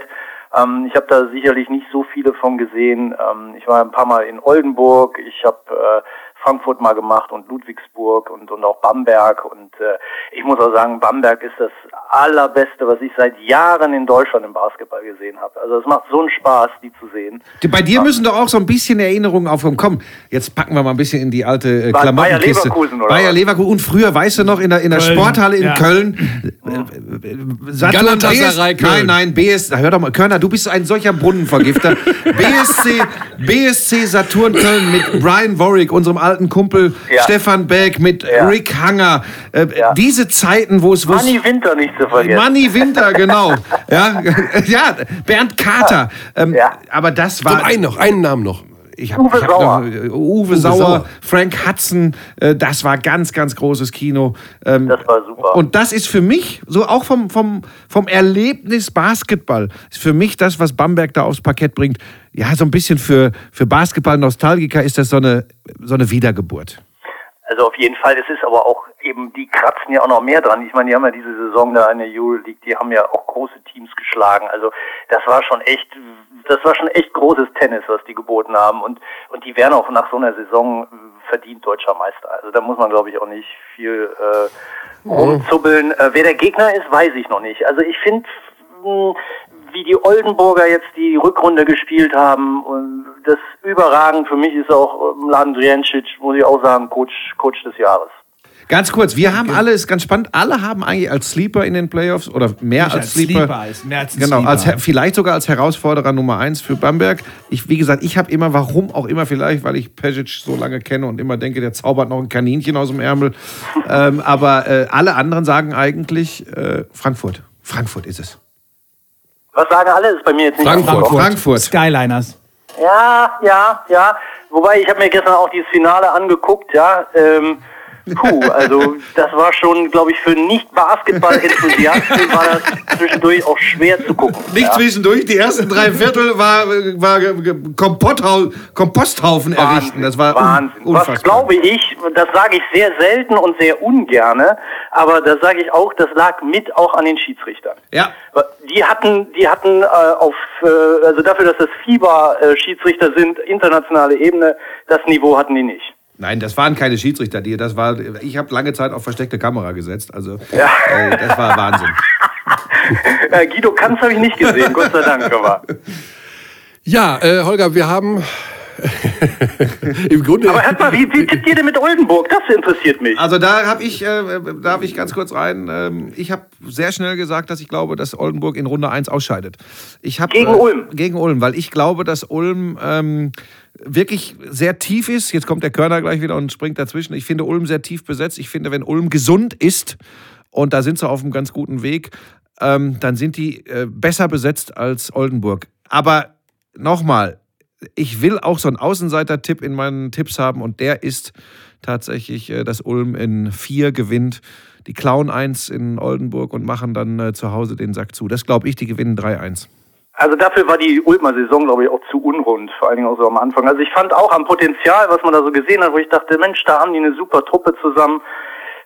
Speaker 7: Ähm, ich habe da sicherlich nicht so viele von gesehen. Ähm, ich war ein paar Mal in Oldenburg. Ich habe äh, Frankfurt mal gemacht und Ludwigsburg und, und auch Bamberg. Und äh, ich muss auch sagen, Bamberg ist das allerbeste, was ich seit Jahren in Deutschland im Basketball gesehen habe. Also es macht so einen Spaß, die zu sehen.
Speaker 3: Bei dir müssen doch auch so ein bisschen Erinnerungen aufkommen. Komm, jetzt packen wir mal ein bisschen in die alte äh, Klamottenkiste. Bayer Leverkusen, oder? Bayer Leverkusen. Und früher, weißt du noch, in der, in der Sporthalle in ja. Köln. Äh, Saturn BS, Köln. Nein, nein, BS, hör doch mal, Körner, du bist ein solcher Brunnenvergifter. BSC, BSC Saturn Köln mit Brian Warwick, unserem alten alten Kumpel ja. Stefan Beck, mit ja. Rick Hanger. Äh, ja. Diese Zeiten, wo es...
Speaker 7: Manny Winter nicht zu vergessen.
Speaker 3: Manny Winter, genau. ja, ja, Bernd Kater. Ähm, aber das war...
Speaker 1: Und einen noch, einen Namen noch.
Speaker 3: Ich hab, Uwe, ich Sauer. Noch, uh, Uwe, Uwe Sauer. Sauer, Frank Hudson, äh, das war ganz, ganz großes Kino.
Speaker 7: Ähm, das war super.
Speaker 3: Und das ist für mich, so auch vom, vom, vom Erlebnis Basketball, ist für mich das, was Bamberg da aufs Parkett bringt. Ja, so ein bisschen für, für Basketball-Nostalgiker ist das so eine, so eine Wiedergeburt.
Speaker 7: Also auf jeden Fall, es ist aber auch eben, die kratzen ja auch noch mehr dran. Ich meine, die haben ja diese Saison da in der Euroleague, die haben ja auch große Teams geschlagen. Also das war schon echt das war schon echt großes Tennis, was die geboten haben. Und, und die wären auch nach so einer Saison verdient deutscher Meister. Also da muss man, glaube ich, auch nicht viel äh, rumzubbeln. Äh, wer der Gegner ist, weiß ich noch nicht. Also ich finde, hm, wie die Oldenburger jetzt die Rückrunde gespielt haben, und das überragend. Für mich ist auch Mladen Drijancic, muss ich auch sagen, Coach, Coach des Jahres.
Speaker 3: Ganz kurz, wir haben alle, ist ganz spannend, alle haben eigentlich als Sleeper in den Playoffs oder mehr als, als, Sleeper. Sleeper ist, mehr als genau, als, vielleicht sogar als Herausforderer Nummer eins für Bamberg. Ich, wie gesagt, ich habe immer, warum auch immer, vielleicht, weil ich Pesic so lange kenne und immer denke, der zaubert noch ein Kaninchen aus dem Ärmel. ähm, aber äh, alle anderen sagen eigentlich äh, Frankfurt. Frankfurt ist es.
Speaker 7: Was sagen alle? Das ist bei mir jetzt nicht
Speaker 3: Frankfurt. Frankfurt.
Speaker 2: Skyliners.
Speaker 7: Ja, ja, ja. Wobei ich habe mir gestern auch dieses Finale angeguckt, ja. Ähm, Puh, also das war schon, glaube ich, für Nicht-Basketball-Enthusiasten war das zwischendurch auch schwer zu gucken.
Speaker 3: Nicht ja. zwischendurch, die ersten drei Viertel war, war Komposthaufen errichten. Das war
Speaker 7: Wahnsinn. Un Was glaube ich, das sage ich sehr selten und sehr ungerne, aber da sage ich auch, das lag mit auch an den Schiedsrichtern.
Speaker 3: Ja.
Speaker 7: Die hatten, die hatten äh, auf, äh, also dafür, dass das Fieber-Schiedsrichter sind, internationale Ebene, das Niveau hatten die nicht.
Speaker 3: Nein, das waren keine Schiedsrichter, die, das war, ich habe lange Zeit auf versteckte Kamera gesetzt, also ja. äh, das war Wahnsinn.
Speaker 7: ja, Guido Kanz habe ich nicht gesehen, Gott sei Dank, aber.
Speaker 1: Ja, äh, Holger, wir haben
Speaker 7: Im Grunde. Aber erstmal, wie, wie tippt ihr denn mit Oldenburg? Das interessiert mich.
Speaker 3: Also da habe ich, äh, darf ich ganz kurz rein. Ähm, ich habe sehr schnell gesagt, dass ich glaube, dass Oldenburg in Runde 1 ausscheidet. Ich hab,
Speaker 7: gegen äh, Ulm.
Speaker 3: Gegen Ulm, weil ich glaube, dass Ulm ähm, wirklich sehr tief ist. Jetzt kommt der Körner gleich wieder und springt dazwischen. Ich finde Ulm sehr tief besetzt. Ich finde, wenn Ulm gesund ist, und da sind sie auf einem ganz guten Weg, ähm, dann sind die äh, besser besetzt als Oldenburg. Aber nochmal, ich will auch so einen Außenseiter-Tipp in meinen Tipps haben und der ist tatsächlich, äh, dass Ulm in vier gewinnt. Die klauen eins in Oldenburg und machen dann äh, zu Hause den Sack zu. Das glaube ich, die gewinnen 3-1.
Speaker 7: Also dafür war die Ulmer Saison, glaube ich, auch zu unrund, vor allen Dingen auch so am Anfang. Also ich fand auch am Potenzial, was man da so gesehen hat, wo ich dachte, Mensch, da haben die eine super Truppe zusammen.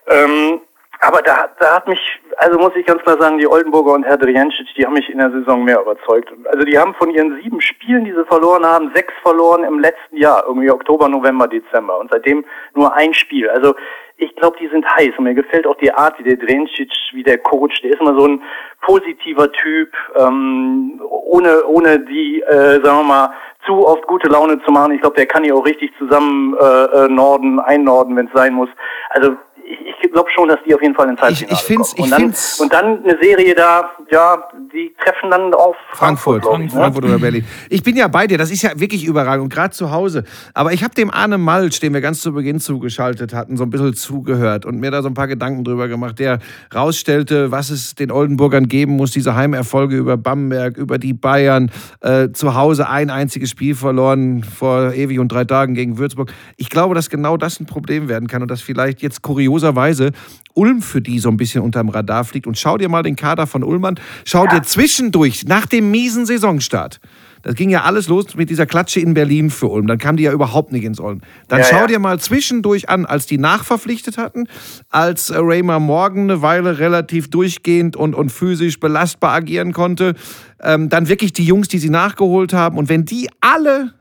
Speaker 7: Ähm, aber da, da hat mich, also muss ich ganz klar sagen, die Oldenburger und Herr Drijancic, die haben mich in der Saison mehr überzeugt. Also die haben von ihren sieben Spielen, die sie verloren haben, sechs verloren im letzten Jahr, irgendwie Oktober, November, Dezember. Und seitdem nur ein Spiel. Also ich glaube, die sind heiß. Und mir gefällt auch die Art, wie der Drencic, wie der Coach, der ist immer so ein positiver Typ, ähm, ohne, ohne die, äh, sagen wir mal, zu oft gute Laune zu machen. Ich glaube, der kann die auch richtig zusammen äh, äh, norden, einnorden, wenn es sein muss. Also ich, ich glaube schon, dass die auf jeden Fall ins Halbfinale
Speaker 3: Ich- ich find's-
Speaker 7: kommen.
Speaker 3: ich
Speaker 7: und, dann,
Speaker 3: find's-
Speaker 7: und dann eine Serie da, ja, die treffen dann auf
Speaker 3: Frankfurt,
Speaker 7: Frankfurt, ich, ne?
Speaker 3: Frankfurt oder Berlin. Ich bin ja bei dir, das ist ja wirklich überragend und gerade zu Hause. Aber ich habe dem Arne Malsch, den wir ganz zu Beginn zugeschaltet hatten, so ein bisschen zugehört und mir da so ein paar Gedanken drüber gemacht, der rausstellte, was es den Oldenburgern geben muss, diese Heimerfolge über Bamberg, über die Bayern, äh, zu Hause ein einziges Spiel verloren vor ewig und drei Tagen gegen Würzburg. Ich glaube, dass genau das ein Problem werden kann und dass vielleicht jetzt kurioserweise Ulm für die so ein bisschen unterm Radar fliegt. Und schau dir mal den Kader von Ulm an. Schau dir zwischendurch, nach dem miesen Saisonstart, das ging ja alles los mit dieser Klatsche in Berlin für Ulm. Dann kam die ja überhaupt nicht ins Ulm. Dann
Speaker 7: Ja,
Speaker 3: schau
Speaker 7: ja.
Speaker 3: dir mal zwischendurch an, als die nachverpflichtet hatten, als Raymer Morgan eine Weile relativ durchgehend und, und physisch belastbar agieren konnte. Ähm, dann wirklich die Jungs, die sie nachgeholt haben. Und wenn die alle,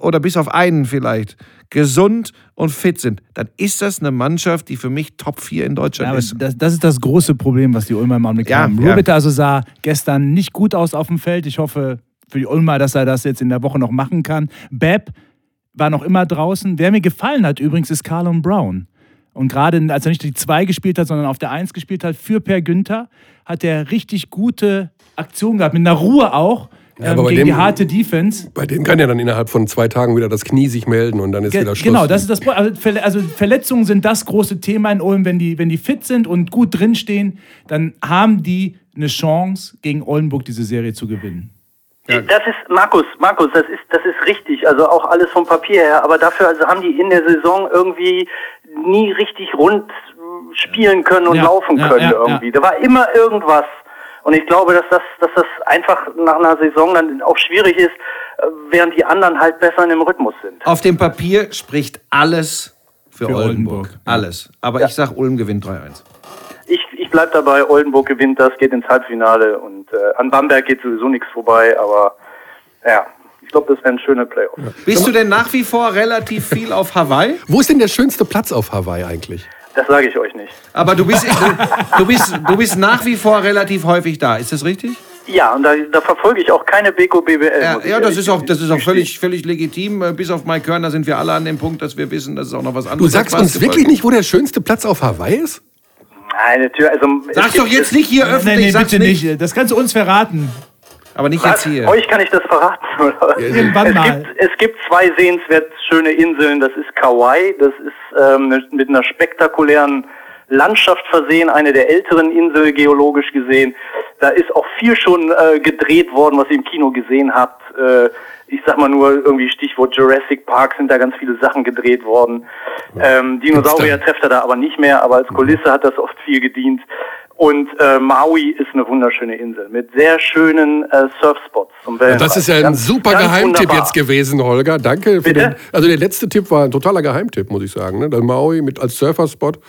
Speaker 3: oder bis auf einen vielleicht, gesund und fit sind, dann ist das eine Mannschaft, die für mich Top 4 in
Speaker 2: Ja,
Speaker 3: Deutschland
Speaker 2: aber
Speaker 3: ist.
Speaker 2: das, das ist das große Problem, was die Ulmer im Augenblick
Speaker 3: Ja,
Speaker 2: haben.
Speaker 3: ja.
Speaker 2: Rubita also sah gestern nicht gut aus auf dem Feld. Ich hoffe für die Ulmer, dass er das jetzt in der Woche noch machen kann. Bepp war noch immer draußen. Wer mir gefallen hat übrigens, ist Carlon Brown. Und gerade als er nicht die 2 gespielt hat, sondern auf der 1 gespielt hat, für Per Günther, hat er richtig gute Aktionen gehabt. Mit einer Ruhe auch.
Speaker 1: Ja,
Speaker 2: ähm,
Speaker 1: aber bei
Speaker 2: gegen die
Speaker 1: dem-
Speaker 2: harte Defense.
Speaker 1: Bei dem kann ja dann innerhalb von zwei Tagen wieder das Knie sich melden und dann ist
Speaker 2: Ge
Speaker 1: wieder Schluss.
Speaker 2: genau, das ist das also, also Verletzungen sind das große Thema in Ulm. Wenn die, wenn die fit sind und gut drinstehen, dann haben die eine Chance, gegen Oldenburg diese Serie zu gewinnen.
Speaker 7: Das ist, Markus, Markus, das ist, das ist richtig. Also auch alles vom Papier her. Aber dafür also haben die in der Saison irgendwie nie richtig rund spielen können und
Speaker 2: Ja,
Speaker 7: laufen
Speaker 2: ja,
Speaker 7: können
Speaker 2: ja,
Speaker 7: irgendwie.
Speaker 2: ja.
Speaker 7: Da war immer irgendwas. Und ich glaube, dass das, dass das einfach nach einer Saison dann auch schwierig ist, äh, während die anderen halt besser in dem Rhythmus sind.
Speaker 3: Auf dem Papier spricht alles für,
Speaker 2: Für
Speaker 3: Oldenburg.
Speaker 2: Oldenburg, ja.
Speaker 3: Alles. Aber ich sag, Ulm gewinnt 3-1.
Speaker 7: Ich, ich bleib dabei, Oldenburg gewinnt das, geht ins Halbfinale und äh, an Bamberg geht sowieso nichts vorbei, aber ja, ich glaube, das wären schöne Playoffs.
Speaker 3: Bist du denn nach wie vor relativ viel auf Hawaii?
Speaker 1: Wo ist denn der schönste Platz auf Hawaii eigentlich?
Speaker 7: Das sage ich euch nicht.
Speaker 3: Aber du bist, du, du, bist, du bist nach wie vor relativ häufig da. Ist das richtig?
Speaker 7: Ja, und da, da verfolge ich auch keine Beko BBL.
Speaker 3: Ja, ja das ist auch, das ist auch völlig, völlig legitim. Äh, Bis auf Mike Körner sind wir alle an dem Punkt, dass wir wissen, dass es auch noch was
Speaker 1: Du
Speaker 3: anderes
Speaker 1: sagst
Speaker 3: als
Speaker 1: uns
Speaker 3: Basketball
Speaker 1: wirklich nicht, wo der schönste Platz auf Hawaii ist?
Speaker 7: Nein, natürlich. Also,
Speaker 3: Sag's doch jetzt nicht hier öffentlich.
Speaker 2: nee,
Speaker 3: sag's
Speaker 2: bitte nicht. Das kannst du uns verraten.
Speaker 3: Aber nicht
Speaker 7: Was?
Speaker 3: jetzt hier.
Speaker 7: Euch kann ich das verraten. Oder?
Speaker 2: Irgendwann
Speaker 7: es,
Speaker 2: mal.
Speaker 7: gibt, es gibt zwei sehenswert schöne Inseln. Das ist Kauai. Das ist ähm, ne- mit einer spektakulären Landschaft versehen. Eine der älteren Inseln geologisch gesehen. Da ist auch viel schon äh, gedreht worden, was ihr im Kino gesehen habt. Äh, ich sag mal nur irgendwie Stichwort Jurassic Park sind da ganz viele Sachen gedreht worden. Ähm, Dinosaurier trefft er da aber nicht mehr, aber als Kulisse hat das oft viel gedient. Und äh, Maui ist eine wunderschöne Insel mit sehr schönen äh, Surfspots zum Wellenreiten.
Speaker 1: Das ist ja ein
Speaker 7: Ganz-
Speaker 1: super
Speaker 7: ganz
Speaker 1: Geheimtipp
Speaker 7: wunderbar.
Speaker 1: jetzt gewesen, Holger. Danke. Für
Speaker 7: Bitte?
Speaker 1: den, also der letzte Tipp war ein totaler Geheimtipp, muss ich sagen. Ne? Der Maui mit als Surferspot.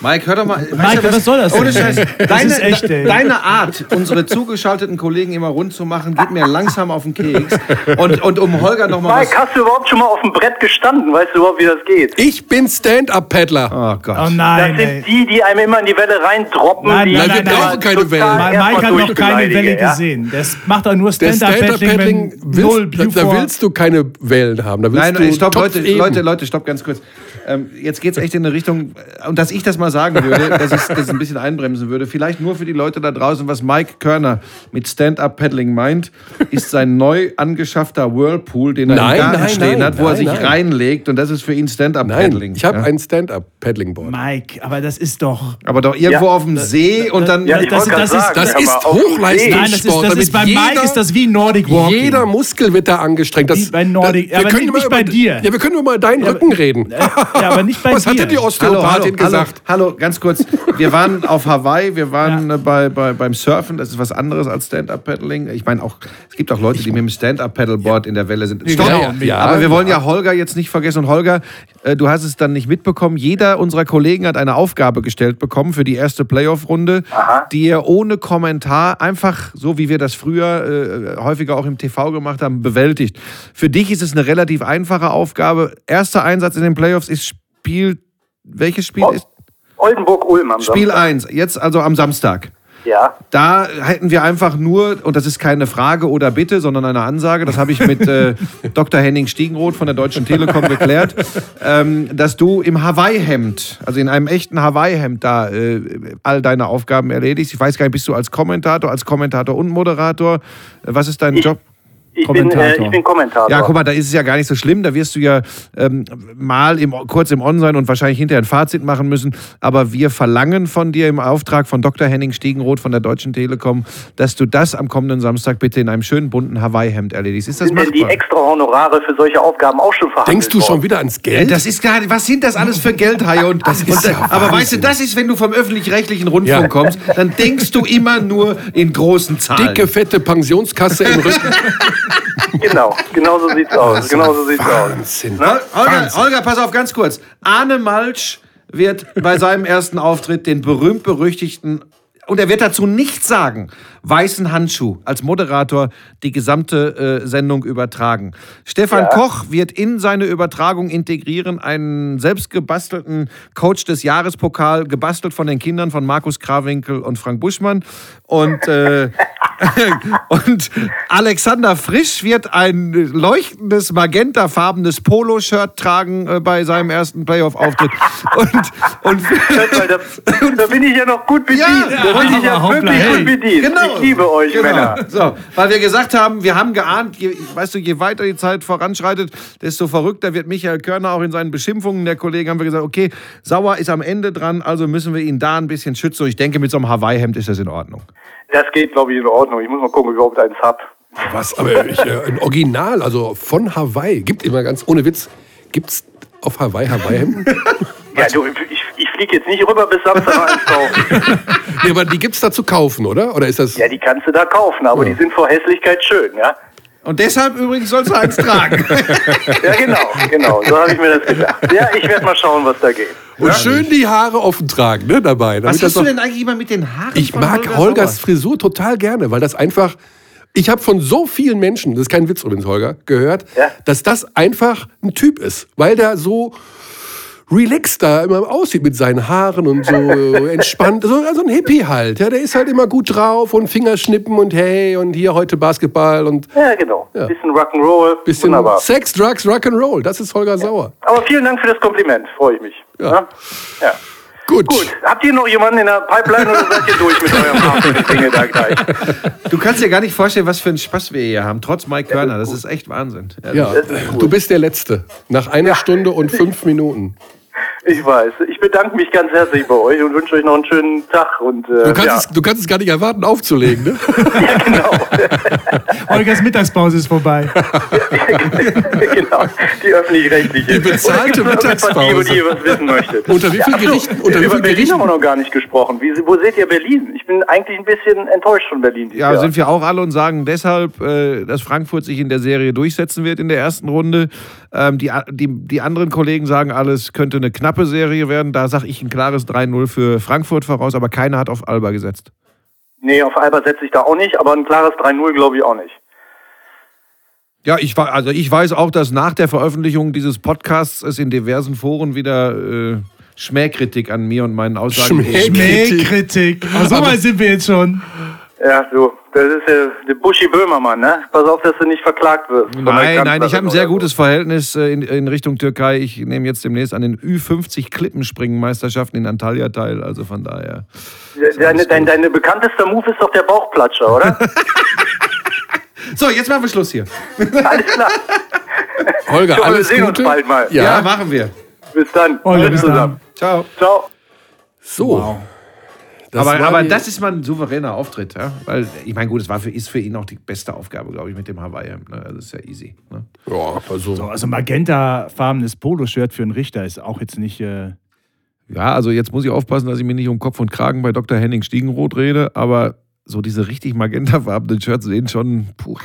Speaker 3: Mike, hör doch mal.
Speaker 2: Mike, was soll das?
Speaker 3: Ohne Scheiß.
Speaker 2: Das
Speaker 3: Deine,
Speaker 2: ist echt, ey.
Speaker 3: deine Art, unsere zugeschalteten Kollegen immer rund zu machen, geht mir langsam auf den Keks. Und, und um Holger noch mal was.
Speaker 7: Mike, hast du überhaupt schon mal auf dem Brett gestanden? Weißt du überhaupt, wie das geht?
Speaker 1: Ich bin Stand-Up-Paddler.
Speaker 3: Oh Gott.
Speaker 2: Oh
Speaker 7: Das
Speaker 2: nein,
Speaker 7: sind
Speaker 2: ey.
Speaker 7: die, die einem immer in die Welle reindroppen.
Speaker 2: Nein,
Speaker 7: die
Speaker 2: nein,
Speaker 1: wir
Speaker 2: nein,
Speaker 1: brauchen
Speaker 2: nein.
Speaker 1: keine Wellen.
Speaker 2: Mike hat noch keine Welle
Speaker 7: ja?
Speaker 2: gesehen. Das macht doch nur Stand-Up-Paddling,
Speaker 1: willst, da willst du keine Wellen haben. Da willst
Speaker 3: Nein,
Speaker 1: du
Speaker 3: stopp, Leute. Leute, Leute, stopp ganz kurz. Ähm, jetzt geht's echt in eine Richtung, äh, und dass ich das mal sagen würde, dass ich das ein bisschen einbremsen würde, vielleicht nur für die Leute da draußen, was Mike Körner mit Stand-Up-Paddling meint, ist sein neu angeschaffter Whirlpool, den er
Speaker 1: Nein,
Speaker 3: im Garten
Speaker 1: nein,
Speaker 3: stehen
Speaker 1: nein,
Speaker 3: hat, wo er sich
Speaker 1: nein.
Speaker 3: reinlegt und das ist für ihn Stand-Up-Paddling.
Speaker 1: Ich habe
Speaker 3: ja?
Speaker 1: ein Stand-Up-Paddling-Board.
Speaker 2: Mike, aber das ist doch.
Speaker 3: Aber doch irgendwo
Speaker 7: Ja,
Speaker 3: auf dem See und dann...
Speaker 7: Ja, ich
Speaker 2: Das- das ist-
Speaker 7: sagen.
Speaker 1: das ist
Speaker 7: mal,
Speaker 2: das ist,
Speaker 1: Sport,
Speaker 2: das ist bei
Speaker 1: jeder-
Speaker 2: Mike ist das wie Nordic Walking.
Speaker 1: Jeder Muskel wird da angestrengt. Das,
Speaker 2: bei Nordic-
Speaker 1: wir
Speaker 2: aber
Speaker 1: können
Speaker 2: nicht
Speaker 1: mal
Speaker 2: bei
Speaker 1: über,
Speaker 2: dir.
Speaker 1: Ja, wir können über deinen Rücken reden.
Speaker 2: ja, aber nicht bei
Speaker 1: Was hat
Speaker 2: dir.
Speaker 1: denn die
Speaker 3: Hallo, hallo,
Speaker 1: Osteopathin gesagt?
Speaker 3: hallo, ganz kurz. Wir waren auf Hawaii, wir waren äh, bei, bei, beim Surfen, das ist was anderes als Stand-Up-Paddling. Ich meine, auch, es gibt auch Leute, die mit dem Stand-Up-Paddleboard in der Welle sind. Stopp!
Speaker 2: genau.
Speaker 1: Ja,
Speaker 3: Aber wir wollen ja
Speaker 1: ja.
Speaker 3: Holger jetzt nicht vergessen. Und Holger, äh, du hast es dann nicht mitbekommen. Jeder unserer Kollegen hat eine Aufgabe gestellt bekommen für die erste Playoff-Runde, die er ohne Kommentar einfach, so wie wir das früher äh, häufiger auch im TV gemacht haben, bewältigt. Für dich ist es eine relativ einfache Aufgabe. Erster Einsatz in den Playoffs ist Spiel. Welches Spiel ist?
Speaker 7: Oldenburg-Ulm am
Speaker 3: Spiel
Speaker 7: Samstag.
Speaker 3: 1, jetzt also am Samstag.
Speaker 7: Ja.
Speaker 3: Da hätten wir einfach nur, und das ist keine Frage oder Bitte, sondern eine Ansage, das habe ich mit äh, Dr. Henning Stiegenroth von der Deutschen Telekom geklärt, ähm, dass du im Hawaii-Hemd, also in einem echten Hawaii-Hemd da äh, all deine Aufgaben erledigst. Ich weiß gar nicht, bist du als Kommentator, als Kommentator und Moderator? Äh, Was ist dein Job?
Speaker 7: Ich bin, äh, ich bin Kommentator.
Speaker 3: Ja, guck mal, da ist es ja gar nicht so schlimm. Da wirst du ja ähm, mal im, kurz im On sein und wahrscheinlich hinterher ein Fazit machen müssen. Aber wir verlangen von dir im Auftrag von Dr. Henning Stiegenroth von der Deutschen Telekom, dass du das am kommenden Samstag bitte in einem schönen bunten Hawaii-Hemd erledigst. Ist das
Speaker 7: sind denn die
Speaker 3: machbar?
Speaker 7: extra Honorare für solche Aufgaben auch schon verhandelt
Speaker 1: Denkst du schon wieder ans Geld?
Speaker 3: Das ist gar was sind das alles für Geldhaie? Und, das
Speaker 1: ist
Speaker 3: und,
Speaker 1: ja
Speaker 3: aber weißt du, das ist, wenn du vom öffentlich-rechtlichen Rundfunk
Speaker 1: Ja.
Speaker 3: kommst, dann denkst du immer nur in großen Zahlen.
Speaker 1: Dicke, fette Pensionskasse im Rücken.
Speaker 7: Genau, genau so sieht's aus. Genau so sieht's aus.
Speaker 1: Wahnsinn.
Speaker 3: Na, Holger,
Speaker 1: Wahnsinn.
Speaker 3: Holger, pass auf, ganz kurz. Arne Malsch wird bei seinem ersten Auftritt den berühmt-berüchtigten, und er wird dazu nichts sagen, weißen Handschuh als Moderator die gesamte äh, Sendung übertragen. Stefan Koch wird in seine Übertragung integrieren einen selbstgebastelten Coach des Jahrespokal, gebastelt von den Kindern von Markus Krawinkel und Frank Buschmann. Und, äh, und Alexander Frisch wird ein leuchtendes magentafarbenes Poloshirt tragen äh, bei seinem ersten Playoff-Auftritt. Und, und
Speaker 7: mal, da, da bin ich ja noch gut bedient.
Speaker 3: Ja,
Speaker 7: da bin ich ja wirklich
Speaker 2: hey.
Speaker 7: gut bedient.
Speaker 3: Genau.
Speaker 7: Ich liebe euch,
Speaker 3: Genau.
Speaker 7: Männer.
Speaker 3: So, weil wir gesagt haben, wir haben geahnt, je, weißt du, je weiter die Zeit voranschreitet, desto verrückter wird Michael Körner auch in seinen Beschimpfungen der Kollegen. Haben wir gesagt, okay, Sauer ist am Ende dran, also müssen wir ihn da ein bisschen schützen. Und ich denke, mit so einem Hawaii-Hemd ist das in Ordnung.
Speaker 7: Das geht, glaube ich, in Ordnung. Ich muss mal gucken, ob ich überhaupt eins hab.
Speaker 1: Was? Aber ich, äh, ein Original, also von Hawaii. Gibt immer ganz, ohne Witz, gibt's auf Hawaii Hawaii-Hemden?
Speaker 7: Ja, du, ich, ich fliege jetzt nicht rüber bis Samstag eins kaufen.
Speaker 1: nee, aber die gibt's da zu kaufen, oder? Oder ist das.
Speaker 7: Ja, die kannst du da kaufen, aber die sind vor Hässlichkeit schön, ja?
Speaker 3: Und deshalb übrigens sollst du eins tragen.
Speaker 7: Ja, genau, genau. So habe ich mir das gedacht. Ja, ich werde mal schauen, was da geht.
Speaker 1: Und schön die Haare offen tragen, ne, dabei.
Speaker 3: Was
Speaker 1: das
Speaker 3: hast du denn eigentlich immer mit den Haaren?
Speaker 1: Ich
Speaker 3: von
Speaker 1: mag
Speaker 3: Holger
Speaker 1: Holgers
Speaker 3: Sauer?
Speaker 1: Frisur total gerne, weil das einfach. Ich habe von so vielen Menschen, das ist kein Witz übrigens, Holger, gehört,
Speaker 7: Ja.
Speaker 1: dass das einfach ein Typ ist, weil der so relaxed da immer aussieht mit seinen Haaren und so entspannt. So also ein Hippie halt. Ja, der ist halt immer gut drauf und Fingerschnippen und hey und hier heute Basketball und
Speaker 7: Ja, genau.
Speaker 1: Ja.
Speaker 7: Bisschen Rock'n'Roll.
Speaker 1: bisschen
Speaker 7: Wunderbar.
Speaker 1: Sex, Drugs, Rock'n'Roll. Das ist Holger Sauer.
Speaker 7: Aber vielen Dank für das Kompliment. Freue ich mich.
Speaker 1: Ja.
Speaker 7: Ja. ja.
Speaker 1: Gut.
Speaker 7: Gut. Habt ihr noch jemanden in der Pipeline oder seid ihr durch mit eurem Marketing da gleich?
Speaker 3: Du kannst dir gar nicht vorstellen, was für einen Spaß wir hier haben, trotz Mike Körner. Das ist echt Wahnsinn.
Speaker 1: Ja, du bist der Letzte. Nach einer Stunde und fünf Minuten.
Speaker 7: Ich weiß. Ich bedanke mich ganz herzlich bei euch und wünsche euch noch einen schönen Tag. Und, äh,
Speaker 1: Du kannst,
Speaker 7: ja.
Speaker 1: es, du kannst es gar nicht erwarten, aufzulegen, ne?
Speaker 7: ja, genau.
Speaker 2: Holgers Mittagspause ist vorbei.
Speaker 7: genau. Die öffentlich-rechtliche.
Speaker 1: Die bezahlte
Speaker 7: eine Partie, über die ihr was wissen möchtet?
Speaker 1: Unter wie vielen
Speaker 7: so,
Speaker 1: Gerichten- unter wie
Speaker 7: über Berlin
Speaker 1: Gerichten?
Speaker 7: haben wir noch gar nicht gesprochen. Wie, wo seht ihr Berlin? Ich bin eigentlich ein bisschen enttäuscht von Berlin.
Speaker 3: Ja,
Speaker 7: Jahr.
Speaker 3: sind wir auch alle und sagen deshalb, äh, dass Frankfurt sich in der Serie durchsetzen wird in der ersten Runde. Ähm, die, die, die anderen Kollegen sagen alles, könnte eine knappe Serie werden. Da sage ich ein klares 3-0 für Frankfurt voraus, aber keiner hat auf Alba gesetzt.
Speaker 7: Nee, auf Alba setze ich da auch nicht, aber ein klares 3-0 glaube ich auch nicht.
Speaker 3: Ja, ich, also ich weiß auch, dass nach der Veröffentlichung dieses Podcasts es in diversen Foren wieder äh, Schmähkritik an mir und meinen Aussagen gibt.
Speaker 2: Mähkritik. Oh, so weit sind wir jetzt schon.
Speaker 7: Ja, so. Das ist ja der Buschi Böhmermann, ne? Pass auf, dass du nicht verklagt wirst.
Speaker 3: Nein, nein, ich habe ein sehr gutes Verhältnis äh, in, in Richtung Türkei. Ich nehme jetzt demnächst an den Ü50 Klippenspringen-Meisterschaften in Antalya teil. Also von daher.
Speaker 7: Deine, dein, deine bekanntester Move ist doch der Bauchplatscher, oder?
Speaker 3: So, jetzt machen wir Schluss hier.
Speaker 7: Alles klar.
Speaker 1: Holger,
Speaker 7: wir
Speaker 1: alles
Speaker 7: sehen
Speaker 1: Gute.
Speaker 7: uns bald mal.
Speaker 3: Ja,
Speaker 1: Ja,
Speaker 3: machen wir.
Speaker 7: Bis dann.
Speaker 2: Holger, bis
Speaker 7: zusammen.
Speaker 3: Ciao.
Speaker 7: Ciao.
Speaker 1: so. Das
Speaker 3: aber aber
Speaker 1: die-
Speaker 3: das ist mal ein souveräner Auftritt, ja? Weil, ich meine, gut, es war für, ist für ihn auch die beste Aufgabe, glaube ich, mit dem Hawaii. Ne? Also ist ja easy. Ne?
Speaker 1: Ja, also,
Speaker 2: So, also magentafarbenes Poloshirt für einen Richter ist auch jetzt nicht. Äh,
Speaker 3: Ja, also jetzt muss ich aufpassen, dass ich mir nicht um Kopf und Kragen bei Dr. Henning Stiegenroth rede, aber so diese richtig magentafarbenen Shirts sehen schon. Puh.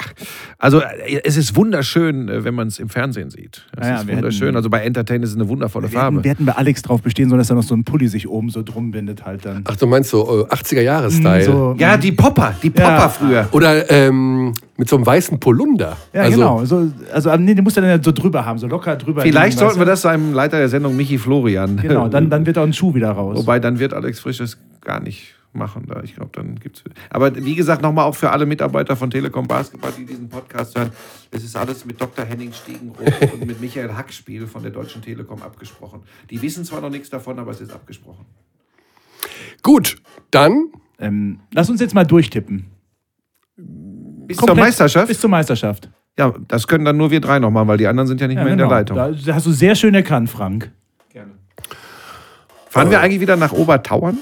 Speaker 3: Also äh, es ist wunderschön, äh, wenn man es im Fernsehen sieht. Es
Speaker 2: Ja, ja,
Speaker 3: ist wunderschön.
Speaker 2: hätten-
Speaker 3: also bei Entertain ist es eine wundervolle
Speaker 2: Wir
Speaker 3: Farbe.
Speaker 2: hätten, wir hätten bei Alex drauf bestehen sollen, dass er noch so ein Pulli sich oben so drum bindet halt dann.
Speaker 1: Ach, du meinst so äh, 80er-Jahre-Style?
Speaker 2: So,
Speaker 3: ja, die Popper, die Popper
Speaker 2: Ja.
Speaker 3: früher.
Speaker 1: Oder ähm, mit so einem weißen Polunder.
Speaker 2: Ja,
Speaker 1: also,
Speaker 2: genau. So, also nee, den muss er dann so drüber haben, so locker drüber.
Speaker 3: Vielleicht
Speaker 2: liegen,
Speaker 3: sollten wir das seinem Leiter der Sendung Michi Florian.
Speaker 2: du? Genau, dann, dann wird auch ein Schuh wieder raus.
Speaker 3: Wobei dann wird Alex Frisch es gar nicht machen. Da. Ich glaube, dann gibt's. Aber wie gesagt, nochmal auch für alle Mitarbeiter von Telekom Basketball, die diesen Podcast hören. Es ist alles mit Dr. Henning Stiegenroth und mit Michael Hackspiel von der Deutschen Telekom abgesprochen. Die wissen zwar noch nichts davon, aber es ist abgesprochen.
Speaker 1: Gut, dann
Speaker 2: ähm, lass uns jetzt mal durchtippen.
Speaker 3: Bis zur
Speaker 2: Komplett
Speaker 3: Meisterschaft?
Speaker 2: Bis zur Meisterschaft.
Speaker 3: Ja, das können dann nur wir drei noch machen, weil die anderen sind ja nicht
Speaker 2: Ja,
Speaker 3: mehr in
Speaker 2: genau.
Speaker 3: der Leitung.
Speaker 2: Da hast du sehr schön erkannt, Frank.
Speaker 3: Fahren wir eigentlich wieder nach Obertauern?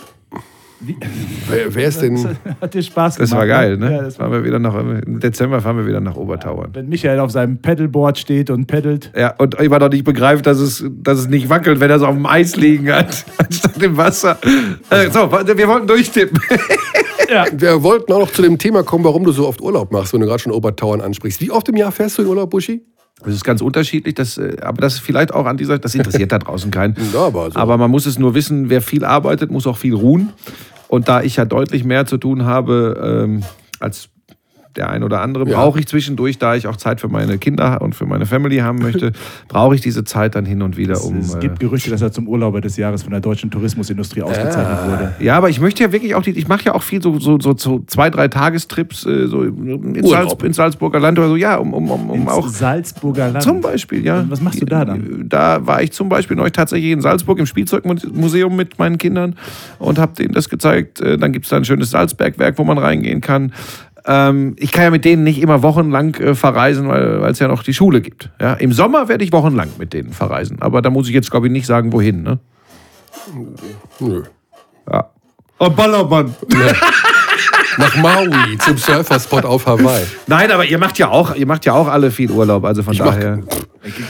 Speaker 1: Wer, wer ist denn.
Speaker 2: Hat dir Spaß gemacht.
Speaker 3: Das war geil, ne?
Speaker 2: Ja, das war,
Speaker 3: fahren wir wieder nach, Im Dezember fahren wir wieder nach Obertauern.
Speaker 2: wenn Michael auf seinem Pedalboard steht und peddelt.
Speaker 3: Ja, und immer noch nicht begreift, dass es, dass es nicht wackelt, wenn er es auf dem Eis liegen hat, anstatt im Wasser. Äh, so, wir wollten durchtippen.
Speaker 1: Wir wollten auch noch zu dem Thema kommen, warum du so oft Urlaub machst, wenn du gerade schon Obertauern ansprichst. Wie oft im Jahr fährst du in Urlaub, Buschi?
Speaker 3: Das ist ganz unterschiedlich, das, äh, aber das ist vielleicht auch an dieser, das interessiert da draußen keinen.
Speaker 1: Ja, aber so.
Speaker 3: Aber man muss es nur wissen, wer viel arbeitet, muss auch viel ruhen. Und da ich ja deutlich mehr zu tun habe ähm, als der ein oder andere,
Speaker 1: Ja.
Speaker 3: brauche ich zwischendurch, da ich auch Zeit für meine Kinder und für meine Family haben möchte, brauche ich diese Zeit dann hin und wieder, um.
Speaker 2: es
Speaker 3: äh,
Speaker 2: gibt Gerüchte, dass er zum Urlauber des Jahres von der deutschen Tourismusindustrie ausgezeichnet wurde.
Speaker 3: Ja, aber ich möchte ja wirklich auch die, ich mache ja auch viel so, so, so, so zwei, drei Tagestrips äh, so ins, Salz, ins Salzburger Land oder so, ja, um, um, um, um
Speaker 2: Ins
Speaker 3: auch.
Speaker 2: Salzburger Land.
Speaker 3: Zum Beispiel, ja.
Speaker 2: Was machst du da dann?
Speaker 3: Da war ich zum Beispiel neulich tatsächlich in Salzburg im Spielzeugmuseum mit meinen Kindern und habe denen das gezeigt. Äh, Dann gibt es da ein schönes Salzbergwerk, wo man reingehen kann. Ähm, ich kann ja mit denen nicht immer wochenlang äh, verreisen, weil es ja noch die Schule gibt. Ja? Im Sommer werde ich wochenlang mit denen verreisen. Aber da muss ich jetzt, glaube ich, nicht sagen, wohin. Ne?
Speaker 1: Nö.
Speaker 3: Ja. Oh, Ballermann.
Speaker 1: Nach Maui, zum Surferspot auf Hawaii.
Speaker 3: Nein, aber ihr macht ja auch, ihr macht ja auch alle viel Urlaub, also von
Speaker 1: mach-
Speaker 3: daher.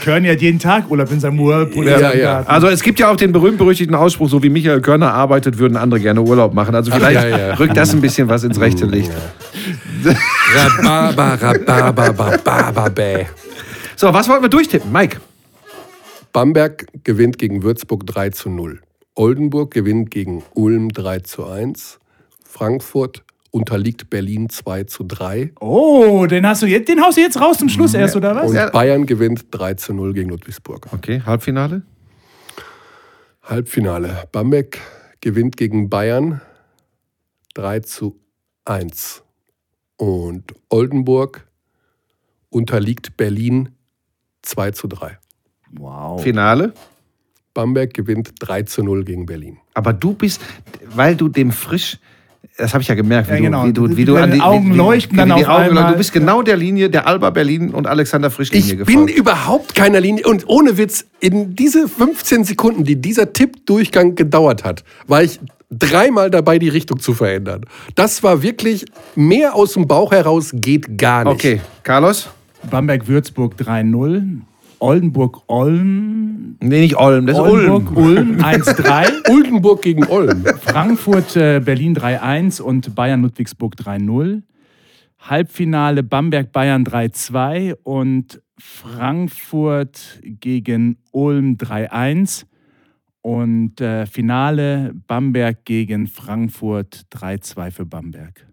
Speaker 2: Körny hat jeden Tag Urlaub in seinem.
Speaker 1: Ja, ja.
Speaker 2: Garten.
Speaker 3: Also es gibt ja auch den berühmt-berüchtigten Ausspruch, so wie Michael Körner arbeitet, würden andere gerne Urlaub machen. Also vielleicht
Speaker 1: ja, ja.
Speaker 3: rückt das ein bisschen was ins rechte Licht.
Speaker 1: Bababa, bäh.
Speaker 3: So, was wollten wir durchtippen, Mike?
Speaker 1: Bamberg gewinnt gegen Würzburg 3 zu 0. Oldenburg gewinnt gegen Ulm 3 zu 1. Frankfurt unterliegt Berlin 2 zu 3.
Speaker 2: Oh, den hast du jetzt, den haust du jetzt raus zum Schluss erst, oder was?
Speaker 1: Und Bayern gewinnt 3 zu 0 gegen Ludwigsburg.
Speaker 3: Okay, Halbfinale.
Speaker 1: Halbfinale. Bamberg gewinnt gegen Bayern 3 zu 1. Und Oldenburg unterliegt Berlin 2 zu 3.
Speaker 2: Wow.
Speaker 3: Finale.
Speaker 1: Bamberg gewinnt 3 zu 0 gegen Berlin.
Speaker 3: Aber du bist, weil du dem frisch, das habe ich ja gemerkt, wie
Speaker 2: Ja, genau.
Speaker 3: du, wie du, wie du an die
Speaker 2: Augen
Speaker 3: wie,
Speaker 2: leuchten
Speaker 3: wie,
Speaker 2: dann
Speaker 3: wie die
Speaker 2: auf
Speaker 3: Augen,
Speaker 2: einmal.
Speaker 3: Du bist genau der Linie, der Alba Berlin und Alexander Frisch Linie
Speaker 1: Ich bin
Speaker 3: gefolgt.
Speaker 1: überhaupt keiner Linie. Und ohne Witz, in diese 15 Sekunden, die dieser Tippdurchgang gedauert hat, war ich dreimal dabei, die Richtung zu verändern. Das war wirklich mehr aus dem Bauch heraus geht gar nicht.
Speaker 3: Okay, Carlos?
Speaker 2: Bamberg-Würzburg 3-0. Oldenburg-Olm.
Speaker 3: Nee, nicht Olm, das ist Ulm.
Speaker 2: Oldenburg-Ulm 1-3.
Speaker 1: Oldenburg gegen Olm.
Speaker 2: Frankfurt, äh, Berlin 3-1 und Bayern Ludwigsburg 3-0. Halbfinale Bamberg Bayern 3-2 und Frankfurt gegen Ulm 3-1 und äh, Finale Bamberg gegen Frankfurt 3-2 für Bamberg.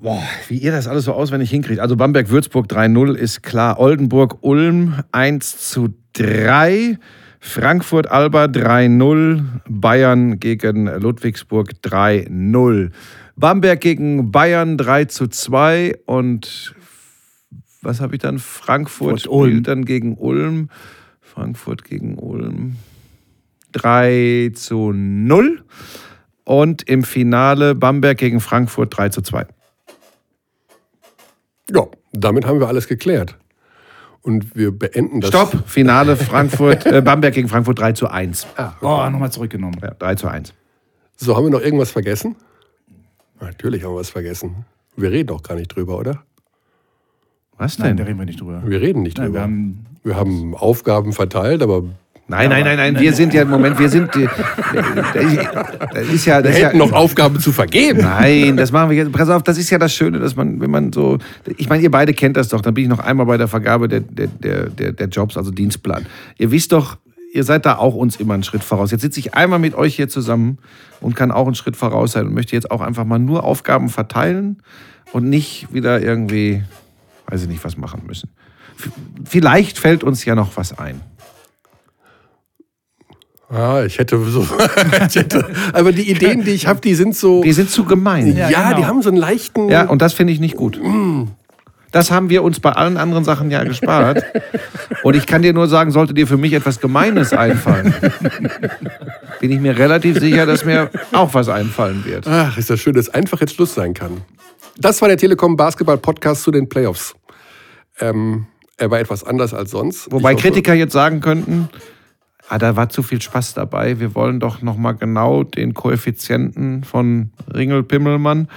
Speaker 3: Boah, wie ihr das alles so auswendig hinkriegt. Also Bamberg-Würzburg 3-0 ist klar. Oldenburg-Ulm 1 zu 3. Frankfurt-Alba 3-0. Bayern gegen Ludwigsburg 3-0. Bamberg gegen Bayern 3 zu 2. Und was habe ich dann? Frankfurt
Speaker 2: Furt, Ulm.
Speaker 3: spielt dann gegen Ulm. Frankfurt gegen Ulm 3 zu 0. Und im Finale Bamberg gegen Frankfurt 3 zu 2.
Speaker 1: Ja, damit haben wir alles geklärt. Und wir beenden das.
Speaker 3: Stopp! Finale Frankfurt, äh, Bamberg gegen Frankfurt 3 zu 1.
Speaker 2: Oh, nochmal zurückgenommen.
Speaker 3: Ja, 3 zu 1.
Speaker 1: So, haben wir noch irgendwas vergessen? Natürlich haben wir was vergessen. Wir reden auch gar nicht drüber, oder?
Speaker 3: Was
Speaker 2: Nein,
Speaker 3: denn?
Speaker 2: da reden wir nicht drüber.
Speaker 1: Wir reden nicht
Speaker 2: Nein,
Speaker 1: drüber.
Speaker 2: wir haben
Speaker 1: wir haben Aufgaben verteilt, aber
Speaker 3: Nein, nein, nein, nein, wir sind ja im Moment, wir sind, äh, das ist ja, das
Speaker 1: Wir
Speaker 3: ist ja,
Speaker 1: hätten noch Aufgaben zu vergeben.
Speaker 3: Nein, das machen wir jetzt. Pass auf, das ist ja das Schöne, dass man, wenn man so. Ich meine, ihr beide kennt das doch. Dann bin ich noch einmal bei der Vergabe der, der, der, der, Jobs, also Dienstplan. Ihr wisst doch, ihr seid da auch uns immer einen Schritt voraus. Jetzt sitze ich einmal mit euch hier zusammen und kann auch einen Schritt voraus sein und möchte jetzt auch einfach mal nur Aufgaben verteilen und nicht wieder irgendwie, weiß ich nicht, was machen müssen. Vielleicht fällt uns ja noch was ein.
Speaker 1: Ah, ich hätte so. ich hätte, aber die Ideen, die ich habe, die sind so.
Speaker 3: Die sind zu gemein.
Speaker 1: ja,
Speaker 2: Ja, genau.
Speaker 1: die haben so einen leichten.
Speaker 3: Ja, und das finde ich nicht gut. Das haben wir uns bei allen anderen Sachen ja gespart. Und ich kann dir nur sagen, sollte dir für mich etwas Gemeines einfallen, bin ich mir relativ sicher, dass mir auch was einfallen wird.
Speaker 1: Ach, ist das schön, dass einfach jetzt Schluss sein kann. Das war der Telekom Basketball Podcast zu den Playoffs. Ähm, er war etwas anders als sonst.
Speaker 3: Wobei
Speaker 1: hoffe-
Speaker 3: Kritiker jetzt sagen könnten, ah, da war zu viel Spaß dabei. Wir wollen doch noch mal genau den Koeffizienten von Ringel Pimmelmann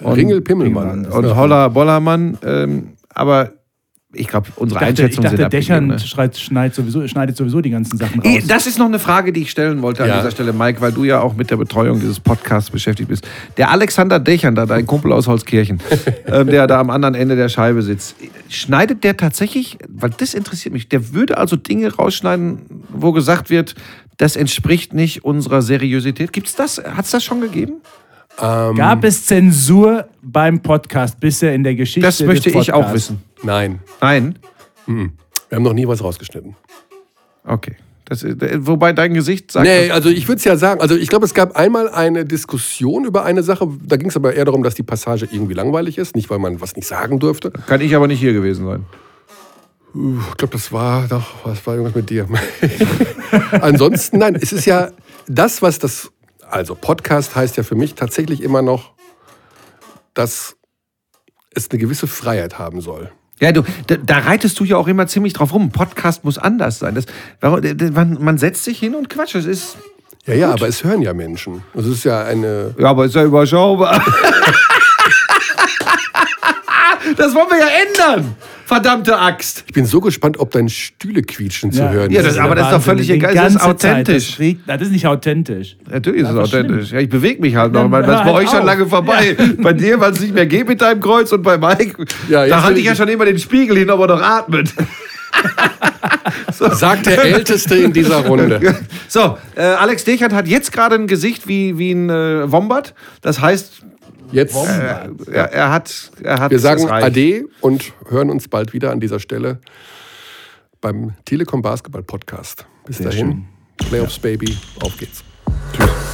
Speaker 3: und,
Speaker 1: Ringel Pimmelmann.
Speaker 3: und Holler Bollermann. Ähm, aber ich glaube, unsere
Speaker 2: Ich dachte, ich
Speaker 3: Einschätzungen
Speaker 2: dachte Dächern
Speaker 3: ne?
Speaker 2: schneidet, sowieso, schneidet sowieso die ganzen Sachen raus.
Speaker 3: Das ist noch eine Frage, die ich stellen wollte an
Speaker 1: Ja.
Speaker 3: dieser Stelle, Mike, weil du ja auch mit der Betreuung dieses Podcasts beschäftigt bist. Der Alexander Dächernder, dein Kumpel aus Holzkirchen, ähm, der da am anderen Ende der Scheibe sitzt, schneidet der tatsächlich, weil das interessiert mich, der würde also Dinge rausschneiden, wo gesagt wird, das entspricht nicht unserer Seriosität. Gibt's das? Hat es das schon gegeben?
Speaker 2: Gab es Zensur beim Podcast bisher in der Geschichte?
Speaker 3: Das möchte
Speaker 2: des
Speaker 3: ich auch wissen.
Speaker 1: Nein,
Speaker 3: Nein?
Speaker 1: wir haben noch nie was rausgeschnitten.
Speaker 3: Okay. Das, ist- äh, wobei dein Gesicht sagt.
Speaker 1: Nee, also ich würde es ja sagen, also ich glaube, es gab einmal eine Diskussion über eine Sache, da ging es aber eher darum, dass die Passage irgendwie langweilig ist, nicht weil man was nicht sagen durfte.
Speaker 3: Kann ich aber nicht hier gewesen sein.
Speaker 1: Ich glaube, das war doch, was war irgendwas mit dir? Ansonsten, nein, es ist ja das, was das, also Podcast heißt ja für mich tatsächlich immer noch, dass es eine gewisse Freiheit haben soll.
Speaker 3: Ja, du, da, da reitest du ja auch immer ziemlich drauf rum. Podcast muss anders sein. Das, man, man setzt sich hin und quatscht. Das ist.
Speaker 1: Ja, ja, aber es hören ja Menschen. Es ist ja eine.
Speaker 3: Ja, aber ist ja überschaubar. das wollen wir ja ändern. Verdammte Axt.
Speaker 1: Ich bin so gespannt, ob dein Stühle quietschen zu
Speaker 2: Ja.
Speaker 1: hören
Speaker 3: Ja,
Speaker 1: ist.
Speaker 3: das- aber das ist doch völlig egal, das ist
Speaker 2: ganze Zeit.
Speaker 3: authentisch.
Speaker 2: Das, das ist nicht authentisch.
Speaker 3: Natürlich ist es
Speaker 2: Das ist
Speaker 3: authentisch. Ja, ich bewege mich halt noch.
Speaker 2: Dann
Speaker 3: weil Das ist bei
Speaker 2: hör
Speaker 3: euch
Speaker 2: halt
Speaker 3: schon
Speaker 2: auf.
Speaker 3: lange vorbei. Bei dir, weil es nicht mehr geht mit deinem Kreuz und bei Mike.
Speaker 1: Ja,
Speaker 3: da halte
Speaker 1: ich-
Speaker 3: ja schon immer den Spiegel hin, ob er noch atmet.
Speaker 1: Sagt der Älteste in dieser Runde.
Speaker 3: So, äh, Alex Dechert hat jetzt gerade ein Gesicht wie, wie ein äh, Wombat. Das heißt,
Speaker 1: Jetzt,
Speaker 3: er, er hat. Er hat
Speaker 1: wir sagen. Ade und hören uns bald wieder an dieser Stelle beim Telekom Basketball Podcast. Bis dahin, Playoffs Baby, auf geht's.
Speaker 3: Tschüss.